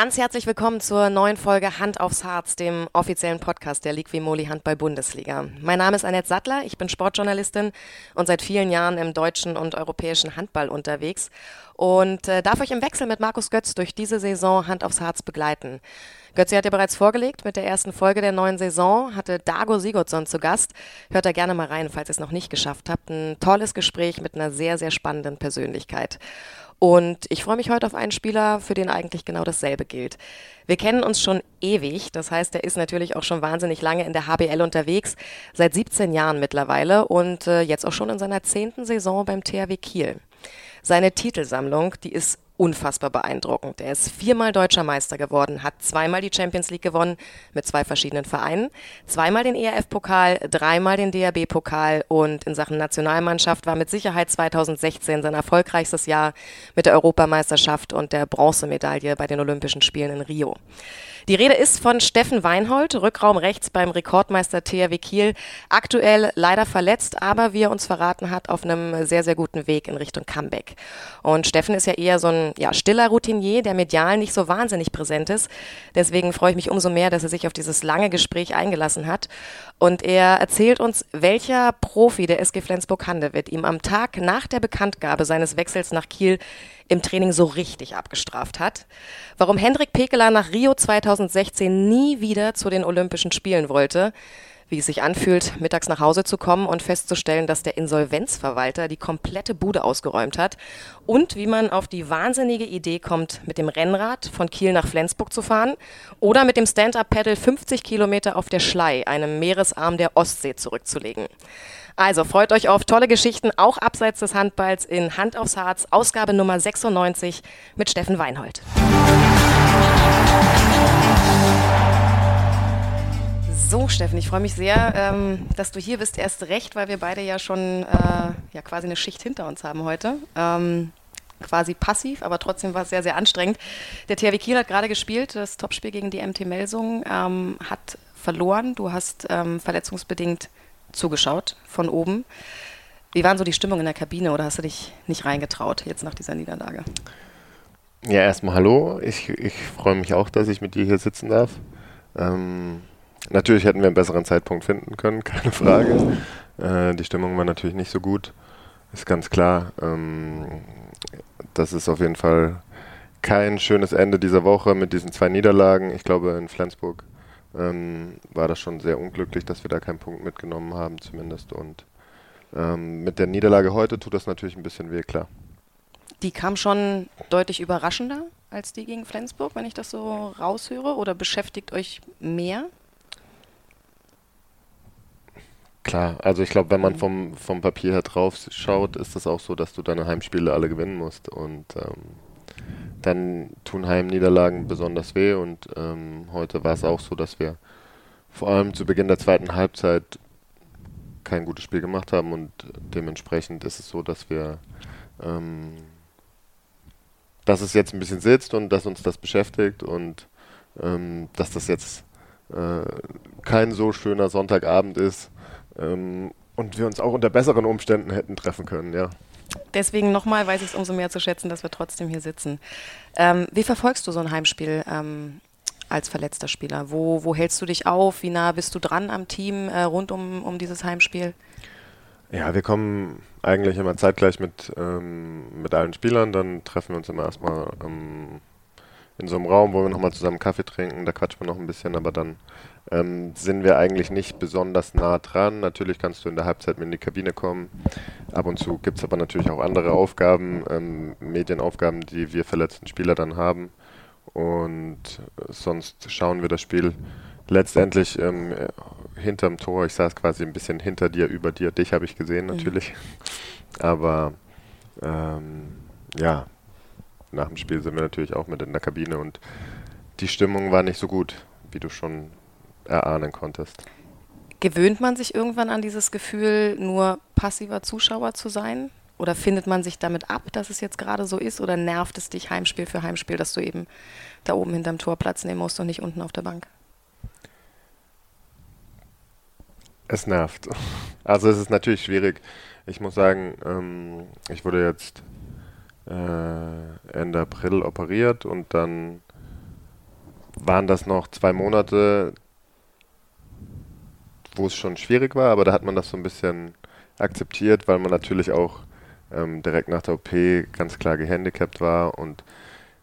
Ganz herzlich willkommen zur neuen Folge Hand aufs Harz, dem offiziellen Podcast der Ligue Moli Handball Bundesliga. Mein Name ist Annette Sattler, ich bin Sportjournalistin und seit vielen Jahren im deutschen und europäischen Handball unterwegs und äh, darf euch im Wechsel mit Markus Götz durch diese Saison Hand aufs Harz begleiten. Götzi hat ja bereits vorgelegt mit der ersten Folge der neuen Saison, hatte Dago Sigurdsson zu Gast. Hört da gerne mal rein, falls ihr es noch nicht geschafft habt. Ein tolles Gespräch mit einer sehr, sehr spannenden Persönlichkeit. Und ich freue mich heute auf einen Spieler, für den eigentlich genau dasselbe gilt. Wir kennen uns schon ewig, das heißt, er ist natürlich auch schon wahnsinnig lange in der HBL unterwegs, seit 17 Jahren mittlerweile und äh, jetzt auch schon in seiner zehnten Saison beim THW Kiel. Seine Titelsammlung, die ist unfassbar beeindruckend. Er ist viermal deutscher Meister geworden, hat zweimal die Champions League gewonnen mit zwei verschiedenen Vereinen, zweimal den ERF-Pokal, dreimal den DRB-Pokal und in Sachen Nationalmannschaft war mit Sicherheit 2016 sein erfolgreichstes Jahr mit der Europameisterschaft und der Bronzemedaille bei den Olympischen Spielen in Rio. Die Rede ist von Steffen Weinhold, Rückraum rechts beim Rekordmeister THW Kiel, aktuell leider verletzt, aber wie er uns verraten hat, auf einem sehr, sehr guten Weg in Richtung Comeback. Und Steffen ist ja eher so ein ja, stiller Routinier, der medial nicht so wahnsinnig präsent ist. Deswegen freue ich mich umso mehr, dass er sich auf dieses lange Gespräch eingelassen hat. Und er erzählt uns, welcher Profi der SG Flensburg-Handewitt ihm am Tag nach der Bekanntgabe seines Wechsels nach Kiel im Training so richtig abgestraft hat. Warum Hendrik Pekeler nach Rio 2016 nie wieder zu den Olympischen Spielen wollte wie es sich anfühlt, mittags nach Hause zu kommen und festzustellen, dass der Insolvenzverwalter die komplette Bude ausgeräumt hat und wie man auf die wahnsinnige Idee kommt, mit dem Rennrad von Kiel nach Flensburg zu fahren oder mit dem Stand-Up-Pedal 50 Kilometer auf der Schlei, einem Meeresarm der Ostsee, zurückzulegen. Also freut euch auf tolle Geschichten, auch abseits des Handballs in Hand aufs Harz, Ausgabe Nummer 96 mit Steffen Weinhold. So, Steffen, ich freue mich sehr, ähm, dass du hier bist. Erst recht, weil wir beide ja schon äh, ja, quasi eine Schicht hinter uns haben heute. Ähm, quasi passiv, aber trotzdem war es sehr, sehr anstrengend. Der THW Kiel hat gerade gespielt, das Topspiel gegen die MT Melsung, ähm, hat verloren. Du hast ähm, verletzungsbedingt zugeschaut von oben. Wie waren so die Stimmung in der Kabine oder hast du dich nicht reingetraut jetzt nach dieser Niederlage? Ja, erstmal hallo. Ich, ich freue mich auch, dass ich mit dir hier sitzen darf. Ähm, Natürlich hätten wir einen besseren Zeitpunkt finden können, keine Frage. Äh, die Stimmung war natürlich nicht so gut, ist ganz klar. Ähm, das ist auf jeden Fall kein schönes Ende dieser Woche mit diesen zwei Niederlagen. Ich glaube, in Flensburg ähm, war das schon sehr unglücklich, dass wir da keinen Punkt mitgenommen haben, zumindest. Und ähm, mit der Niederlage heute tut das natürlich ein bisschen weh, klar. Die kam schon deutlich überraschender als die gegen Flensburg, wenn ich das so raushöre, oder beschäftigt euch mehr? Klar, also ich glaube, wenn man vom, vom Papier her drauf schaut, ist es auch so, dass du deine Heimspiele alle gewinnen musst. Und ähm, dann tun Heimniederlagen besonders weh. Und ähm, heute war es auch so, dass wir vor allem zu Beginn der zweiten Halbzeit kein gutes Spiel gemacht haben. Und dementsprechend ist es so, dass wir, ähm, dass es jetzt ein bisschen sitzt und dass uns das beschäftigt und ähm, dass das jetzt äh, kein so schöner Sonntagabend ist ähm, und wir uns auch unter besseren Umständen hätten treffen können, ja. Deswegen nochmal weiß ich es umso mehr zu schätzen, dass wir trotzdem hier sitzen. Ähm, wie verfolgst du so ein Heimspiel ähm, als verletzter Spieler? Wo, wo hältst du dich auf? Wie nah bist du dran am Team äh, rund um, um dieses Heimspiel? Ja, wir kommen eigentlich immer zeitgleich mit, ähm, mit allen Spielern. Dann treffen wir uns immer erstmal ähm, in so einem Raum, wo wir nochmal zusammen Kaffee trinken. Da quatschen wir noch ein bisschen, aber dann ähm, sind wir eigentlich nicht besonders nah dran. Natürlich kannst du in der Halbzeit mit in die Kabine kommen. Ab und zu gibt es aber natürlich auch andere Aufgaben, ähm, Medienaufgaben, die wir verletzten Spieler dann haben. Und äh, sonst schauen wir das Spiel letztendlich ähm, hinterm Tor. Ich saß quasi ein bisschen hinter dir, über dir. Dich habe ich gesehen natürlich. Mhm. Aber ähm, ja, nach dem Spiel sind wir natürlich auch mit in der Kabine und die Stimmung war nicht so gut, wie du schon erahnen konntest. Gewöhnt man sich irgendwann an dieses Gefühl, nur passiver Zuschauer zu sein? Oder findet man sich damit ab, dass es jetzt gerade so ist? Oder nervt es dich Heimspiel für Heimspiel, dass du eben da oben hinterm Tor Platz nehmen musst und nicht unten auf der Bank? Es nervt. Also es ist natürlich schwierig. Ich muss sagen, ähm, ich wurde jetzt äh, Ende April operiert und dann waren das noch zwei Monate, wo es schon schwierig war, aber da hat man das so ein bisschen akzeptiert, weil man natürlich auch ähm, direkt nach der OP ganz klar gehandicapt war und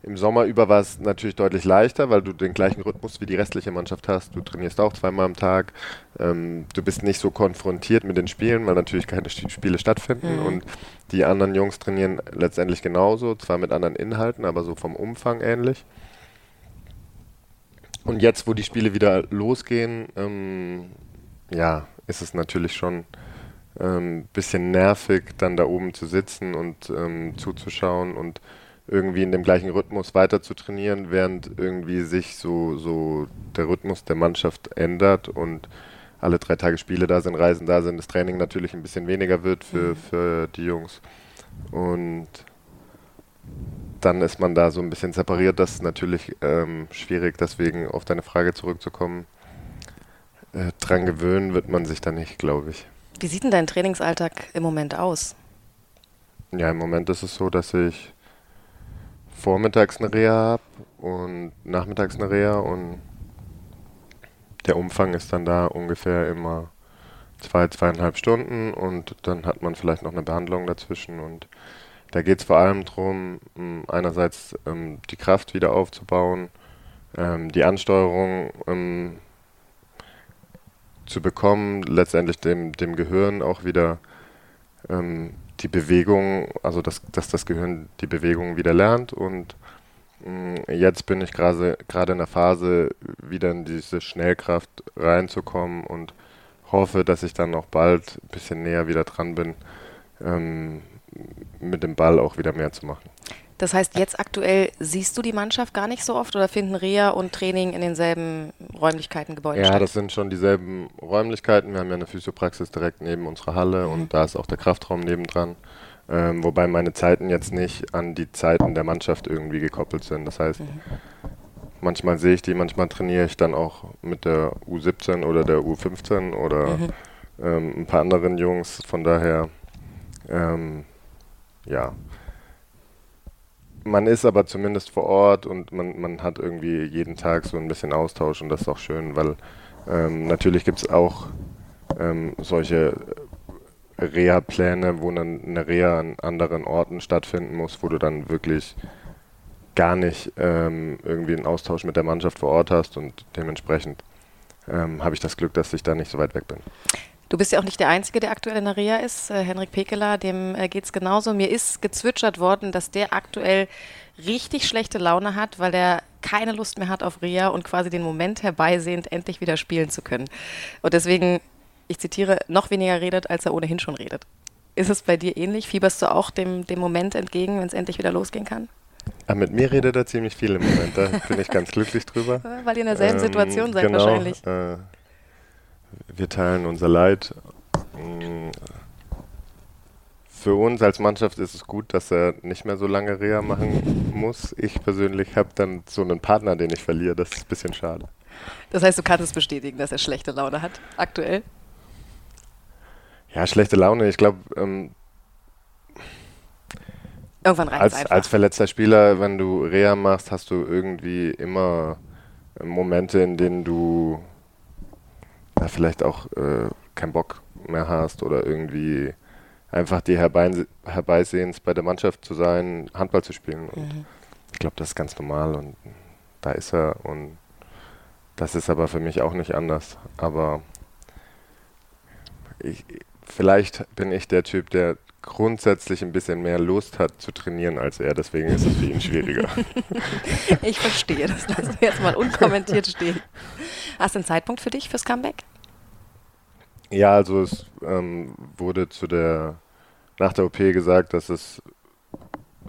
im Sommer über war es natürlich deutlich leichter, weil du den gleichen Rhythmus wie die restliche Mannschaft hast. Du trainierst auch zweimal am Tag. Ähm, du bist nicht so konfrontiert mit den Spielen, weil natürlich keine Spiele stattfinden. Mhm. Und die anderen Jungs trainieren letztendlich genauso, zwar mit anderen Inhalten, aber so vom Umfang ähnlich. Und jetzt, wo die Spiele wieder losgehen, ähm, ja, ist es natürlich schon ein ähm, bisschen nervig, dann da oben zu sitzen und ähm, zuzuschauen und irgendwie in dem gleichen Rhythmus weiter zu trainieren, während irgendwie sich so, so der Rhythmus der Mannschaft ändert und alle drei Tage Spiele da sind, Reisen da sind, das Training natürlich ein bisschen weniger wird für, mhm. für die Jungs. Und dann ist man da so ein bisschen separiert. Das ist natürlich ähm, schwierig, deswegen auf deine Frage zurückzukommen. Äh, dran gewöhnen wird man sich da nicht, glaube ich. Wie sieht denn dein Trainingsalltag im Moment aus? Ja, im Moment ist es so, dass ich vormittags eine Reha habe und nachmittags eine Reha und der Umfang ist dann da ungefähr immer zwei, zweieinhalb Stunden und dann hat man vielleicht noch eine Behandlung dazwischen und da geht es vor allem darum, einerseits ähm, die Kraft wieder aufzubauen, ähm, die Ansteuerung ähm, zu bekommen, letztendlich dem, dem Gehirn auch wieder ähm, die Bewegung, also dass, dass das Gehirn die Bewegung wieder lernt und mh, mm, jetzt bin ich gerade in der Phase, wieder in diese Schnellkraft reinzukommen und hoffe, dass ich dann auch bald ein bisschen näher wieder dran bin, ähm, mit dem Ball auch wieder mehr zu machen. Das heißt, jetzt aktuell siehst du die Mannschaft gar nicht so oft oder finden Reha und Training in denselben Räumlichkeiten, Gebäuden ja, statt? Ja, das sind schon dieselben Räumlichkeiten. Wir haben ja eine Physiopraxis direkt neben unserer Halle mhm. und da ist auch der Kraftraum nebendran. Ähm, wobei meine Zeiten jetzt nicht an die Zeiten der Mannschaft irgendwie gekoppelt sind. Das heißt, mhm. manchmal sehe ich die, manchmal trainiere ich dann auch mit der U17 oder der U15 oder mhm. ähm, ein paar anderen Jungs. Von daher, ähm, ja, man ist aber zumindest vor Ort und man, man hat irgendwie jeden Tag so ein bisschen Austausch und das ist auch schön, weil ähm, natürlich gibt es auch ähm, solche Reha-Pläne, wo dann eine Reha an anderen Orten stattfinden muss, wo du dann wirklich gar nicht ähm, irgendwie einen Austausch mit der Mannschaft vor Ort hast und dementsprechend ähm, habe ich das Glück, dass ich da nicht so weit weg bin. Du bist ja auch nicht der Einzige, der aktuell in der Reha ist. Äh, Henrik Pekeler, dem äh, geht es genauso. Mir ist gezwitschert worden, dass der aktuell richtig schlechte Laune hat, weil er keine Lust mehr hat auf Reha und quasi den Moment herbeisehnt, endlich wieder spielen zu können. Und deswegen, ich zitiere, noch weniger redet, als er ohnehin schon redet. Ist es bei dir ähnlich? Fieberst du auch dem, dem Moment entgegen, wenn es endlich wieder losgehen kann? Ah, mit mir redet er ziemlich viel im Moment. Da bin ich ganz glücklich drüber. Weil ihr in derselben ähm, Situation seid genau, wahrscheinlich. Äh, wir teilen unser Leid. Für uns als Mannschaft ist es gut, dass er nicht mehr so lange Reha machen muss. Ich persönlich habe dann so einen Partner, den ich verliere. Das ist ein bisschen schade. Das heißt, du kannst es bestätigen, dass er schlechte Laune hat, aktuell? Ja, schlechte Laune. Ich glaube, ähm, irgendwann reicht als, einfach. Als verletzter Spieler, wenn du Reha machst, hast du irgendwie immer Momente, in denen du ja, vielleicht auch äh, keinen Bock mehr hast oder irgendwie einfach die herbei, herbeisehens bei der Mannschaft zu sein, Handball zu spielen. Und mhm. ich glaube, das ist ganz normal und da ist er und das ist aber für mich auch nicht anders. Aber ich, vielleicht bin ich der Typ, der grundsätzlich ein bisschen mehr Lust hat zu trainieren als er, deswegen ist es für ihn schwieriger. ich verstehe, das lassen wir jetzt mal unkommentiert stehen. Hast du einen Zeitpunkt für dich fürs Comeback? Ja, also es ähm, wurde zu der nach der OP gesagt, dass es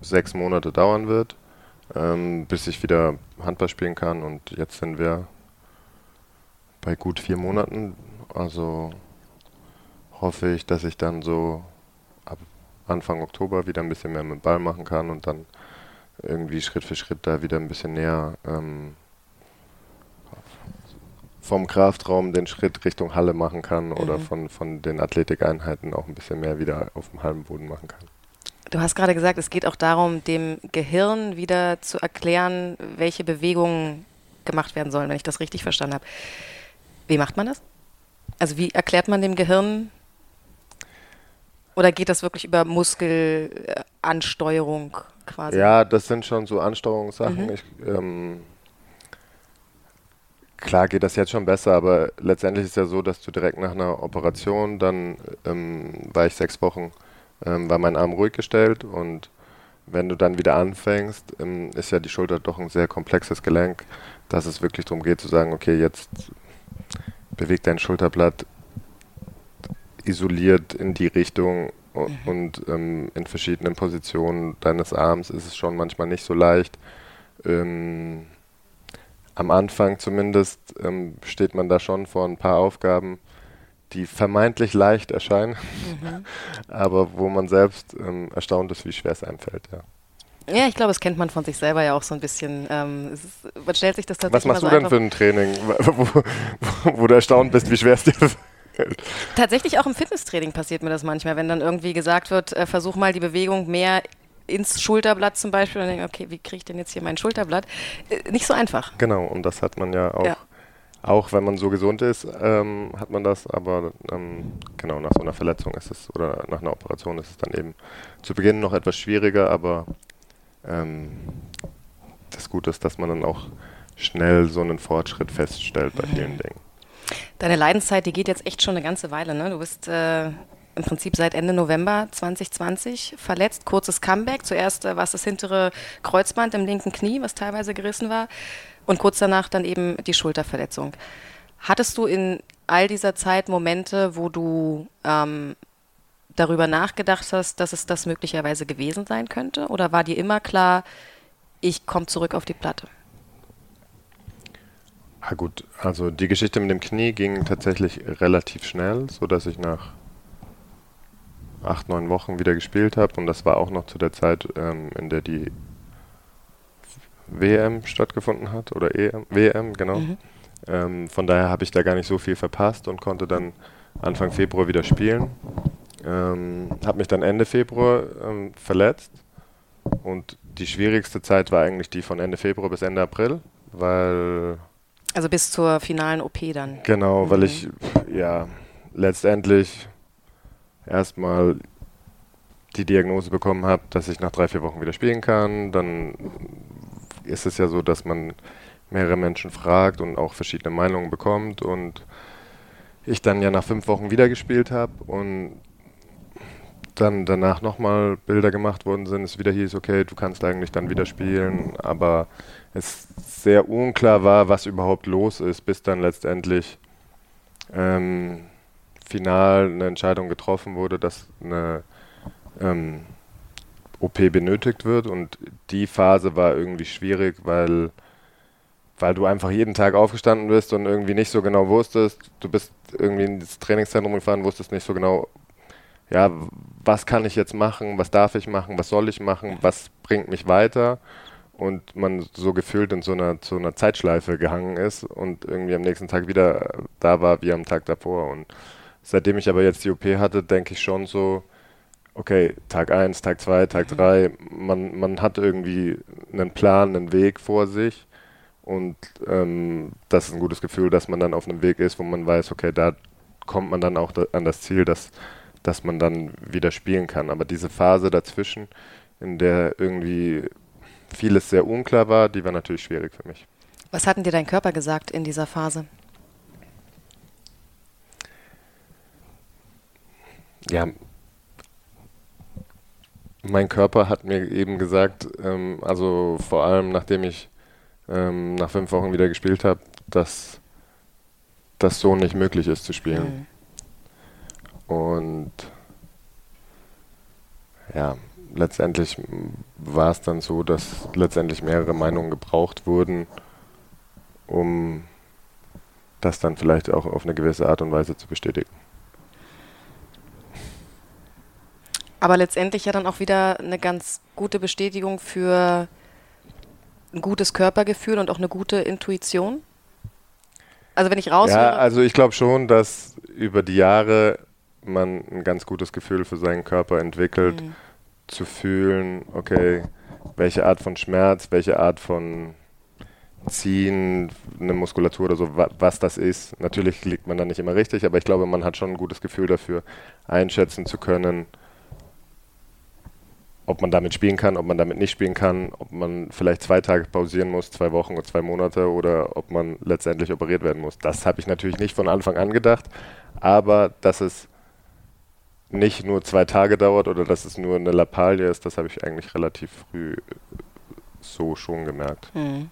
sechs Monate dauern wird, ähm, bis ich wieder Handball spielen kann und jetzt sind wir bei gut vier Monaten. Also hoffe ich, dass ich dann so ab Anfang Oktober wieder ein bisschen mehr mit Ball machen kann und dann irgendwie Schritt für Schritt da wieder ein bisschen näher ähm, vom Kraftraum den Schritt Richtung Halle machen kann oder mhm. von, von den Athletikeinheiten auch ein bisschen mehr wieder auf dem Hallenboden machen kann. Du hast gerade gesagt, es geht auch darum, dem Gehirn wieder zu erklären, welche Bewegungen gemacht werden sollen, wenn ich das richtig verstanden habe. Wie macht man das? Also wie erklärt man dem Gehirn, oder geht das wirklich über Muskelansteuerung quasi? Ja, das sind schon so Ansteuerungssachen. Mhm. Ich, ähm, klar geht das jetzt schon besser, aber letztendlich ist ja so, dass du direkt nach einer Operation, dann ähm, war ich sechs Wochen, ähm, war mein Arm ruhig gestellt und wenn du dann wieder anfängst, ähm, ist ja die Schulter doch ein sehr komplexes Gelenk, dass es wirklich darum geht zu sagen, okay, jetzt bewegt dein Schulterblatt isoliert in die Richtung mhm. und ähm, in verschiedenen Positionen deines Arms ist es schon manchmal nicht so leicht. Ähm, am Anfang zumindest ähm, steht man da schon vor ein paar Aufgaben, die vermeintlich leicht erscheinen, mhm. aber wo man selbst ähm, erstaunt ist, wie schwer es einem fällt. Ja. Ja, ich glaube, das kennt man von sich selber ja auch so ein bisschen. Ähm, ist, man stellt sich das tatsächlich Was machst du denn für ein Training, wo, wo, wo, du erstaunt bist, wie schwer es dir fällt? Tatsächlich auch im Fitnesstraining passiert mir das manchmal, wenn dann irgendwie gesagt wird, äh, versuch mal die Bewegung mehr ins Schulterblatt zum Beispiel und denke, okay, wie kriege ich denn jetzt hier mein Schulterblatt? Äh, nicht so einfach. Genau, und das hat man ja auch. Ja. Auch wenn man so gesund ist, ähm, hat man das, aber ähm, genau nach so einer Verletzung ist es oder nach einer Operation ist es dann eben zu Beginn noch etwas schwieriger, aber ähm, das Gute ist, dass man dann auch schnell so einen Fortschritt feststellt bei vielen mhm. Dingen. Deine Leidenszeit, die geht jetzt echt schon eine ganze Weile. Ne? Du bist äh, im Prinzip seit Ende November 2020 verletzt. Kurzes Comeback. Zuerst äh, war es das hintere Kreuzband im linken Knie, was teilweise gerissen war. Und kurz danach dann eben die Schulterverletzung. Hattest du in all dieser Zeit Momente, wo du ähm, darüber nachgedacht hast, dass es das möglicherweise gewesen sein könnte? Oder war dir immer klar, ich komme zurück auf die Platte? Ah gut, also die Geschichte mit dem Knie ging tatsächlich relativ schnell, sodass ich nach acht, neun Wochen wieder gespielt habe und das war auch noch zu der Zeit, ähm, in der die WM stattgefunden hat oder EM, WM, genau. Mhm. Ähm, von daher habe ich da gar nicht so viel verpasst und konnte dann Anfang Februar wieder spielen. Ähm, habe mich dann Ende Februar ähm, verletzt und die schwierigste Zeit war eigentlich die von Ende Februar bis Ende April, weil also bis zur finalen OP dann. Genau, mhm. weil ich ja letztendlich erstmal die Diagnose bekommen habe, dass ich nach drei, vier Wochen wieder spielen kann. Dann ist es ja so, dass man mehrere Menschen fragt und auch verschiedene Meinungen bekommt. Und ich dann ja nach fünf Wochen wieder gespielt habe und dann danach nochmal Bilder gemacht worden sind, es wieder hieß, okay, du kannst eigentlich dann wieder spielen, aber es sehr unklar war, was überhaupt los ist, bis dann letztendlich ähm, final eine Entscheidung getroffen wurde, dass eine ähm, OP benötigt wird. Und die Phase war irgendwie schwierig, weil, weil du einfach jeden Tag aufgestanden bist und irgendwie nicht so genau wusstest, du bist irgendwie ins Trainingszentrum gefahren, wusstest nicht so genau, ja, was kann ich jetzt machen, was darf ich machen, was soll ich machen, was bringt mich weiter. Und man so gefühlt in so einer, so einer Zeitschleife gehangen ist und irgendwie am nächsten Tag wieder da war wie am Tag davor. Und Seitdem ich aber jetzt die OP hatte, denke ich schon so, okay, Tag 1, Tag 2, Tag 3, mhm. man, man hat irgendwie einen Plan, einen Weg vor sich. Und ähm, das ist ein gutes Gefühl, dass man dann auf einem Weg ist, wo man weiß, okay, da kommt man dann auch da, an das Ziel, dass, dass man dann wieder spielen kann. Aber diese Phase dazwischen, in der irgendwie vieles sehr unklar war, die war natürlich schwierig für mich. Was hat denn dir dein Körper gesagt in dieser Phase? Ja, mein Körper hat mir eben gesagt, ähm, also vor allem nachdem ich ähm, nach fünf Wochen wieder gespielt habe, dass das so nicht möglich ist zu spielen. Mhm. Und ja, letztendlich war es dann so, dass letztendlich mehrere Meinungen gebraucht wurden, um das dann vielleicht auch auf eine gewisse Art und Weise zu bestätigen. Aber letztendlich ja dann auch wieder eine ganz gute Bestätigung für ein gutes Körpergefühl und auch eine gute Intuition. Also wenn ich raushöre. Ja, also ich glaube schon, dass über die Jahre man ein ganz gutes Gefühl für seinen Körper entwickelt, mhm. zu fühlen, okay, welche Art von Schmerz, welche Art von ziehen, eine Muskulatur oder so, was das ist. Natürlich liegt man da nicht immer richtig, aber ich glaube, man hat schon ein gutes Gefühl dafür, einschätzen zu können, ob man damit spielen kann, ob man damit nicht spielen kann, ob man vielleicht zwei Tage pausieren muss, zwei Wochen oder zwei Monate oder ob man letztendlich operiert werden muss. Das habe ich natürlich nicht von Anfang an gedacht, aber dass es nicht nur zwei Tage dauert oder dass es nur eine Lappalie ist, das habe ich eigentlich relativ früh so schon gemerkt. Mhm.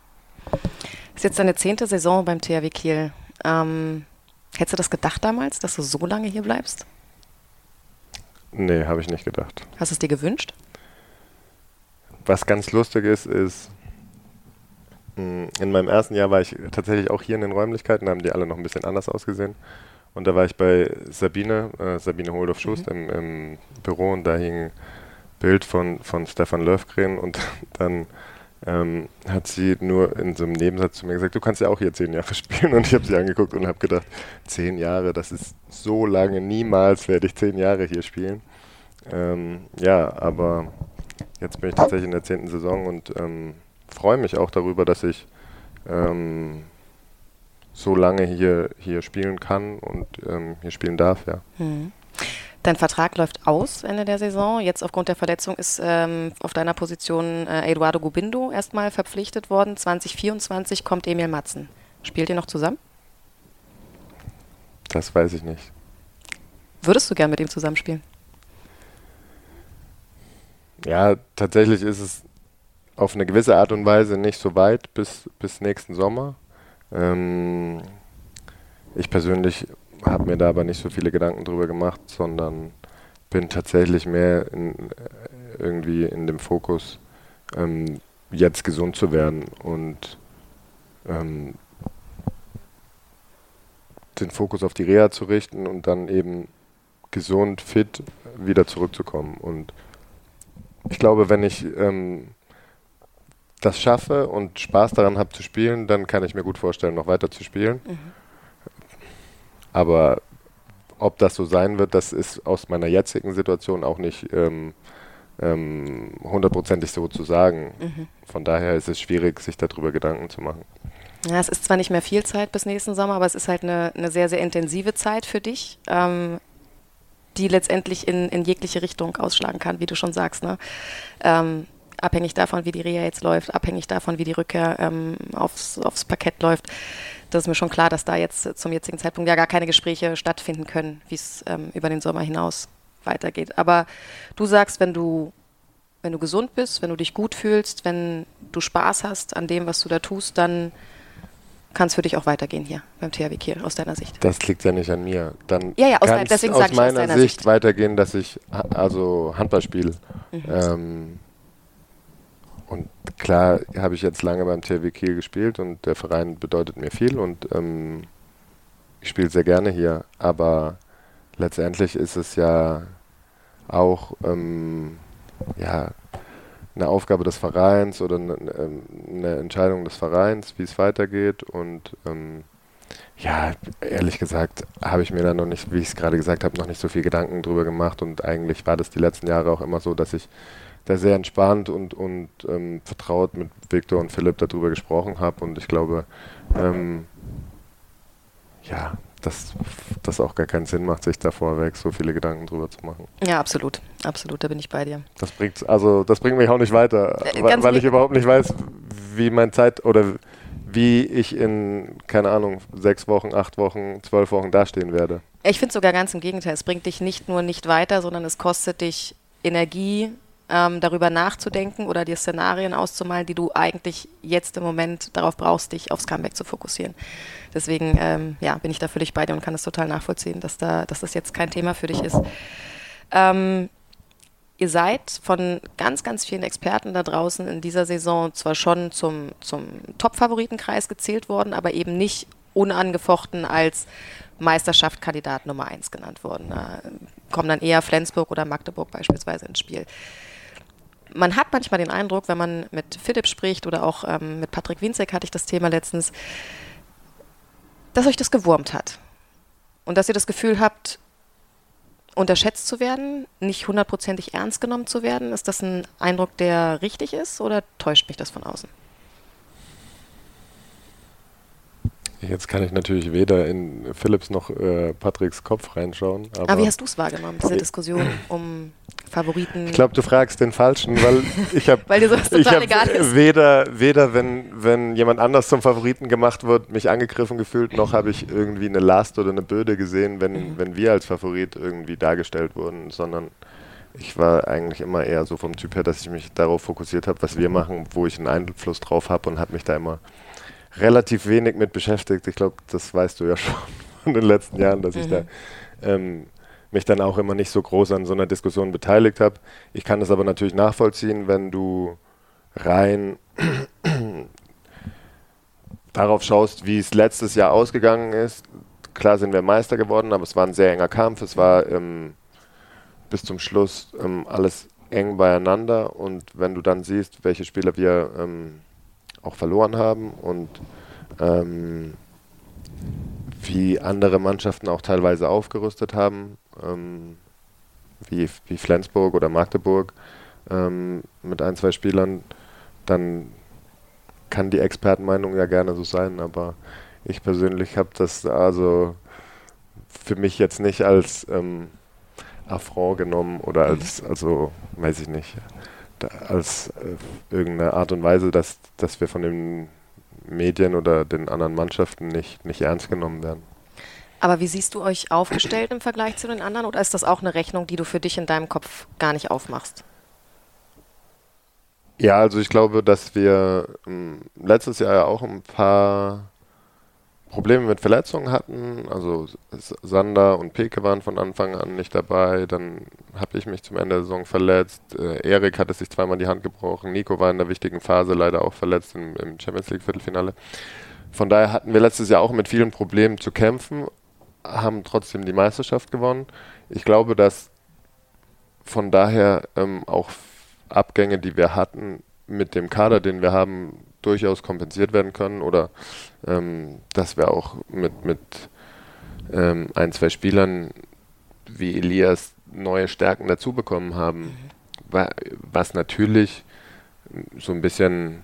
Ist jetzt deine zehnte Saison beim THW Kiel. Ähm, hättest du das gedacht damals, dass du so lange hier bleibst? Nee, habe ich nicht gedacht. Hast du es dir gewünscht? Was ganz lustig ist, ist, hm, in meinem ersten Jahr war ich tatsächlich auch hier in den Räumlichkeiten, da haben die alle noch ein bisschen anders ausgesehen. Und da war ich bei Sabine, äh, Sabine Holdorf-Schust mhm. im, im, Büro und da hing ein Bild von, von Stefan Löfgren und dann ähm, hat sie nur in so einem Nebensatz zu mir gesagt, du kannst ja auch hier zehn Jahre spielen. Und ich habe sie angeguckt und habe gedacht, zehn Jahre, das ist so lange, niemals werde ich zehn Jahre hier spielen. Ähm, ja, aber Jetzt bin ich tatsächlich in der zehnten Saison und ähm, freue mich auch darüber, dass ich ähm, so lange hier, hier spielen kann und ähm, hier spielen darf, ja. Hm. Dein Vertrag läuft aus Ende der Saison. Jetzt aufgrund der Verletzung ist ähm, auf deiner Position äh, Eduardo Gubindo erstmal verpflichtet worden. 2024 kommt Emil Matzen. Spielt ihr noch zusammen? Das weiß ich nicht. Würdest du gern mit ihm zusammenspielen? Ja, tatsächlich ist es auf eine gewisse Art und Weise nicht so weit bis, bis nächsten Sommer. Ähm, ich persönlich habe mir da aber nicht so viele Gedanken drüber gemacht, sondern bin tatsächlich mehr in, äh, irgendwie in dem Fokus, ähm, jetzt gesund zu werden und ähm, den Fokus auf die Reha zu richten und dann eben gesund, fit wieder zurückzukommen. Und ich glaube, wenn ich ähm, das schaffe und Spaß daran habe zu spielen, dann kann ich mir gut vorstellen, noch weiter zu spielen. Mhm. Aber ob das so sein wird, das ist aus meiner jetzigen Situation auch nicht ähm, ähm, hundertprozentig so zu sagen. Mhm. Von daher ist es schwierig, sich darüber Gedanken zu machen. Ja, es ist zwar nicht mehr viel Zeit bis nächsten Sommer, aber es ist halt eine, eine sehr, sehr intensive Zeit für dich. Ähm, die letztendlich in, in jegliche Richtung ausschlagen kann, wie du schon sagst. Ne? Ähm, abhängig davon, wie die Reha jetzt läuft, abhängig davon, wie die Rückkehr ähm, aufs, aufs Parkett läuft. Das ist mir schon klar, dass da jetzt zum jetzigen Zeitpunkt ja gar keine Gespräche stattfinden können, wie es ähm, über den Sommer hinaus weitergeht. Aber du sagst, wenn du, wenn du gesund bist, wenn du dich gut fühlst, wenn du Spaß hast an dem, was du da tust, dann kann es für dich auch weitergehen hier beim THW Kiel aus deiner Sicht? Das liegt ja nicht an mir. Dann ja, ja, aus, dein, deswegen aus meiner aus Sicht, Sicht, weitergehen, dass ich also Handball spiele. Mhm. Ähm, und klar habe ich jetzt lange beim THW Kiel gespielt und der Verein bedeutet mir viel und ähm, ich spiele sehr gerne hier. Aber letztendlich ist es ja auch ähm, ja, eine Aufgabe des Vereins oder eine, ähm, eine Entscheidung des Vereins, wie es weitergeht. Und ähm, ja, ehrlich gesagt, habe ich mir da noch nicht, wie ich es gerade gesagt habe, noch nicht so viel Gedanken drüber gemacht. Und eigentlich war das die letzten Jahre auch immer so, dass ich da sehr entspannt und, und ähm, vertraut mit Viktor und Philipp darüber gesprochen habe. Und ich glaube, ähm, ja, dass das auch gar keinen Sinn macht, sich da vorweg so viele Gedanken drüber zu machen. Ja, absolut. Absolut, da bin ich bei dir. Das bringt, also das bringt mich auch nicht weiter, äh, weil, weil ich überhaupt nicht weiß, wie mein Zeit oder wie ich in, keine Ahnung, sechs Wochen, acht Wochen, zwölf Wochen dastehen werde. Ich finde sogar ganz im Gegenteil. Es bringt dich nicht nur nicht weiter, sondern es kostet dich Energie, ähm, darüber nachzudenken oder dir Szenarien auszumalen, die du eigentlich jetzt im Moment darauf brauchst, dich aufs Comeback zu fokussieren. Deswegen ähm, ja, bin ich da völlig bei dir und kann das total nachvollziehen, dass, da, dass das jetzt kein Thema für dich ist. Ähm, ihr seid von ganz, ganz vielen Experten da draußen in dieser Saison zwar schon zum, zum Top-Favoritenkreis gezählt worden, aber eben nicht unangefochten als Meisterschaftskandidat Nummer 1 genannt worden. Da kommen dann eher Flensburg oder Magdeburg beispielsweise ins Spiel man hat manchmal den Eindruck, wenn man mit Philipp spricht oder auch ähm, mit Patrick Winzek hatte ich das Thema letztens, dass euch das gewurmt hat. Und dass ihr das Gefühl habt, unterschätzt zu werden, nicht hundertprozentig ernst genommen zu werden. Ist das ein Eindruck, der richtig ist oder täuscht mich das von außen? Jetzt kann ich natürlich weder in Philips noch äh, Patricks Kopf reinschauen. Aber, aber wie hast du es wahrgenommen, diese Diskussion um Favoriten? Ich glaube, du fragst den Falschen, weil ich habe ist. weder, weder wenn, wenn jemand anders zum Favoriten gemacht wird, mich angegriffen gefühlt, noch habe ich irgendwie eine Last oder eine Böde gesehen, wenn, mhm. wenn wir als Favorit irgendwie dargestellt wurden, sondern ich war eigentlich immer eher so vom Typ her, dass ich mich darauf fokussiert habe, was wir machen, wo ich einen Einfluss drauf habe und habe mich da immer relativ wenig mit beschäftigt. Ich glaube, das weißt du ja schon von den letzten Jahren, dass mhm. ich da mhm. ähm, mich dann auch immer nicht so groß an so einer Diskussion beteiligt habe. Ich kann das aber natürlich nachvollziehen, wenn du rein darauf schaust, wie es letztes Jahr ausgegangen ist. Klar sind wir Meister geworden, aber es war ein sehr enger Kampf. Es war ähm, bis zum Schluss ähm, alles eng beieinander und wenn du dann siehst, welche Spieler wir ähm, auch verloren haben und ähm, wie andere Mannschaften auch teilweise aufgerüstet haben, ähm, wie, wie Flensburg oder Magdeburg ähm, mit ein, zwei Spielern, dann kann die Expertenmeinung ja gerne so sein, aber ich persönlich habe das also für mich jetzt nicht als ähm, Affront genommen oder mhm. als, also weiß ich nicht, als äh, irgendeine Art und Weise, dass, dass wir von den Medien oder den anderen Mannschaften nicht, nicht ernst genommen werden. Aber wie siehst du euch aufgestellt im Vergleich zu den anderen oder ist das auch eine Rechnung, die du für dich in deinem Kopf gar nicht aufmachst? Ja, also ich glaube, dass wir ähm, letztes Jahr ja auch ein paar Probleme mit Verletzungen hatten. Also Sander und Peke waren von Anfang an nicht dabei. Dann habe ich mich zum Ende der Saison verletzt. Äh, Erik hatte sich zweimal die Hand gebrochen. Nico war in der wichtigen Phase leider auch verletzt im, im Champions League Viertelfinale. Von daher hatten wir letztes Jahr auch mit vielen Problemen zu kämpfen, haben trotzdem die Meisterschaft gewonnen. Ich glaube, dass von daher ähm, auch Abgänge, die wir hatten, mit dem Kader, den wir haben, durchaus kompensiert werden können oder ähm, dass wir auch mit, mit ähm, ein, zwei Spielern wie Elias neue Stärken dazu bekommen haben. Mhm. Was natürlich so ein bisschen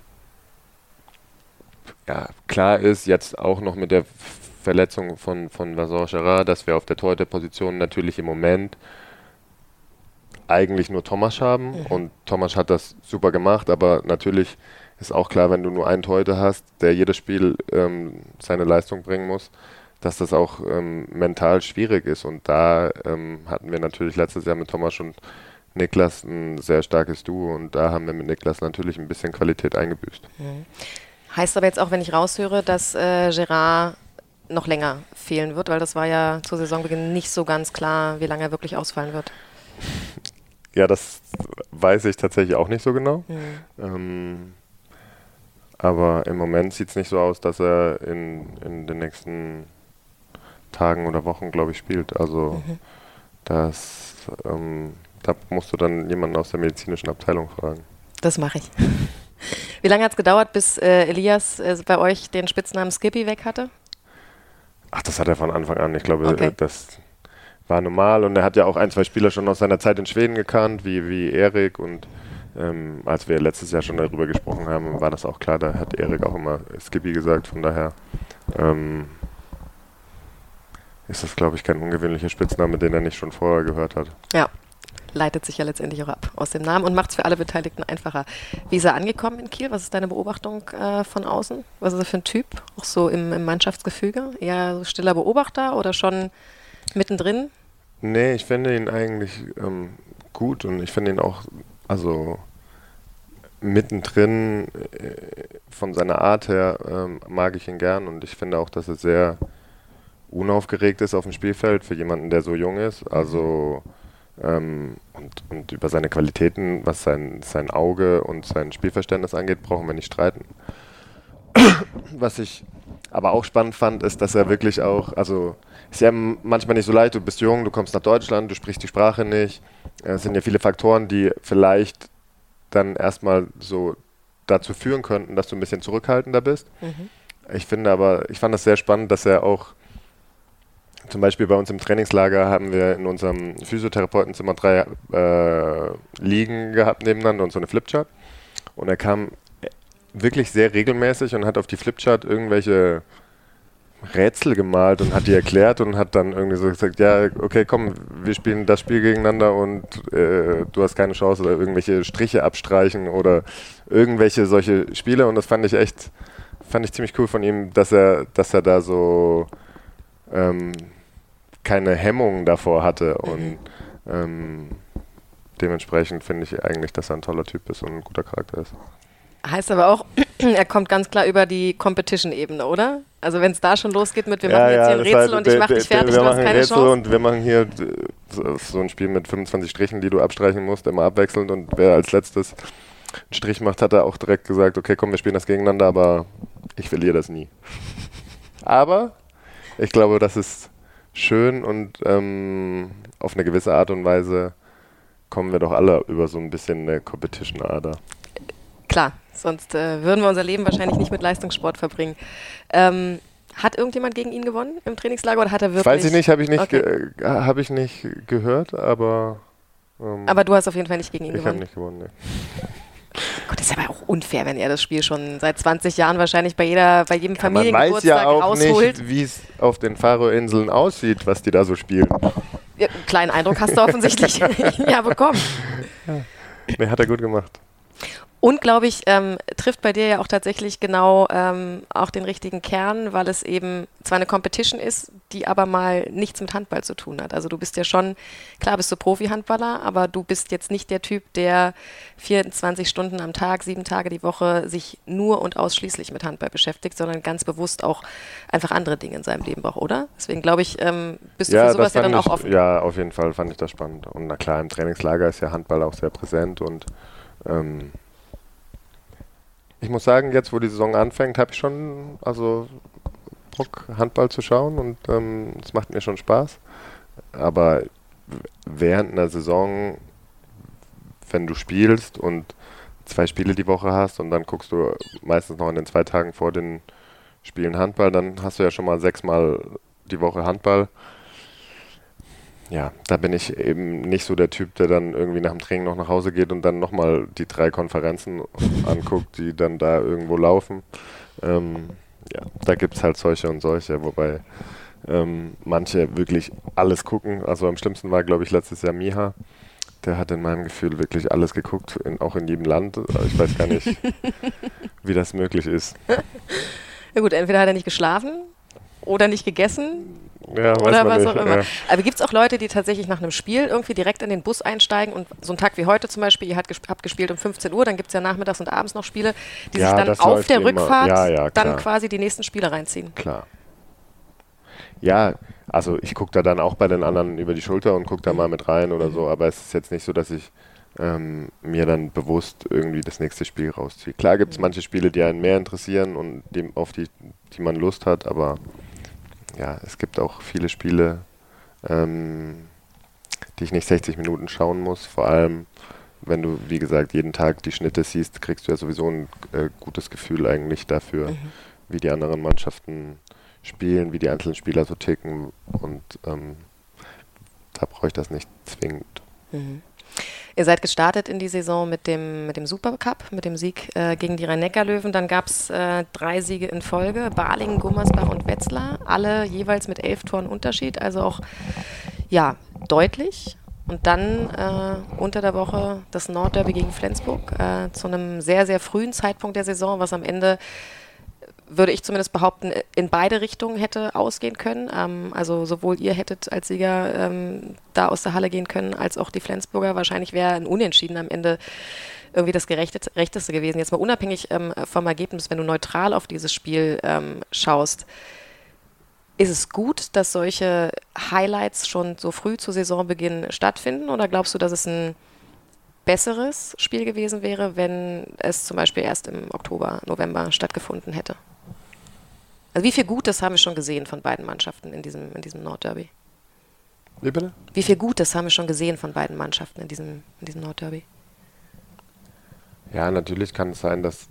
ja, klar ist, jetzt auch noch mit der Verletzung von, von Vincent Gerard, dass wir auf der Torhüter-Position natürlich im Moment eigentlich nur Thomas haben mhm. und Thomas hat das super gemacht, aber natürlich ist auch klar, wenn du nur einen Torhüter hast, der jedes Spiel ähm, seine Leistung bringen muss, dass das auch ähm, mental schwierig ist. Und da ähm, hatten wir natürlich letztes Jahr mit Thomas und Niklas ein sehr starkes Duo und da haben wir mit Niklas natürlich ein bisschen Qualität eingebüßt. Mhm. Heißt aber jetzt auch, wenn ich raushöre, dass äh, Gerard noch länger fehlen wird, weil das war ja zu Saisonbeginn nicht so ganz klar, wie lange er wirklich ausfallen wird. Ja, das weiß ich tatsächlich auch nicht so genau. Mhm. Ähm, aber im Moment sieht es nicht so aus, dass er in, in den nächsten Tagen oder Wochen, glaube ich, spielt. Also mhm. das, ähm, da musst du dann jemanden aus der medizinischen Abteilung fragen. Das mache ich. Wie lange hat es gedauert, bis äh, Elias äh, bei euch den Spitznamen Skippy weg hatte? Ach, das hat er von Anfang an. Ich glaube, okay. das war normal. Und er hat ja auch ein, zwei Spieler schon aus seiner Zeit in Schweden gekannt, wie, wie Erik und ähm, als wir letztes Jahr schon darüber gesprochen haben, war das auch klar, da hat Erik auch immer Skippy gesagt, von daher ähm, ist das, glaube ich, kein ungewöhnlicher Spitzname, den er nicht schon vorher gehört hat. Ja, leitet sich ja letztendlich auch ab aus dem Namen und macht es für alle Beteiligten einfacher. Wie ist er angekommen in Kiel? Was ist deine Beobachtung äh, von außen? Was ist er für ein Typ? Auch so im, im Mannschaftsgefüge? Eher so stiller Beobachter oder schon mittendrin? Nee, ich finde ihn eigentlich ähm, gut und ich finde ihn auch also mittendrin äh, von seiner Art her ähm, mag ich ihn gern und ich finde auch, dass er sehr unaufgeregt ist auf dem Spielfeld für jemanden, der so jung ist. Also ähm, und, und über seine Qualitäten, was sein, sein Auge und sein Spielverständnis angeht, brauchen wir nicht streiten. was ich aber auch spannend fand, ist, dass er wirklich auch, also ist ja manchmal nicht so leicht, du bist jung, du kommst nach Deutschland, du sprichst die Sprache nicht. Es sind ja viele Faktoren, die vielleicht dann erstmal so dazu führen könnten, dass du ein bisschen zurückhaltender bist. Mhm. Ich finde aber, ich fand das sehr spannend, dass er auch zum Beispiel bei uns im Trainingslager haben wir in unserem Physiotherapeutenzimmer drei äh, Liegen gehabt nebeneinander und so eine Flipchart. Und er kam wirklich sehr regelmäßig und hat auf die Flipchart irgendwelche Rätsel gemalt und hat die erklärt und hat dann irgendwie so gesagt, ja, okay, komm, wir spielen das Spiel gegeneinander und äh, du hast keine Chance oder irgendwelche Striche abstreichen oder irgendwelche solche Spiele. Und das fand ich echt, fand ich ziemlich cool von ihm, dass er, dass er da so ähm, keine Hemmungen davor hatte. Und ähm, dementsprechend finde ich eigentlich, dass er ein toller Typ ist und ein guter Charakter ist. Heißt aber auch, er kommt ganz klar über die Competition-Ebene, oder? Also wenn es da schon losgeht mit, wir machen jetzt hier ein Rätsel halt, und ich mache dich fertig, wir du hast keine Rätsel Chance. Und wir machen hier so ein Spiel mit 25 Strichen, die du abstreichen musst, immer abwechselnd und wer als letztes einen Strich macht, hat er auch direkt gesagt, okay, komm, wir spielen das gegeneinander, aber ich verliere das nie. Aber ich glaube, das ist schön und ähm, auf eine gewisse Art und Weise kommen wir doch alle über so ein bisschen eine Competition-Ader. Klar, sonst äh, würden wir unser Leben wahrscheinlich nicht mit Leistungssport verbringen. Ähm, hat irgendjemand gegen ihn gewonnen im Trainingslager oder hat er wirklich? Weiß ich nicht, habe ich, nicht okay. hab ich nicht gehört, aber. Ähm, aber du hast auf jeden Fall nicht gegen ihn ich gewonnen. Ich habe nicht gewonnen, nee. Gott, das ist aber auch unfair, wenn er das Spiel schon seit 20 Jahren wahrscheinlich bei jeder, bei jedem ja, Familiengeburtstag man weiß ja auch rausholt. nicht, wie es auf den Faro-Inseln aussieht, was die da so spielen. Ja, einen kleinen Eindruck hast du offensichtlich ja bekommen. Ja. Nee, hat er gut gemacht. Und glaube ich, ähm, trifft bei dir ja auch tatsächlich genau ähm, auch den richtigen Kern, weil es eben zwar eine Competition ist, die aber mal nichts mit Handball zu tun hat. Also du bist ja schon, klar bist du Profi-Handballer, aber du bist jetzt nicht der Typ, der 24 Stunden am Tag, sieben Tage die Woche sich nur und ausschließlich mit Handball beschäftigt, sondern ganz bewusst auch einfach andere Dinge in seinem Leben braucht, oder? Deswegen glaube ich, ähm, bist du ja, für sowas ja dann ich, auch offen. Ja, auf jeden Fall fand ich das spannend. Und na klar, im Trainingslager ist ja Handball auch sehr präsent und ähm, ich muss sagen, jetzt wo die Saison anfängt, habe ich schon also Bock, Handball zu schauen und es ähm, macht mir schon Spaß. Aber während einer Saison, wenn du spielst und zwei Spiele die Woche hast und dann guckst du meistens noch in den zwei Tagen vor den Spielen Handball, dann hast du ja schon mal sechsmal die Woche Handball ja, da bin ich eben nicht so der Typ, der dann irgendwie nach dem Training noch nach Hause geht und dann nochmal die drei Konferenzen anguckt, die dann da irgendwo laufen. Ähm, ja, da gibt es halt solche und solche, wobei ähm, manche wirklich alles gucken. Also am schlimmsten war, glaube ich, letztes Jahr Miha. Der hat in meinem Gefühl wirklich alles geguckt, in, auch in jedem Land. Ich weiß gar nicht, wie das möglich ist. Ja gut, entweder hat er nicht geschlafen oder nicht gegessen ja, oder was nicht. auch immer. Ja. Aber gibt es auch Leute, die tatsächlich nach einem Spiel irgendwie direkt in den Bus einsteigen und so einen Tag wie heute zum Beispiel, ihr habt gespielt um 15 Uhr, dann gibt es ja nachmittags und abends noch Spiele, die ja, sich dann auf der. Rückfahrt dann quasi die nächsten Spiele reinziehen? Klar. Ja, also ich gucke da dann auch bei den anderen über die Schulter und gucke da mal mit rein oder so, aber es ist jetzt nicht so, dass ich ähm, mir dann bewusst irgendwie das nächste Spiel rausziehe. Klar gibt es manche Spiele, die einen mehr interessieren und die, auf die, die man Lust hat, aber ja, es gibt auch viele Spiele, ähm, die ich nicht 60 Minuten schauen muss. Vor allem, wenn du, wie gesagt, jeden Tag die Schnitte siehst, kriegst du ja sowieso ein äh, gutes Gefühl eigentlich dafür, mhm. wie die anderen Mannschaften spielen, wie die einzelnen Spieler so ticken. Und ähm, da brauche ich das nicht zwingend. Mhm. Ihr seid gestartet in die Saison mit dem, mit dem Supercup, mit dem Sieg äh, gegen die Rhein-Neckar-Löwen. Dann gab es äh, drei Siege in Folge: Balingen, Gummersbach und Wetzlar. Alle jeweils mit elf Toren Unterschied, also auch ja, deutlich. Und dann äh, unter der Woche das Nordderby gegen Flensburg äh, zu einem sehr, sehr frühen Zeitpunkt der Saison, was am Ende würde ich zumindest behaupten, in beide Richtungen hätte ausgehen können. Ähm, also sowohl ihr hättet als Sieger ähm, da aus der Halle gehen können, als auch die Flensburger. Wahrscheinlich wäre ein Unentschieden am Ende irgendwie das Gerechteste gewesen. Jetzt mal unabhängig ähm, vom Ergebnis, wenn du neutral auf dieses Spiel ähm, schaust, ist es gut, dass solche Highlights schon so früh zu Saisonbeginn stattfinden oder glaubst du, dass es ein besseres Spiel gewesen wäre, wenn es zum Beispiel erst im Oktober, November stattgefunden hätte? Also wie viel Gutes haben wir schon gesehen von beiden Mannschaften in diesem, in diesem Nordderby? Wie bitte? Wie viel Gutes haben wir schon gesehen von beiden Mannschaften in diesem, in diesem Nordderby? Ja, natürlich kann es sein, dass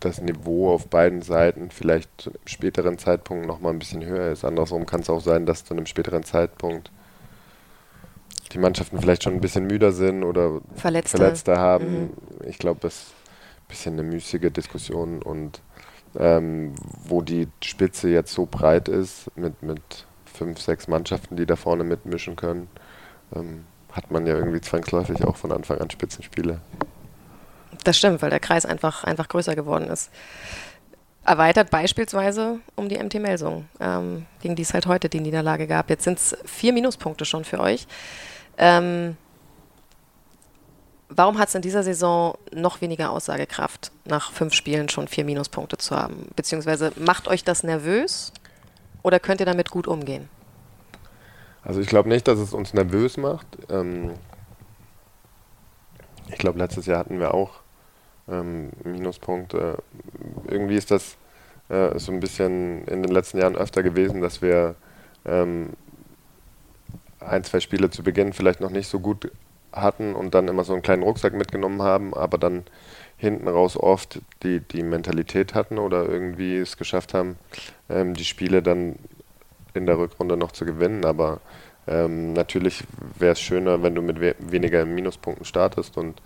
das Niveau auf beiden Seiten vielleicht zu einem späteren Zeitpunkt nochmal ein bisschen höher ist. Andersrum kann es auch sein, dass zu einem späteren Zeitpunkt die Mannschaften vielleicht schon ein bisschen müder sind oder Verletzte, Verletzte haben. Mhm. Ich glaube, das ist ein bisschen eine müßige Diskussion und ähm, wo die Spitze jetzt so breit ist, mit, mit fünf, sechs Mannschaften, die da vorne mitmischen können, ähm, hat man ja irgendwie zwangsläufig auch von Anfang an Spitzenspiele. Das stimmt, weil der Kreis einfach, einfach größer geworden ist. Erweitert beispielsweise um die MT Melsung, ähm, gegen die es halt heute die Niederlage gab. Jetzt sind es vier Minuspunkte schon für euch. Ähm, warum hat es in dieser Saison noch weniger Aussagekraft, nach fünf Spielen schon vier Minuspunkte zu haben? Beziehungsweise macht euch das nervös oder könnt ihr damit gut umgehen? Also ich glaube nicht, dass es uns nervös macht. Ähm ich glaube, letztes Jahr hatten wir auch ähm, Minuspunkte. Irgendwie ist das äh, so ein bisschen in den letzten Jahren öfter gewesen, dass wir ähm, ein, zwei Spiele zu Beginn vielleicht noch nicht so gut hatten und dann immer so einen kleinen Rucksack mitgenommen haben, aber dann hinten raus oft die, die Mentalität hatten oder irgendwie es geschafft haben, ähm, die Spiele dann in der Rückrunde noch zu gewinnen. Aber ähm, natürlich wäre es schöner, wenn du mit we weniger Minuspunkten startest und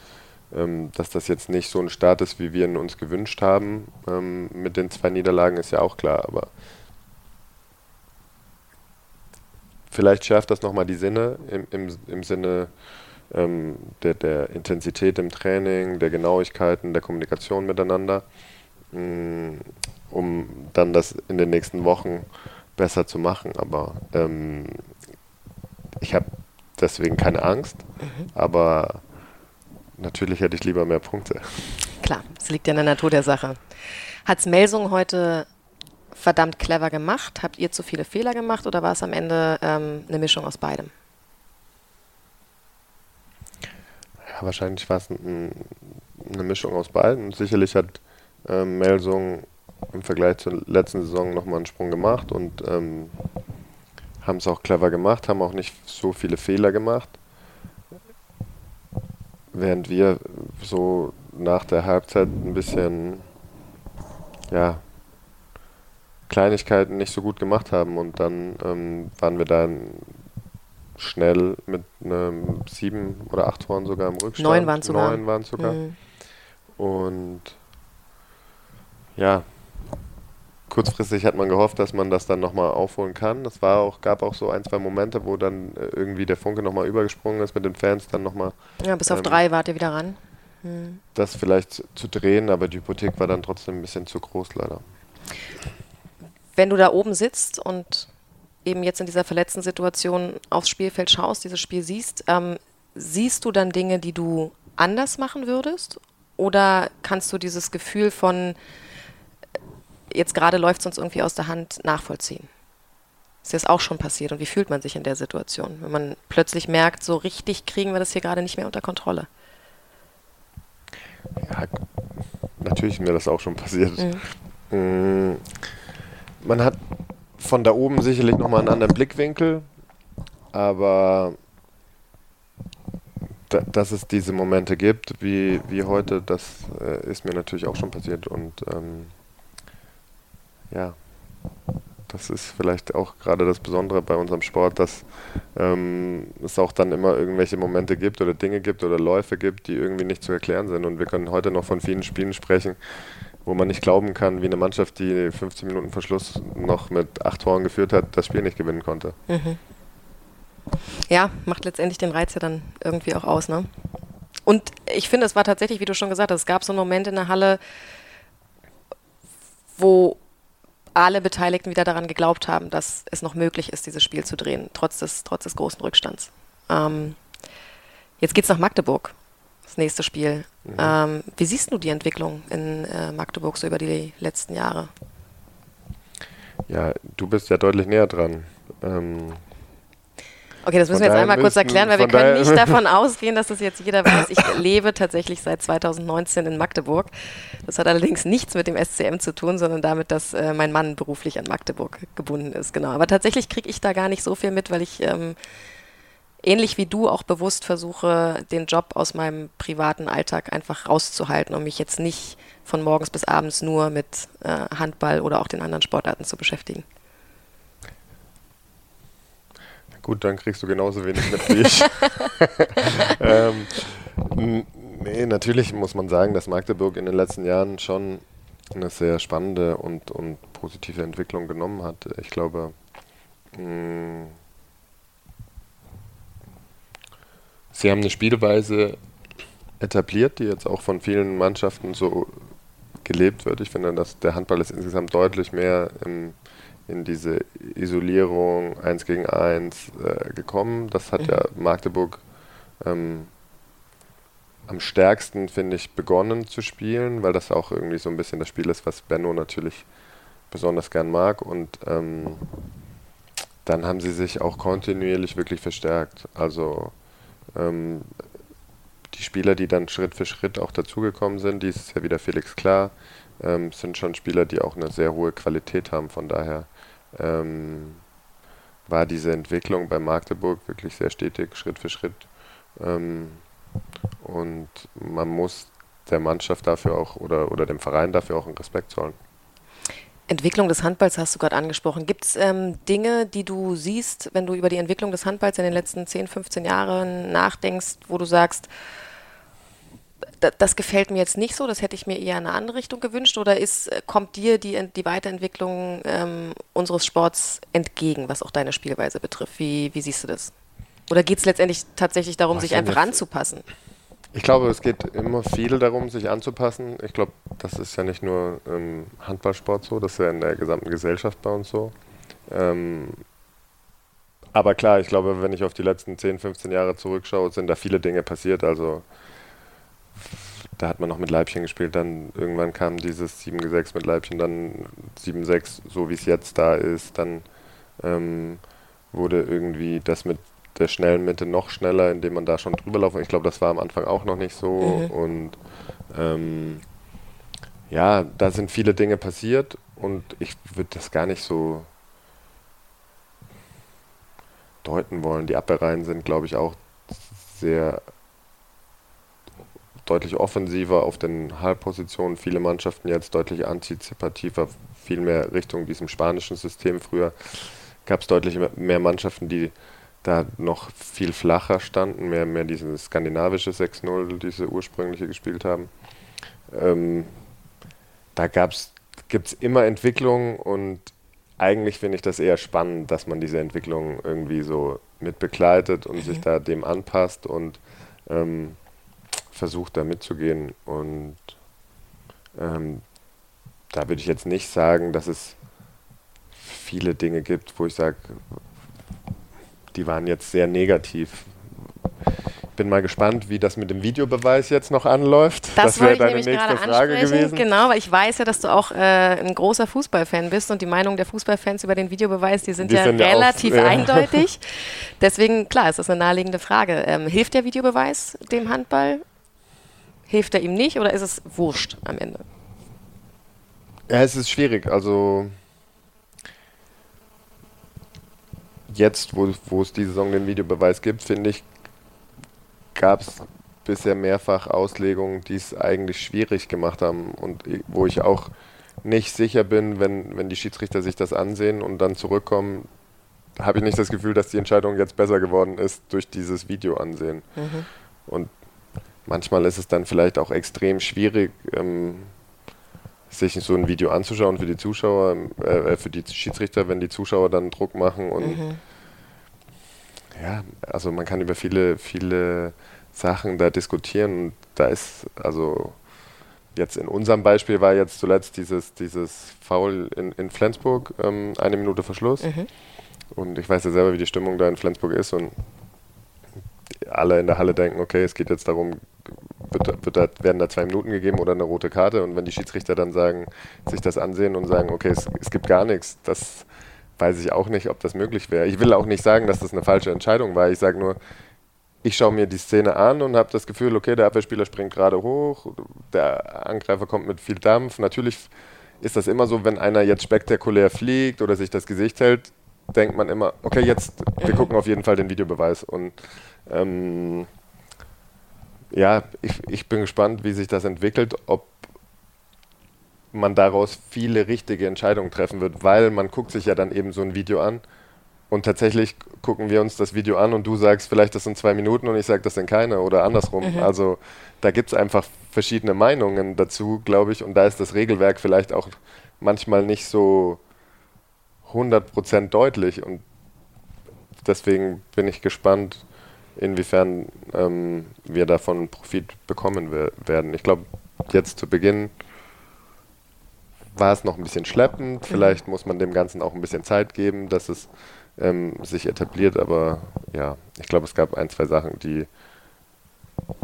ähm, dass das jetzt nicht so ein Start ist, wie wir ihn uns gewünscht haben ähm, mit den zwei Niederlagen, ist ja auch klar. Aber vielleicht schärft das nochmal die Sinne im, im, im Sinne ähm, der, der Intensität im Training, der Genauigkeiten, der Kommunikation miteinander, mh, mm, um dann das in den nächsten Wochen besser zu machen. Aber ähm, ich habe deswegen keine Angst, mhm. aber natürlich hätte ich lieber mehr Punkte. Klar, es liegt ja in der Natur der Sache. Hat es Melsung heute verdammt clever gemacht? Habt ihr zu viele Fehler gemacht oder war es am Ende ähm, eine Mischung aus beidem? Wahrscheinlich war es ein, eine Mischung aus beiden. Sicherlich hat ähm, Melsung im Vergleich zur letzten Saison nochmal einen Sprung gemacht und ähm, haben es auch clever gemacht, haben auch nicht so viele Fehler gemacht. Während wir so nach der Halbzeit ein bisschen, ja, Kleinigkeiten nicht so gut gemacht haben und dann ähm, waren wir dann schnell mit einem sieben oder acht Toren sogar im Rückstand. Neun waren sogar. Neun waren sogar. Mhm. Und ja, kurzfristig hat man gehofft, dass man das dann nochmal aufholen kann. Es war auch, gab auch so ein, zwei Momente, wo dann äh, irgendwie der Funke nochmal übergesprungen ist mit den Fans dann nochmal. Ja, bis auf ähm, drei wart ihr wieder ran. Hm. Das vielleicht zu drehen, aber die Hypothek war dann trotzdem ein bisschen zu groß leider. Wenn du da oben sitzt und eben jetzt in dieser verletzten Situation aufs Spielfeld schaust, dieses Spiel siehst, ähm, siehst du dann Dinge, die du anders machen würdest? Oder kannst du dieses Gefühl von, jetzt gerade läuft es uns irgendwie aus der Hand, nachvollziehen. Ist das auch schon passiert und wie fühlt man sich in der Situation, wenn man plötzlich merkt, so richtig kriegen wir das hier gerade nicht mehr unter Kontrolle? Ja, natürlich ist mir das auch schon passiert. Mhm. Mm, man hat von da oben sicherlich nochmal einen anderen Blickwinkel, aber dass es diese Momente gibt, wie, wie heute, das äh, ist mir natürlich auch schon passiert und ähm, ja, das ist vielleicht auch gerade das Besondere bei unserem Sport, dass ähm, es auch dann immer irgendwelche Momente gibt oder Dinge gibt oder Läufe gibt, die irgendwie nicht zu erklären sind. Und wir können heute noch von vielen Spielen sprechen, wo man nicht glauben kann, wie eine Mannschaft, die 15 Minuten Verschluss noch mit acht Toren geführt hat, das Spiel nicht gewinnen konnte. Mhm. Ja, macht letztendlich den Reiz ja dann irgendwie auch aus, ne? Und ich finde, es war tatsächlich, wie du schon gesagt hast, es gab so einen Moment in der Halle, wo alle Beteiligten wieder daran geglaubt haben, dass es noch möglich ist, dieses Spiel zu drehen, trotz des, trotz des großen Rückstands. Ähm, jetzt geht es nach Magdeburg, das nächste Spiel. Mhm. Ähm, wie siehst du die Entwicklung in äh, Magdeburg so über die letzten Jahre? Ja, du bist ja deutlich näher dran. Ähm, Okay, das müssen wir jetzt einmal kurz erklären, weil wir können nicht davon ausgehen, dass das jetzt jeder weiß. Ich lebe tatsächlich seit 2019 in Magdeburg. Das hat allerdings nichts mit dem SCM zu tun, sondern damit, dass äh, mein Mann beruflich an Magdeburg gebunden ist. Genau. Aber tatsächlich kriege ich da gar nicht so viel mit, weil ich ähm, ähnlich wie du auch bewusst versuche, den Job aus meinem privaten Alltag einfach rauszuhalten, um mich jetzt nicht von morgens bis abends nur mit äh, Handball oder auch den anderen Sportarten zu beschäftigen. Gut, dann kriegst du genauso wenig mit wie ich. ähm, nee, natürlich muss man sagen, dass Magdeburg in den letzten Jahren schon eine sehr spannende und, und positive Entwicklung genommen hat. Ich glaube, mh, mm, sie haben eine Spielweise etabliert, die jetzt auch von vielen Mannschaften so gelebt wird. Ich finde, dass der Handball ist insgesamt deutlich mehr im, in diese Isolierung eins gegen eins äh, gekommen. Das hat mhm. ja Magdeburg ähm, am stärksten, finde ich, begonnen zu spielen, weil das auch irgendwie so ein bisschen das Spiel ist, was Benno natürlich besonders gern mag. Und ähm, dann haben sie sich auch kontinuierlich wirklich verstärkt. Also ähm, die Spieler, die dann Schritt für Schritt auch dazugekommen sind, dieses Jahr wieder Felix Klar, ähm, sind schon Spieler, die auch eine sehr hohe Qualität haben. Von daher ähm, war diese Entwicklung bei Magdeburg wirklich sehr stetig, Schritt für Schritt. Ähm, und man muss der Mannschaft dafür auch oder, oder dem Verein dafür auch einen Respekt zollen. Entwicklung des Handballs hast du gerade angesprochen. Gibt es ähm, Dinge, die du siehst, wenn du über die Entwicklung des Handballs in den letzten 10, 15 Jahren nachdenkst, wo du sagst, das gefällt mir jetzt nicht so, das hätte ich mir eher in eine andere Richtung gewünscht? Oder ist, äh, kommt dir die, die Weiterentwicklung ähm, unseres Sports entgegen, was auch deine Spielweise betrifft? Wie, wie siehst du das? Oder geht es letztendlich tatsächlich darum, was sich einfach anzupassen? Ich glaube, es geht immer viel darum, sich anzupassen. Ich glaube, das ist ja nicht nur im Handballsport so, das ist ja in der gesamten Gesellschaft bei uns so. Ähm, aber klar, ich glaube, wenn ich auf die letzten 10, 15 Jahre zurückschaue, sind da viele Dinge passiert. Also da hat man noch mit Leibchen gespielt, dann irgendwann kam dieses 7-6 mit Leibchen, dann 7-6, so wie es jetzt da ist, dann ähm, wurde irgendwie das mit der schnellen Mitte noch schneller, indem man da schon drüber laufen. Ich glaube, das war am Anfang auch noch nicht so. Mhm. Und ähm, ja, da sind viele Dinge passiert und ich würde das gar nicht so deuten wollen. Die Abwehrreihen sind, glaube ich, auch sehr deutlich offensiver auf den Halbpositionen. Viele Mannschaften jetzt deutlich antizipativer, viel mehr Richtung diesem spanischen System. Früher gab es deutlich mehr Mannschaften, die da noch viel flacher standen, mehr, mehr dieses skandinavische 6-0, diese ursprüngliche gespielt haben. Ähm, da gibt es immer Entwicklungen und eigentlich finde ich das eher spannend, dass man diese Entwicklung irgendwie so mit begleitet und mhm. sich da dem anpasst und ähm, versucht da mitzugehen. Und ähm, da würde ich jetzt nicht sagen, dass es viele Dinge gibt, wo ich sage, die waren jetzt sehr negativ. Bin mal gespannt, wie das mit dem Videobeweis jetzt noch anläuft. Das, das wäre deine nächste Frage gewesen. Genau, weil ich weiß ja, dass du auch äh, ein großer Fußballfan bist und die Meinung der Fußballfans über den Videobeweis, die sind die ja sind relativ auch, eindeutig. Deswegen, klar, ist das eine naheliegende Frage. Ähm, hilft der Videobeweis dem Handball? Hilft er ihm nicht oder ist es wurscht am Ende? Ja, es ist schwierig. Also jetzt, wo, wo es die Saison den Videobeweis gibt, finde ich, gab es bisher mehrfach Auslegungen, die es eigentlich schwierig gemacht haben und wo ich auch nicht sicher bin, wenn, wenn die Schiedsrichter sich das ansehen und dann zurückkommen, habe ich nicht das Gefühl, dass die Entscheidung jetzt besser geworden ist durch dieses Video ansehen. Mhm. Und manchmal ist es dann vielleicht auch extrem schwierig, ähm, sich so ein Video anzuschauen für die Zuschauer, äh, für die Schiedsrichter, wenn die Zuschauer dann Druck machen und mhm. ja, also man kann über viele, viele Sachen da diskutieren und da ist, also jetzt in unserem Beispiel war jetzt zuletzt dieses, dieses Foul in, in Flensburg, ähm, eine Minute Verschluss. Mhm. Und ich weiß ja selber, wie die Stimmung da in Flensburg ist und alle in der Halle denken, okay, es geht jetzt darum, wird, wird da, werden da zwei Minuten gegeben oder eine rote Karte. Und wenn die Schiedsrichter dann sagen, sich das ansehen und sagen, okay, es, es gibt gar nichts, das weiß ich auch nicht, ob das möglich wäre. Ich will auch nicht sagen, dass das eine falsche Entscheidung war. Ich sage nur, ich schaue mir die Szene an und habe das Gefühl, okay, der Abwehrspieler springt gerade hoch, der Angreifer kommt mit viel Dampf. Natürlich ist das immer so, wenn einer jetzt spektakulär fliegt oder sich das Gesicht hält, denkt man immer, okay, jetzt, wir gucken auf jeden Fall den Videobeweis. Und ähm, ja, ich, ich bin gespannt, wie sich das entwickelt, ob man daraus viele richtige Entscheidungen treffen wird, weil man guckt sich ja dann eben so ein Video an und tatsächlich gucken wir uns das Video an und du sagst vielleicht, das sind zwei Minuten und ich sage, das sind keine oder andersrum. Mhm. Also da gibt es einfach verschiedene Meinungen dazu, glaube ich, und da ist das Regelwerk vielleicht auch manchmal nicht so 100% deutlich und deswegen bin ich gespannt, inwiefern ähm, wir davon Profit bekommen werden. Ich glaube, jetzt zu Beginn war es noch ein bisschen schleppend. Mhm. Vielleicht muss man dem Ganzen auch ein bisschen Zeit geben, dass es ähm, sich etabliert. Aber ja, ich glaube, es gab ein, zwei Sachen, die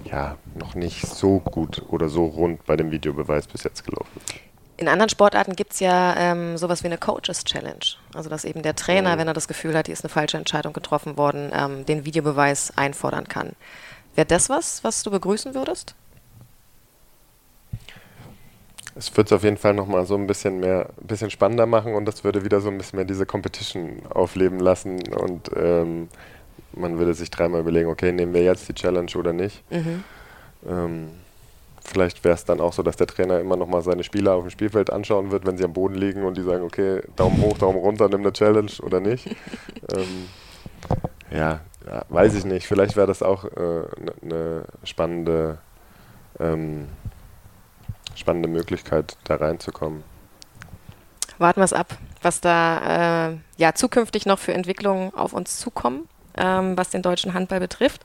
ja noch nicht so gut oder so rund bei dem Videobeweis bis jetzt gelaufen sind. In anderen Sportarten gibt es ja ähm, sowas wie eine Coaches Challenge. Also dass eben der Trainer, mhm. wenn er das Gefühl hat, hier ist eine falsche Entscheidung getroffen worden, ähm, den Videobeweis einfordern kann. Wäre das was, was du begrüßen würdest? Es würde es auf jeden Fall nochmal so ein bisschen mehr, ein bisschen spannender machen und das würde wieder so ein bisschen mehr diese Competition aufleben lassen und ähm, man würde sich dreimal überlegen, okay, nehmen wir jetzt die Challenge oder nicht. Mhm. Vielleicht wäre es dann auch so, dass der Trainer immer nochmal seine Spieler auf dem Spielfeld anschauen wird, wenn sie am Boden liegen und die sagen, okay, Daumen hoch, Daumen runter, nimm eine Challenge oder nicht. ähm, ja, ja, weiß ich nicht. Vielleicht wäre das auch eine äh, ne, ne spannende ähm, spannende Möglichkeit, da reinzukommen. Warten wir es ab, was da äh, ja zukünftig noch für Entwicklungen auf uns zukommen, ähm, was den deutschen Handball betrifft.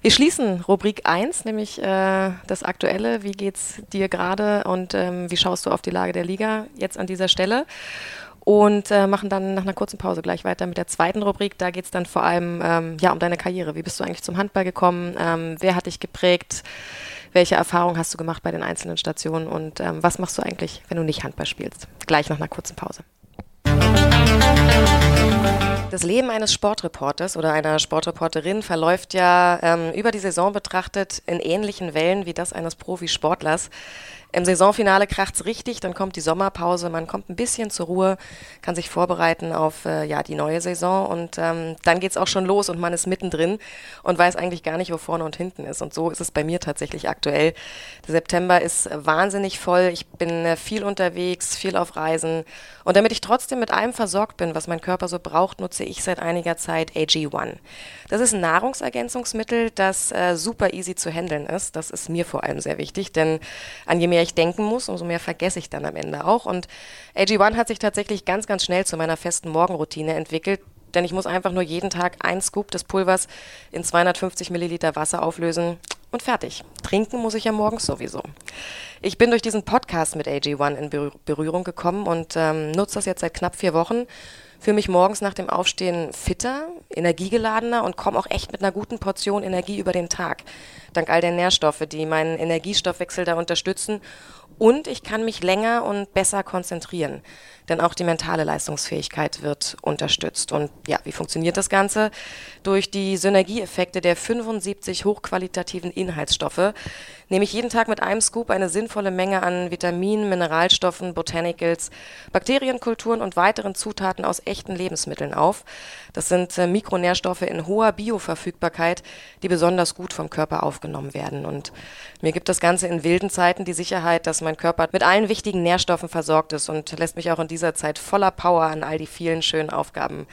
Wir schließen Rubrik 1, nämlich äh, das Aktuelle. Wie geht es dir gerade und ähm, wie schaust du auf die Lage der Liga jetzt an dieser Stelle? Und äh, machen dann nach einer kurzen Pause gleich weiter mit der zweiten Rubrik. Da geht es dann vor allem ähm, ja, um deine Karriere. Wie bist du eigentlich zum Handball gekommen? Ähm, wer hat dich geprägt? Welche Erfahrungen hast du gemacht bei den einzelnen Stationen und ähm, was machst du eigentlich, wenn du nicht Handball spielst? Gleich nach einer kurzen Pause. Das Leben eines Sportreporters oder einer Sportreporterin verläuft ja ähm, über die Saison betrachtet in ähnlichen Wellen wie das eines Profisportlers. Im Saisonfinale kracht es richtig, dann kommt die Sommerpause, man kommt ein bisschen zur Ruhe, kann sich vorbereiten auf äh, ja, die neue Saison und ähm, dann geht es auch schon los und man ist mittendrin und weiß eigentlich gar nicht, wo vorne und hinten ist. Und so ist es bei mir tatsächlich aktuell. Der September ist wahnsinnig voll, ich bin äh, viel unterwegs, viel auf Reisen und damit ich trotzdem mit allem versorgt bin, was mein Körper so braucht, nutze ich seit einiger Zeit AG1. Das ist ein Nahrungsergänzungsmittel, das äh, super easy zu handeln ist. Das ist mir vor allem sehr wichtig, denn an je mehr mehr ich denken muss, umso mehr vergesse ich dann am Ende auch. Und AG1 hat sich tatsächlich ganz, ganz schnell zu meiner festen Morgenroutine entwickelt, denn ich muss einfach nur jeden Tag ein Scoop des Pulvers in 250 Milliliter Wasser auflösen und fertig. Trinken muss ich ja morgens sowieso. Ich bin durch diesen Podcast mit AG1 in Berührung gekommen und ähm, nutze das jetzt seit knapp vier Wochen fühle mich morgens nach dem Aufstehen fitter, energiegeladener und komme auch echt mit einer guten Portion Energie über den Tag. Dank all der Nährstoffe, die meinen Energiestoffwechsel da unterstützen. Und ich kann mich länger und besser konzentrieren denn auch die mentale Leistungsfähigkeit wird unterstützt. Und ja, wie funktioniert das Ganze? Durch die Synergieeffekte der 75 hochqualitativen Inhaltsstoffe nehme ich jeden Tag mit einem Scoop eine sinnvolle Menge an Vitaminen, Mineralstoffen, Botanicals, Bakterienkulturen und weiteren Zutaten aus echten Lebensmitteln auf. Das sind äh, Mikronährstoffe in hoher Bioverfügbarkeit, die besonders gut vom Körper aufgenommen werden. Und mir gibt das Ganze in wilden Zeiten die Sicherheit, dass mein Körper mit allen wichtigen Nährstoffen versorgt ist und lässt mich auch in dieser Zeit voller Power an all die vielen schönen Aufgaben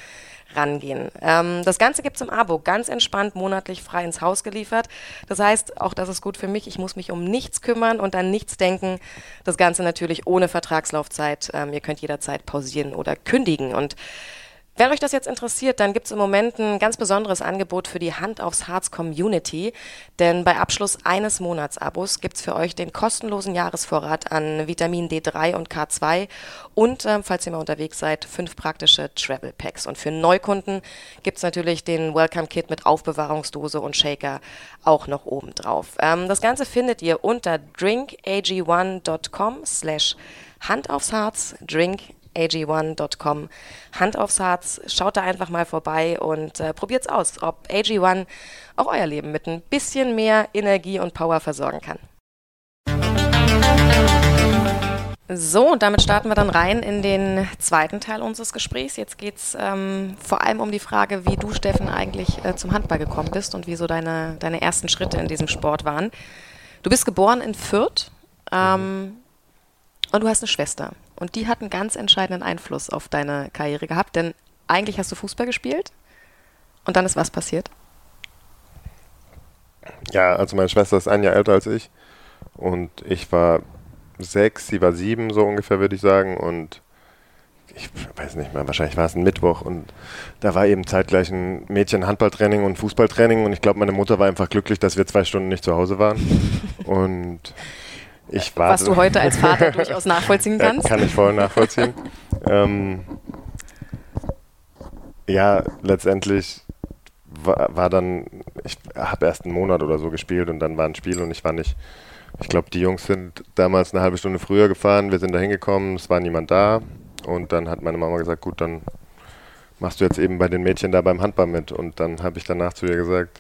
rangehen. Ähm, das Ganze gibt es im Abo, ganz entspannt, monatlich frei ins Haus geliefert. Das heißt, auch das ist gut für mich. Ich muss mich um nichts kümmern und an nichts denken. Das Ganze natürlich ohne Vertragslaufzeit. Ähm, ihr könnt jederzeit pausieren oder kündigen. Und wenn euch das jetzt interessiert, dann gibt es im Moment ein ganz besonderes Angebot für die Hand aufs Harz Community. Denn bei Abschluss eines Monatsabos gibt es für euch den kostenlosen Jahresvorrat an Vitamin D3 und K2 und, äh, falls ihr mal unterwegs seid, fünf praktische Travel Packs. Und für Neukunden gibt es natürlich den Welcome Kit mit Aufbewahrungsdose und Shaker auch noch oben drauf. Ähm, das Ganze findet ihr unter drinkag1.com slash Hand aufs Harz, drink ag1.com. Hand aufs Herz, schaut da einfach mal vorbei und äh, probiert's aus, ob AG1 auch euer Leben mit ein bisschen mehr Energie und Power versorgen kann. So, und damit starten wir dann rein in den zweiten Teil unseres Gesprächs. Jetzt geht es ähm, vor allem um die Frage, wie du, Steffen, eigentlich äh, zum Handball gekommen bist und wie so deine, deine ersten Schritte in diesem Sport waren. Du bist geboren in Fürth ähm, und du hast eine Schwester. Und die hat einen ganz entscheidenden Einfluss auf deine Karriere gehabt, denn eigentlich hast du Fußball gespielt und dann ist was passiert? Ja, also meine Schwester ist ein Jahr älter als ich und ich war sechs, sie war sieben, so ungefähr würde ich sagen und ich weiß nicht mehr, wahrscheinlich war es ein Mittwoch und da war eben zeitgleich ein Mädchen Handballtraining und Fußballtraining und ich glaube, meine Mutter war einfach glücklich, dass wir zwei Stunden nicht zu Hause waren. Und ich war. Was du heute als Vater durchaus nachvollziehen kannst. Kann ich voll nachvollziehen. ähm, ja, letztendlich war, war dann, ich habe erst einen Monat oder so gespielt und dann war ein Spiel und ich war nicht. Ich glaube, die Jungs sind damals eine halbe Stunde früher gefahren, wir sind da hingekommen, es war niemand da und dann hat meine Mama gesagt, gut, dann machst du jetzt eben bei den Mädchen da beim Handball mit. Und dann habe ich danach zu ihr gesagt,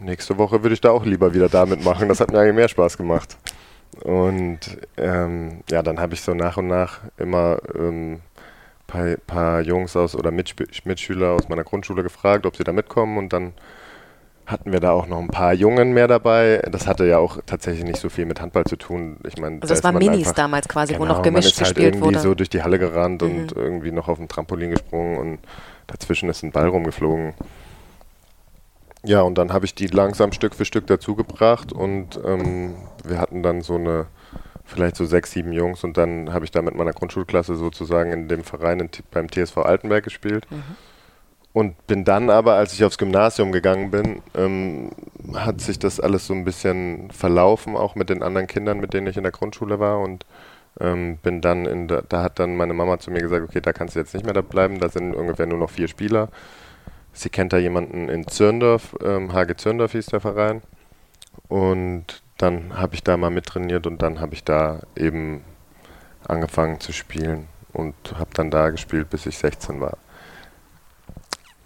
nächste Woche würde ich da auch lieber wieder da mitmachen. Das hat mir eigentlich mehr Spaß gemacht. Und ähm, ja, dann habe ich so nach und nach immer ähm, paar, paar Jungs aus oder Mitspü Mitschüler aus meiner Grundschule gefragt, ob sie da mitkommen. Und dann hatten wir da auch noch ein paar Jungen mehr dabei. Das hatte ja auch tatsächlich nicht so viel mit Handball zu tun. Ich meine, also das da waren Minis einfach, damals quasi, genau, wo noch gemischt man ist halt gespielt irgendwie wurde. so durch die Halle gerannt mhm. und irgendwie noch auf dem Trampolin gesprungen und dazwischen ist ein Ball rumgeflogen. Ja, und dann habe ich die langsam Stück für Stück dazugebracht und ähm, wir hatten dann so eine, vielleicht so sechs, sieben Jungs und dann habe ich da mit meiner Grundschulklasse sozusagen in dem Verein in, beim TSV Altenberg gespielt. Mhm und bin dann aber, als ich aufs Gymnasium gegangen bin, ähm, hat sich das alles so ein bisschen verlaufen, auch mit den anderen Kindern, mit denen ich in der Grundschule war. Und ähm, bin dann in der, da hat dann meine Mama zu mir gesagt, okay, da kannst du jetzt nicht mehr da bleiben, da sind ungefähr nur noch vier Spieler. Sie kennt da jemanden in Zürndorf, ähm, HG Zürndorf hieß der Verein. Und dann habe ich da mal mittrainiert und dann habe ich da eben angefangen zu spielen und habe dann da gespielt, bis ich 16 war.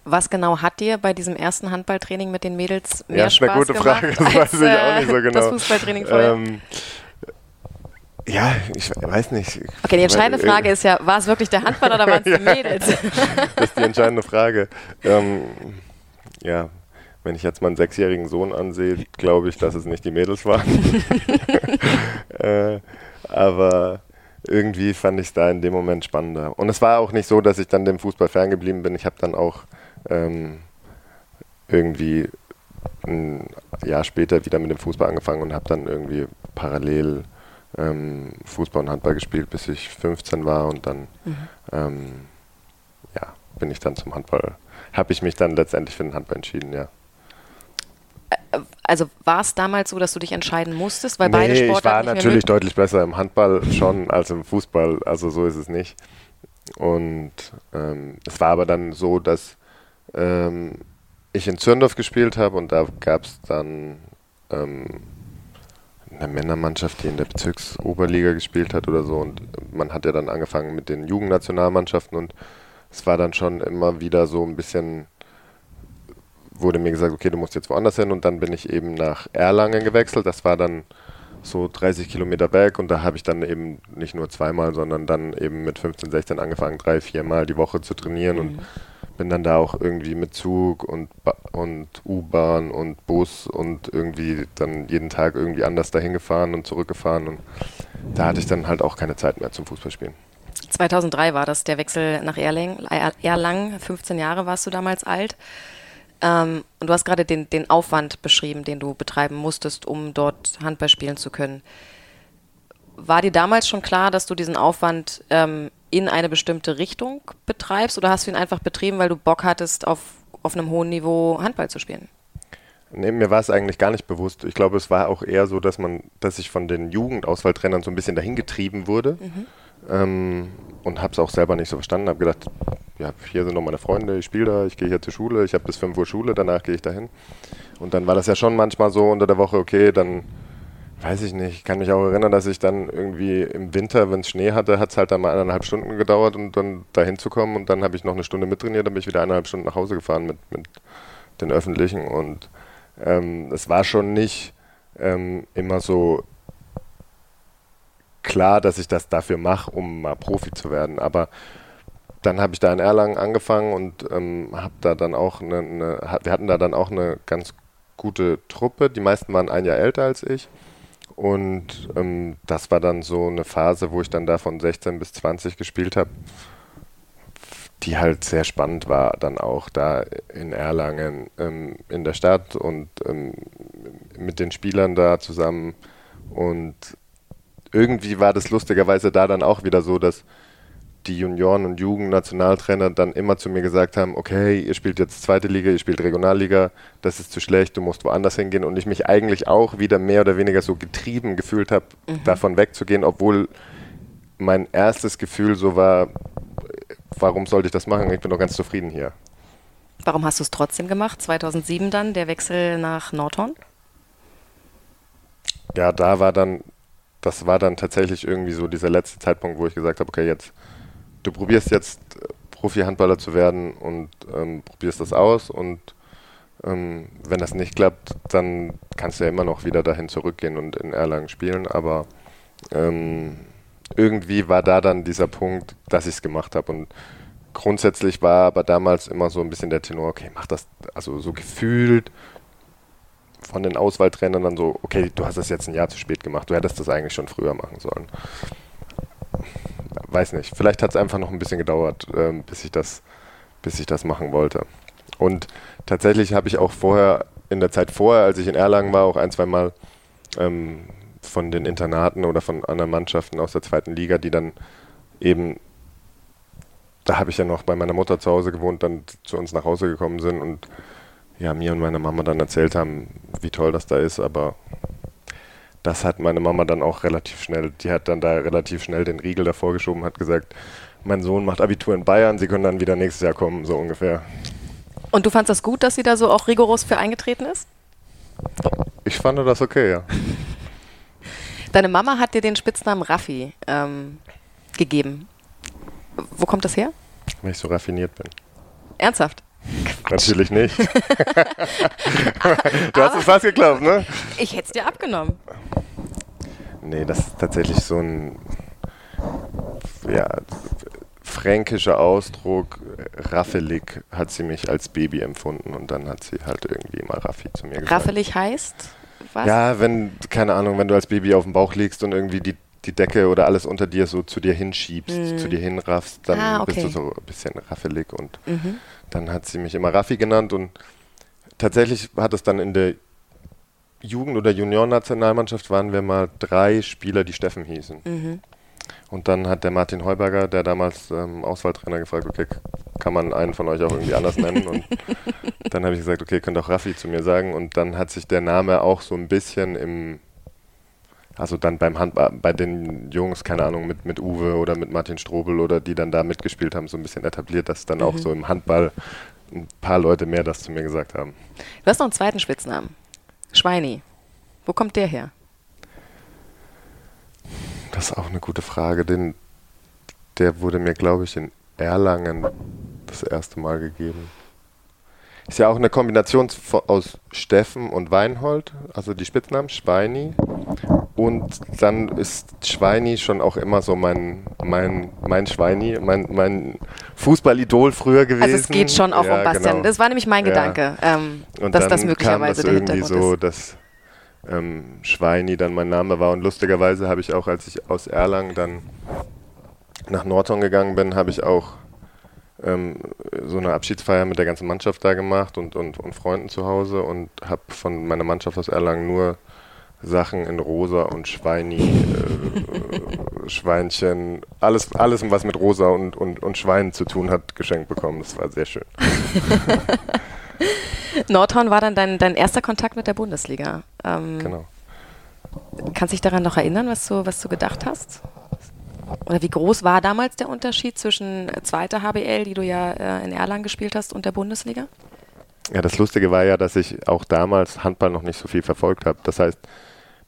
Was genau hat dir bei diesem ersten Handballtraining mit den Mädels mehr ja, Spaß gemacht? Ja, eine gute Frage, das weiß ich auch nicht so genau. Das Fußballtraining vorher. Ähm, ja, ich weiß nicht. Okay, die entscheidende Frage ist ja, war es wirklich der Handball oder waren es die Mädels? das ist die entscheidende Frage. Ähm, ja, wenn ich jetzt meinen sechsjährigen Sohn ansehe, glaube ich, dass es nicht die Mädels waren. äh, aber irgendwie fand ich es da in dem Moment spannender. Und es war auch nicht so, dass ich dann dem Fußball ferngeblieben bin. Ich habe dann auch ähm, irgendwie ein Jahr später wieder mit dem Fußball angefangen und habe dann irgendwie parallel ähm, Fußball und Handball gespielt, bis ich 15 war und dann mhm. ähm, ja, bin ich dann zum Handball, habe ich mich dann letztendlich für den Handball entschieden, ja. Also war es damals so, dass du dich entscheiden musstest, weil nee, beide Sportarten ich war natürlich deutlich besser im Handball schon als im Fußball, also so ist es nicht. Und ähm, es war aber dann so, dass ähm, ich in Zürndorf gespielt habe und da gab es dann ähm, eine Männermannschaft, die in der Bezirksoberliga gespielt hat oder so. Und man hat ja dann angefangen mit den Jugendnationalmannschaften. Und es war dann schon immer wieder so ein bisschen wurde mir gesagt, okay, du musst jetzt woanders hin. Und dann bin ich eben nach Erlangen gewechselt. Das war dann so 30 Kilometer weg. Und da habe ich dann eben nicht nur zweimal, sondern dann eben mit 15, 16 angefangen, drei, viermal die Woche zu trainieren. Mhm. und bin dann da auch irgendwie mit Zug und, und U-Bahn und Bus und irgendwie dann jeden Tag irgendwie anders dahin gefahren und zurückgefahren und da hatte ich dann halt auch keine Zeit mehr zum Fußballspielen. 2003 war das der Wechsel nach Erlangen. Erlangen 15 Jahre warst du damals alt. Ähm, und du hast gerade den, den Aufwand beschrieben, den du betreiben musstest, um dort Handball spielen zu können. War dir damals schon klar, dass du diesen Aufwand ähm, in eine bestimmte Richtung betreibst oder hast du ihn einfach betrieben, weil du Bock hattest, auf, auf einem hohen Niveau Handball zu spielen? Nee, mir war es eigentlich gar nicht bewusst. Ich glaube, es war auch eher so, dass man, dass ich von den Jugendauswahltrainern so ein bisschen dahin getrieben wurde. Mhm. Ähm, und habe es auch selber nicht so verstanden. Habe gedacht, ja, hier sind noch meine Freunde, ich spiele da, ich gehe hier zur Schule, ich habe bis 5 Uhr Schule, danach gehe ich dahin. Und dann war das ja schon manchmal so unter der Woche, okay, dann weiß ich nicht, ich kann mich auch erinnern, dass ich dann irgendwie im Winter, wenn es Schnee hatte, hat es halt dann mal eineinhalb Stunden gedauert, um dann dahin zu kommen. Und dann habe ich noch eine Stunde mittrainiert, dann bin ich wieder eineinhalb Stunden nach Hause gefahren mit, mit den Öffentlichen. Und ähm, es war schon nicht ähm, immer so klar, dass ich das dafür mache, um mal Profi zu werden. Aber dann habe ich da in Erlangen angefangen und ähm, habe da dann auch eine, eine, wir hatten da dann auch eine ganz gute Truppe. Die meisten waren ein Jahr älter als ich. Und ähm, das war dann so eine Phase, wo ich dann da von 16 bis 20 gespielt habe, die halt sehr spannend war, dann auch da in Erlangen ähm, in der Stadt und ähm, mit den Spielern da zusammen. Und irgendwie war das lustigerweise da dann auch wieder so, dass die Junioren- und Jugendnationaltrainer dann immer zu mir gesagt haben, okay, ihr spielt jetzt zweite Liga, ihr spielt Regionalliga, das ist zu schlecht, du musst woanders hingehen und ich mich eigentlich auch wieder mehr oder weniger so getrieben gefühlt habe, mhm. davon wegzugehen, obwohl mein erstes Gefühl so war, warum sollte ich das machen? Ich bin doch ganz zufrieden hier. Warum hast du es trotzdem gemacht? 2007 dann, der Wechsel nach Nordhorn? Ja, da war dann, das war dann tatsächlich irgendwie so dieser letzte Zeitpunkt, wo ich gesagt habe, okay, jetzt, du probierst jetzt äh, Profi-Handballer zu werden und ähm, probierst das aus und ähm, wenn das nicht klappt, dann kannst du ja immer noch wieder dahin zurückgehen und in Erlangen spielen, aber ähm, irgendwie war da dann dieser Punkt, dass ich es gemacht habe. Und grundsätzlich war aber damals immer so ein bisschen der Tenor, okay, mach das, also so gefühlt von den Auswahltrainern dann so, okay, du hast das jetzt ein Jahr zu spät gemacht, du hättest das eigentlich schon früher machen sollen. Weiß nicht, vielleicht hat es einfach noch ein bisschen gedauert, äh, bis, ich das, bis ich das machen wollte. Und tatsächlich habe ich auch vorher, in der Zeit vorher, als ich in Erlangen war, auch ein, zwei Mal ähm, von den Internaten oder von anderen Mannschaften aus der zweiten Liga, die dann eben, da habe ich ja noch bei meiner Mutter zu Hause gewohnt, dann zu uns nach Hause gekommen sind und ja, mir und meiner Mama dann erzählt haben, wie toll das da ist, aber das hat meine Mama dann auch relativ schnell, die hat dann da relativ schnell den Riegel davor geschoben, hat gesagt, mein Sohn macht Abitur in Bayern, sie können dann wieder nächstes Jahr kommen, so ungefähr. Und du fandest das gut, dass sie da so auch rigoros für eingetreten ist? Ich fand das okay, ja. Deine Mama hat dir den Spitznamen Raffi ähm, gegeben. Wo kommt das her? Weil ich so raffiniert bin. Ernsthaft? Quatsch. Natürlich nicht. du hast es fast geglaubt, ne? Ich hätte es dir abgenommen. Nee, das ist tatsächlich so ein ja, fränkischer Ausdruck. Raffelig hat sie mich als Baby empfunden und dann hat sie halt irgendwie immer Raffi zu mir gesagt. Raffelig heißt? Was? Ja, wenn, keine Ahnung, wenn du als Baby auf dem Bauch liegst und irgendwie die, die Decke oder alles unter dir so zu dir hinschiebst, mhm. zu dir hinraffst, dann ah, okay. bist du so ein bisschen raffelig und mhm. Dann hat sie mich immer Raffi genannt und tatsächlich hat es dann in der Jugend- oder Juniorennationalmannschaft waren wir mal drei Spieler, die Steffen hießen. Mhm. Und dann hat der Martin Heuberger, der damals ähm, Auswahltrainer, gefragt, okay, kann man einen von euch auch irgendwie anders nennen? Und dann habe ich gesagt, okay, könnt auch Raffi zu mir sagen. Und dann hat sich der Name auch so ein bisschen im, also dann beim Handball, bei den Jungs, keine Ahnung, mit, mit Uwe oder mit Martin Strobel oder die dann da mitgespielt haben, so ein bisschen etabliert, dass dann mhm. auch so im Handball ein paar Leute mehr das zu mir gesagt haben. Du hast noch einen zweiten Spitznamen. Schweini. Wo kommt der her? Das ist auch eine gute Frage. Den, der wurde mir, glaube ich, in Erlangen das erste Mal gegeben. Ist ja auch eine Kombination aus Steffen und Weinhold, also die Spitznamen Schweini. Und dann ist Schweini schon auch immer so mein, mein, mein Schweini, mein, mein Fußballidol früher gewesen. Also es geht schon auch ja, um Bastian. Genau. Das war nämlich mein Gedanke, ja. ähm, dass das möglicherweise kam das irgendwie so, dass ähm, Schweini dann mein Name war. Und lustigerweise habe ich auch, als ich aus Erlangen dann nach Nordhorn gegangen bin, habe ich auch ähm, so eine Abschiedsfeier mit der ganzen Mannschaft da gemacht und, und, und Freunden zu Hause und habe von meiner Mannschaft aus Erlangen nur Sachen in Rosa und Schweini, äh, Schweinchen, alles, alles, was mit Rosa und, und, und Schweinen zu tun hat, geschenkt bekommen. Das war sehr schön. Nordhorn war dann dein, dein erster Kontakt mit der Bundesliga. Ähm, genau. Kannst du dich daran noch erinnern, was du, was du gedacht hast? Oder wie groß war damals der Unterschied zwischen zweiter HBL, die du ja äh, in Erlangen gespielt hast, und der Bundesliga? Ja, das Lustige war ja, dass ich auch damals Handball noch nicht so viel verfolgt habe. Das heißt,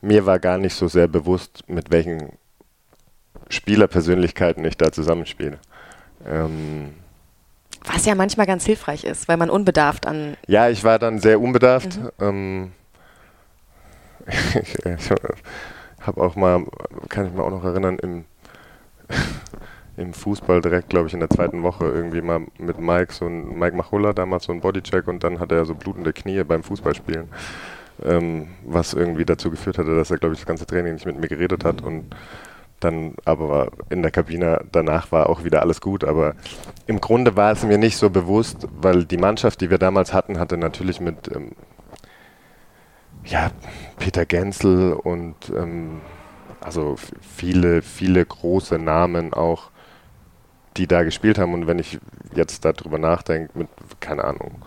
mir war gar nicht so sehr bewusst, mit welchen Spielerpersönlichkeiten ich da zusammenspiele. Ähm, was ja manchmal ganz hilfreich ist, weil man unbedarft an. Ja, ich war dann sehr unbedarft. Mhm. Ähm, ich, ich habe auch mal, kann ich mir auch noch erinnern, im, im Fußball direkt, glaube ich, in der zweiten Woche irgendwie mal mit Mike, so ein Mike Machulla damals so ein Bodycheck und dann hatte er so blutende Knie beim Fußballspielen. Ähm, was irgendwie dazu geführt hatte, dass er, glaube ich, das ganze Training nicht mit mir geredet hat und dann aber in der Kabine danach war auch wieder alles gut. Aber im Grunde war es mir nicht so bewusst, weil die Mannschaft, die wir damals hatten, hatte natürlich mit ähm, ja, Peter Gensel und ähm, also viele, viele große Namen auch, die da gespielt haben. Und wenn ich jetzt darüber nachdenke, mit, keine Ahnung,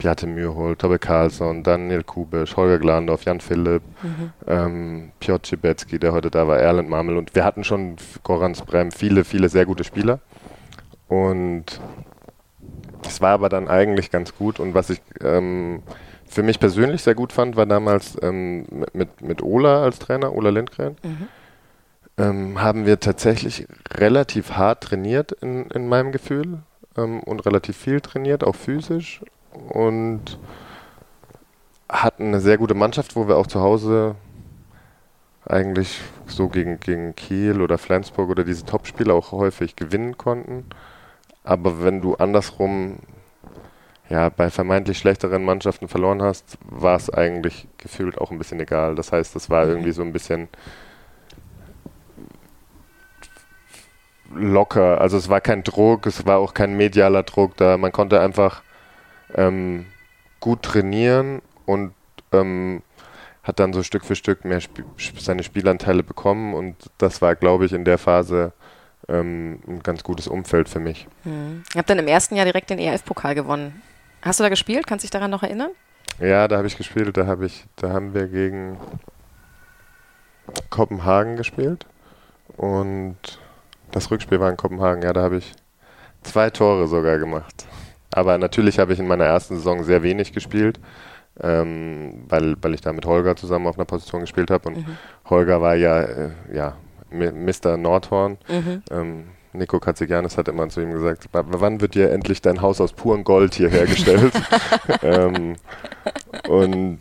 Beate Mürhol, Tobbe Karlsson, Daniel Kubisch, Holger Glandorf, Jan Philipp, mhm. ähm, Piotr Cibecki, der heute da war, Erland Marmel. Und wir hatten schon Goran Sprem, viele, viele sehr gute Spieler. Und es war aber dann eigentlich ganz gut. Und was ich ähm, für mich persönlich sehr gut fand, war damals ähm, mit, mit Ola als Trainer, Ola Lindgren. Mhm. Ähm, haben wir tatsächlich relativ hart trainiert in, in meinem Gefühl ähm, und relativ viel trainiert, auch physisch und hatten eine sehr gute Mannschaft, wo wir auch zu Hause eigentlich so gegen, gegen Kiel oder Flensburg oder diese Topspiele auch häufig gewinnen konnten. Aber wenn du andersrum ja, bei vermeintlich schlechteren Mannschaften verloren hast, war es eigentlich gefühlt auch ein bisschen egal. Das heißt, es war irgendwie so ein bisschen locker. Also es war kein Druck, es war auch kein medialer Druck da. Man konnte einfach ähm, gut trainieren und ähm, hat dann so Stück für Stück mehr Sp seine Spielanteile bekommen und das war, glaube ich, in der Phase ähm, ein ganz gutes Umfeld für mich. Hm. Ihr habt dann im ersten Jahr direkt den ERF-Pokal gewonnen. Hast du da gespielt? Kannst du dich daran noch erinnern? Ja, da habe ich gespielt. Da habe ich, da haben wir gegen Kopenhagen gespielt und das Rückspiel war in Kopenhagen. Ja, da habe ich zwei Tore sogar gemacht. Aber natürlich habe ich in meiner ersten Saison sehr wenig gespielt, ähm, weil, weil ich da mit Holger zusammen auf einer Position gespielt habe. Und mhm. Holger war ja, äh, ja Mr. Nordhorn. Mhm. Ähm, Nico Katzigianis hat immer zu ihm gesagt, wann wird dir endlich dein Haus aus purem Gold hier hergestellt? ähm, und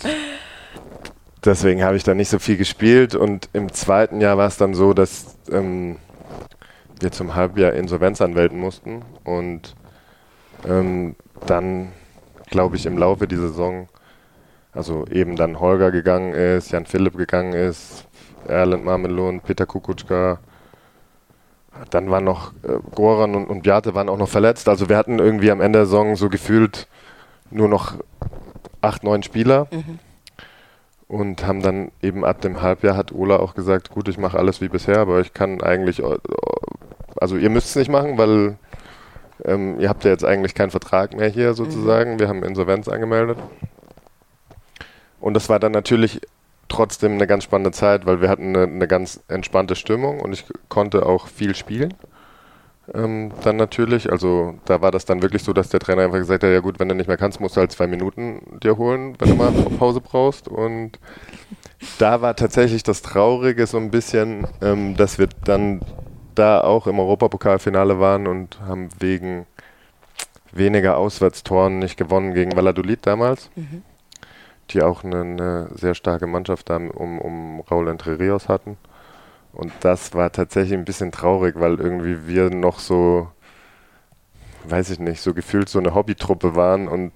deswegen habe ich da nicht so viel gespielt. Und im zweiten Jahr war es dann so, dass ähm, wir zum Halbjahr Insolvenz anmelden mussten. Und ähm, dann, glaube ich, im Laufe dieser Saison, also eben dann Holger gegangen ist, Jan Philipp gegangen ist, Erland Marmelon, Peter Kukutschka, dann waren noch äh, Goran und, und Beate waren auch noch verletzt. Also wir hatten irgendwie am Ende der Saison so gefühlt nur noch acht, neun Spieler. Mhm. Und haben dann eben ab dem Halbjahr hat Ola auch gesagt, gut, ich mache alles wie bisher, aber ich kann eigentlich, äh, also ihr müsst es nicht machen, weil ähm, ihr habt ja jetzt eigentlich keinen Vertrag mehr hier sozusagen. Mhm. Wir haben Insolvenz angemeldet. Und das war dann natürlich trotzdem eine ganz spannende Zeit, weil wir hatten eine, eine ganz entspannte Stimmung und ich konnte auch viel spielen. Ähm, dann natürlich, also da war das dann wirklich so, dass der Trainer einfach gesagt hat, ja gut, wenn du nicht mehr kannst, musst du halt zwei Minuten dir holen, wenn du mal Pause brauchst. Und da war tatsächlich das Traurige so ein bisschen, ähm, dass wir dann da auch im Europapokalfinale waren und haben wegen weniger Auswärtstoren nicht gewonnen gegen Valladolid damals, mhm. die auch eine, eine, sehr starke Mannschaft da um, um Raul Entre Rios hatten. Und das war tatsächlich ein bisschen traurig, weil irgendwie wir noch so, weiß ich nicht, so gefühlt so eine Hobbytruppe waren und